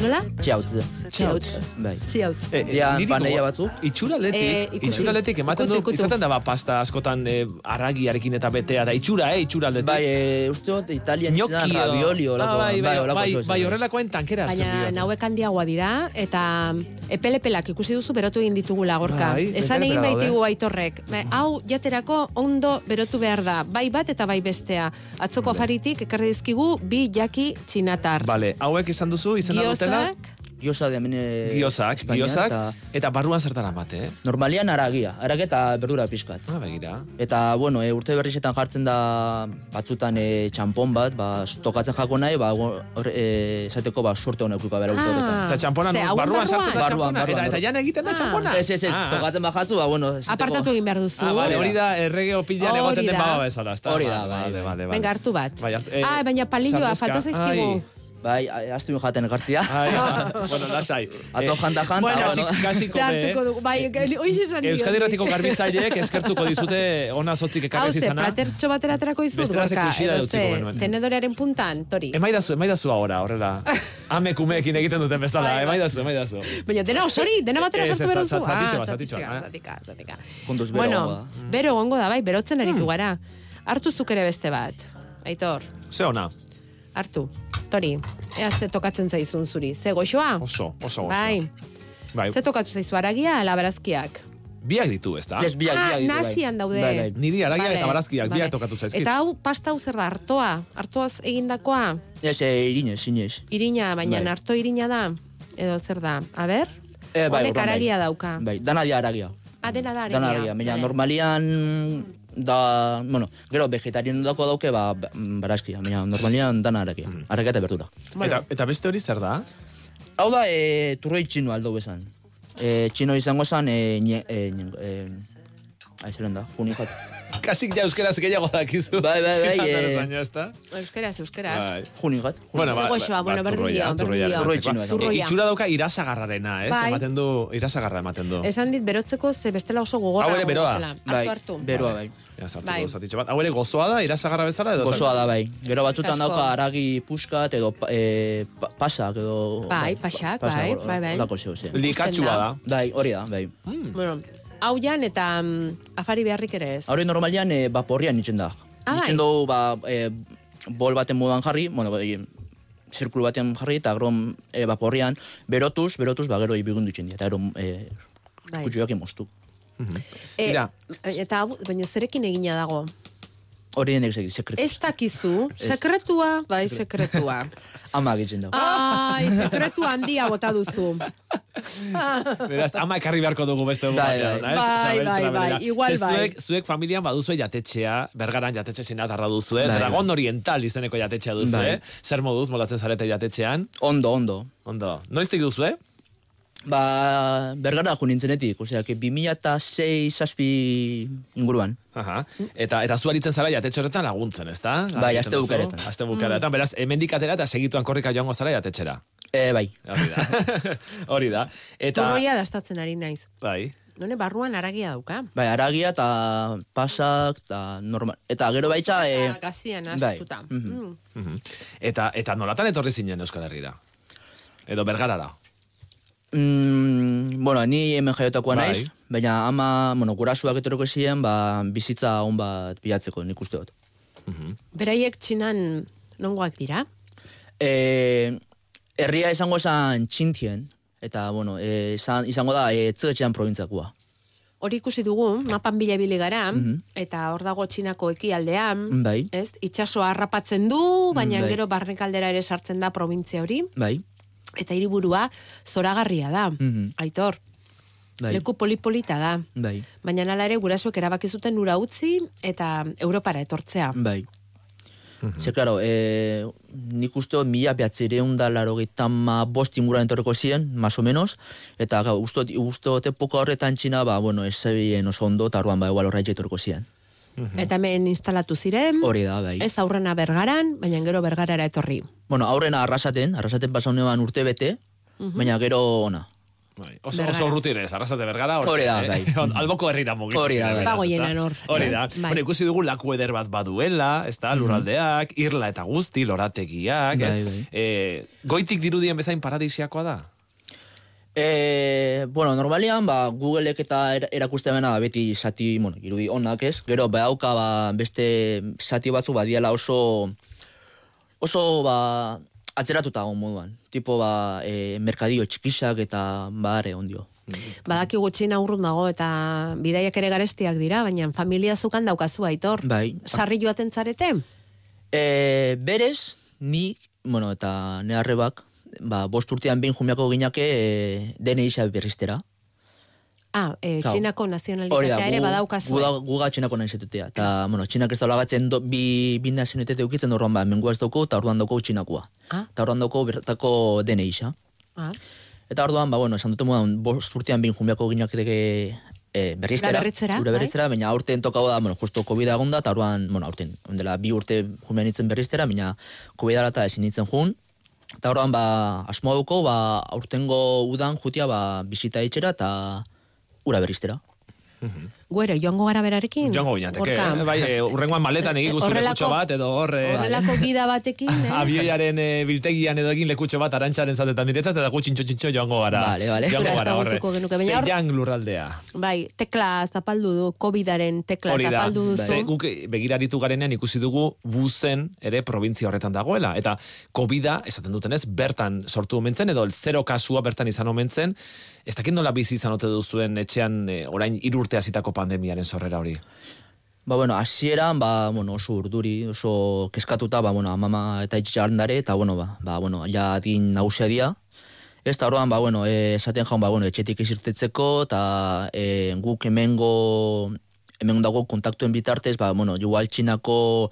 Nola? Txautze. Txautz. Bai. Txiautz. Eh, Dira niri empanadilla gogo- batzu? Itxuraletik, Eh, ikusi. itxuraletik ematen du, izaten da ba pasta askotan eh, arragiarekin eta betea, da itxura, eh, itxuraldetik. Bai, e, uste dut Italian izan ravioli Ah, olako. bai, bai, olako bai, zeu bai, zen. horrelakoen tankera hartzen Baina nauek handiagoa dira, eta epelepelak ikusi duzu berotu egin ditugula gorka. Bai, Esan egin baitigu aitorrek. Hau jaterako ondo berotu behar da. Bai bat eta bai bestea. Atzoko afaritik ekarri dizkigu bi jaki txinatar. Bale, hauek izan duzu, izena dutela? Gioza de hemen e, Giozak, giozak, eta eta barruan zertara mate, eh? Normalian aragia, aragia eta berdura pixkat. Ah, begira. Eta, bueno, e, urte berrizetan jartzen da batzutan e, txampon bat, ba, tokatzen jako nahi, ba, hor, e, esateko, ba, suerte honek uka bera urte horretan. Eta txampona, Ze, hauen barruan sartzen da Barruan, txampona? barruan, Eta, eta jan egiten da txampona? Ez, ez, ez, Ah. tokatzen bajatzu, ba, bueno, esateko- apartatu egin behar duzu. Ah, bale, hori da errege opilan egoten den baba bezala, ezta? Hori da, Vale, bai, vale, bai. vale, vale. Venga, hartu bat. Bai, eh, ah, baina palilloa, falta zaizkigu. Ai. Bai, astu jaten ekartzia. Ai, ah, bueno, lasai. Atzo Eh, janta janta, Bueno, bueno. Kasiko Ze hartuko dugu. Bai, hoiz esan diot. Euskadi Ratiko garbitzaileek eskertuko dizute ona zotzik Hau ekarrez izana. platertxo batera aterako izut, gorka. Edo tenedorearen puntan, tori. Emaidazu, emaidazu ahora, horrela. Ame kumeekin egiten duten bezala, Bai, bai. emaidazu, emaidazu. Baina dena osori, dena batera sartu behar duzu. zatitxo Ah, zatitxo zatika, eh? Kontuz bero Bueno, gongo da. bero egongo da, bai, berotzen aritu gara. Hartu zuk ere beste bat. Aitor, Ze ona, hartu. Tori, ea ze tokatzen zaizun zuri. Ze goxoa? oso, oso, oso. Bai, Bai, ze tokatu zaizu aragia, ala barazkiak. biak ditu, ez da? Ez, biak, ah, biak ditu, bai. daude. Bai, bai. Niri aragia Vale, eta barazkiak, vale. biak tokatu zaizkit. Eta hau, pasta hau zer da, hartoa? Hartoaz egindakoa? Ez, e, irinez, irinez. Irina, baina Bai. harto irina da? Edo zer da? A ber? E, bai, Honek bai. aragia dauka. Bai, dana dia aragia. Adena da Dana aragia. aragia. Baina Vale. normalian da, bueno, gero vegetarian dako dauke, ba, ba- barazkia. Baina normalian dana aragia. Mm. Eta berdura. Eta, eta beste hori zer da? Hau da, e, turroi txino aldo bezan. E, txino izango zan, e, nye, e, nye, e, ai, zeren da, juni jat. Kasik ja euskeraz gehiago dakizu. Bai, bai, bai, eh. baino, ez da? Euskeraz, euskeraz. Bai. Juni jat. Bueno, Ze goxoa, bueno, berdin turroia berdin txinoa. Turroia. Itxura dauka irasagarrarena, ez? Bai. Ematen du, irasagarra ematen du. Esan dit berotzeko ze bestela oso gogorra. Hau ere beroa. Bai, beroa bai. Ja, Bai. bat. Hau ere gozoa da, irasagarra bezala edo? Gozoa da bai. Gero batzutan dauka aragi puskat edo e, pa, pasak edo... Bai, pasak, bai, bai, bai. Zeu. Likatxua da. Bai, hori da, bai. Bueno, hau jan eta mm, afari beharrik ere ez. Hori normalian e, baporrian itzen da. Ah, bai. Itzen dugu, ba, e, bol baten moduan jarri, bueno, bai, zirkulu batean jarri, eta gero e, baporrian, berotuz, berotuz, ba, gero ibigundu itzen dira, eta gero e, Bai. kutsuak emostu. E, Mira. eta hau, baina zerekin egina dago. Hori denek segit, sekretu. Ez dakizu, sekretua, bai, sekretua. Ama egitzen da. Ai, sekretu handia bota duzu. Beraz, ama ekarri beharko dugu beste egun Bai, bai. Bai, bai, bai, igual bai. Zuek, zuek familian baduzue jatetxea, bergaran jatetxe sinatarra duzue, Bai. Dragon Oriental izeneko jatetxea duzue, Bai. zer moduz moldatzen zarete jatetxean? Ondo, ondo. Ondo. Noiztik duzue? Ba, bergara jo nintzenetik, osea, que 2006 zazpi inguruan. Aha. Eta eta zu aritzen zara jatetxe horretan laguntzen, ezta? Bai, aste bukaeretan. Aste bukaeretan. Beraz, hemendik atera eta segituan korrika joango zara jatetxera. E, bai. Hori da. Hori da. Eta Turroia dastatzen ari naiz. bai. None barruan aragia dauka. Bai, aragia eta pasak, eta normal. Eta gero baitza... E, Gazian bai. astuta. Mhm. Mm. Mhm. Eta eta nolatan etorri zinen Euskal Herrira? Edo bergarara? Mm, bueno, ni hemen jaiotakoa Bai. naiz, baina ama, bueno, gurasuak etoroko ziren, ba, bizitza on bat bilatzeko, nik uste dut. Beraiek txinan nongoak dira? E, herria izango esan txintien, eta, bueno, e, izan, izango da, e, provintzakoa. Hori ikusi dugu, mapan bila ibili gara, Mhm. eta hor dago txinako ekialdean, Bai. ez? Itxasoa harrapatzen du, baina Bai. gero barnekaldera ere sartzen da provintzia hori, Bai. Eta hiriburua zoragarria da. Mhm. Aitor, Bai. leku polipolita da. Bai. Baina nala ere gurasoek erabaki zuten ura utzi eta Europara etortzea. Bai. Ze, claro, e, nik uste mila behatzireun da laro bost inguruan etorreko ziren, más o menos, eta gau, uste uste dut epoka horretan txina, ba, bueno, ez zebien oso ondo, eta orduan, ba, igual horreitxe etorreko ziren. Eta hemen instalatu ziren, Hori da, bai. ez aurrena bergaran, baina gero bergarara etorri. Bueno, aurrena arrasaten, arrasaten pasa honean urte bete, Mhm. baina gero ona. Bai. Oso, Bergara. oso urrutirez, arrasate bergara, Hori da, eh? bai. Alboko herrira mugitu Hori da, bai. Bagoienan hor. Hori da. Bai. Bueno, ikusi dugu laku eder bat baduela, ez da, lurraldeak, irla eta guzti, lorategiak, ez? Bai, bai. Eh, goitik dirudien bezain paradisiakoa da? E, bueno, normalian, ba, Googleek eta er, erakuste bena beti sati, bueno, irudi onak ez, gero behauka ba, beste sati batzu badiala oso, oso ba, atzeratuta egon moduan. Tipo, ba, e, merkadio txikisak eta ba, are ondio. Badaki gutxina urrun dago eta bidaiak ere garestiak dira, baina familia zukan daukazu aitor. Bai. Sarri joaten zarete? E, berez, ni, bueno, eta ne arrebak, ba, bost urtean behin jumiako ginake e, dene isa berriztera. Ah, e, Kau. txinako nazionalitatea ere badaukazu. gu da- gu ga txinako nahi zetutea. Eta, bueno, txinak ez da lagatzen do, bi, bi nazionetete ukitzen orduan ba, mengua ez dauko, eta orduan dauko txinakoa. Ah. Eta orduan dauko bertako dene isa. Ah. Eta orduan, ba, bueno, esan dute modan, bost urtean behin jumiako ginaketeke e, berriztera. Ura berritzera, Ura bai. berritzera, baina aurten tokau da, bueno, justo COVID egon da, eta orduan, bueno, aurten, ondela bi urte jumean nintzen berriztera, baina COVID eta ezin nintzen jun. Eta orduan, ba, asmoa duko, ba, aurtengo udan jutia, ba, bizita itxera eta ura berriztera. Guero, joango gara berarekin? Joango ginateke, Gorka. eh? bai, e, urrengoan maletan egin guztu lekutxo bat, edo hor... eh, Horrelako gida batekin, eh? Abioiaren e, biltegian edo egin lekutxo bat arantxaren zatetan diretzat, eta gutxintxo txintxo joango gara. Vale, vale. Joango gara horre. Zeian lurraldea. Bai, tekla zapaldu du, COVID-aren tekla Hori da, zapaldu duzu. ze guk begiraritu garenean ikusi dugu buzen ere provintzia horretan dagoela. Eta COVID-a, esaten dutenez, bertan sortu omentzen, edo zero kasua bertan izan omentzen, ez dakit nola bizi izan ote duzuen etxean e, orain irurte hasitako pandemiaren sorrera hori. Ba, bueno, hasieran, ba, bueno, oso urduri, oso keskatuta, ba, bueno, amama eta itxarndare, eta, bueno, ba, ba, bueno, ja din nausia dia. Ez da orduan, ba, bueno, e, esaten jaun, ba, bueno, etxetik isirtetzeko, eta e, guk hemengo, hemen dago kontaktuen bitartez, ba, bueno, igual txinako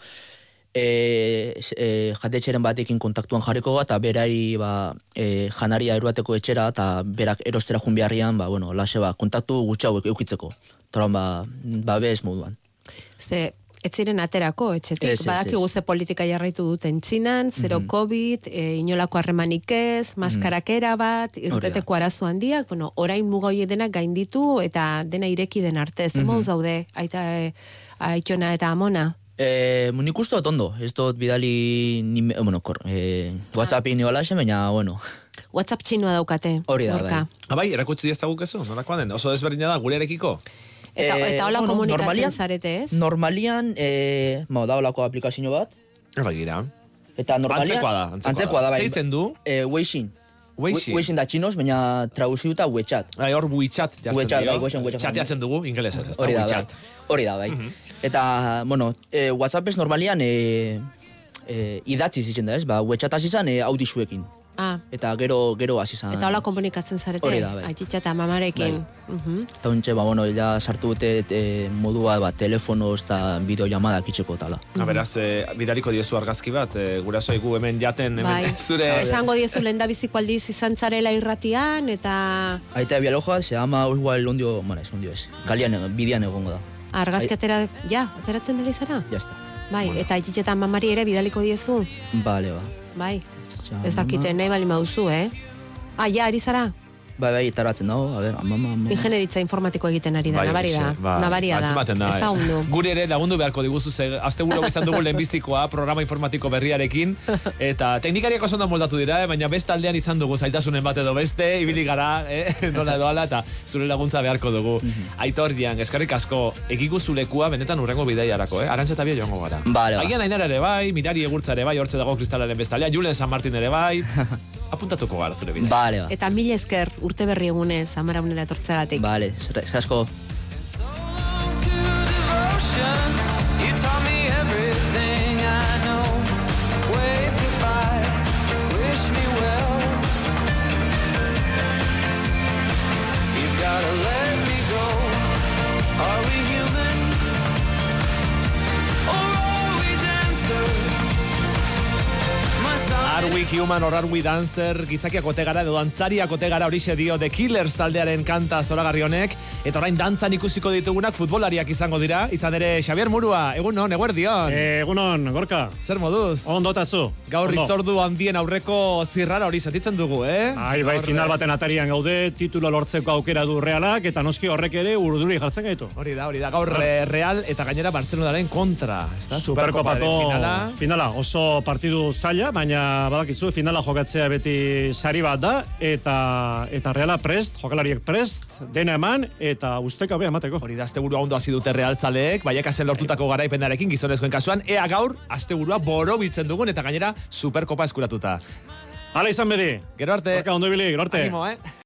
e, e, jatetxeren batekin kontaktuan jarriko eta berari, ba, e, janaria eruateko etxera, eta berak erostera jun beharrian, ba, bueno, lase, ba, kontaktu gutxi hauek eukitzeko. Eta orduan, ba, ba, bez moduan. Ze, ez ziren aterako, etxetik. Ez, ez, Badakigu ez. ze politika jarraitu duten txinan, zero Mhm. COVID, e, inolako harremanik ez, maskarakera bat, irteteko arazo handiak, bueno, orain muga horiek denak gainditu eta dena ireki den arte. Zer Mhm. moduz daude, aita, e, aitona eta amona? Eh, nik uste dut ondo, ez dut bidali, nime, bueno, kor, eh, Whatsappi ni hola baina, bueno, WhatsApp txinoa daukate. hori da, bai. Abai, erakutsi diezaguk ezo, nolakoa den? Oso desberdina da, gurearekiko? Eta, Eh, eta hola bueno, komunikatzen normalian- zarete, ez? Normalian, eh, ma, da holako aplikazio bat, Bai, gira. eta normalian... Antzekoa da, antzekoa, antzekoa da, bai. Zeitzen du? Eh, Weixin. Weixin. Weixin da txinos, baina traduziuta WeChat. Bai, hor WeChat jartzen WeChat, bai, WeChat, WeChat. Chateatzen dugu, ingelesez, ez da, Hori da, bai. Hori da, bai. Eta, bueno, eh, WhatsApp ez normalian eh, eh, idatzi zitzen da, ez? Ba, WeChat hasi zen eh, audizuekin. Ah, Eta gero, gero hasi zan. eta hola komunikatzen zarete, Hori da, bai. aititxa eta mamarekin. Mhm. Eta ontxe, ba, bueno, ja sartu dute e, modua, ba, telefonoz eta bideo llamadak itxeko tala. Ha, beraz, e, bidaliko diezu argazki bat, e, guraso gu hemen jaten, hemen Bai. zure... Esango diezu lehen da biziko aldiz izan zarela irratian, eta Aita bialoja, se ama igual ondio, bueno, ez ondio ez. Kalian, bidean egongo da. argazki atera, ja, ateratzen ari zara? Ja, está. Bai, eta aititxa eta mamari ere bidaliko diezu? Bale, ba. Bai, ez dakite nahi bali mauzu, eh? Ah, ja, ari zara? Bai, bai, taratzen dago, a ber, ama, ama, ama. Ingenieritza informatiko egiten ari da, Bai, nabari da, bai, nabaria da. antzebaten da. Ez haundu. Guri ere lagundu beharko diguzu, ze azte guro izan dugu lehenbizikoa programa informatiko berriarekin, eta teknikariak oso moldatu dira, eh? baina beste aldean izan dugu zailtasunen bat edo beste, ibili gara, eh? nola edo ala, eta zure laguntza beharko dugu. Aitor dian, eskarrik asko, egigu zulekua benetan urrengo bideiarako, eh? Arantxa eta joango gara. Bale, ba. Agian ainara ere bai, mirari egurtza ere bai, hortze dago kristalaren bestalea, Julen San Martin ere bai, apuntatuko gara zure bidea. Bale, ba. Eta mil esker urte berri egunez, amara unera etortzeagatik. Bale, eskerrik asko. You taught Are we human or are we dancer? Gizakiak ote gara edo dantzariak ote gara horixe dio The Killers taldearen kanta zoragarri honek. Eta orain dantzan ikusiko ditugunak futbolariak izango dira. Izan ere Xavier Murua, egun non, eguerdion. egunon, gorka. Zer moduz? Ondo eta zu. Gaur itzordu handien aurreko zirrara hori sentitzen dugu, eh? Ai, bai, Gaur, final baten atarian gaude, titulo lortzeko aukera du realak, eta noski horrek ere urduri jartzen gaitu. Hori da, hori da, gaur eh, Real eta gainera Bartzelonaren kontra. Superkopako finala. finala, oso partidu zaila, baina badakizu finala jokatzea beti sari bat da, eta eta reala prest, jokalariek prest, dena eman, eta usteka be emateko. Hori da, asteburua ondo hasi dute realtzaleek, baiakasen lortutako garaipenarekin gizonezkoen kasuan, ea gaur asteburua boro biltzen dugun eta gainera superkopa eskuratuta. Hala izan bedi. Gero arte. Gorka, ondo ibili, gero arte. Animo, eh?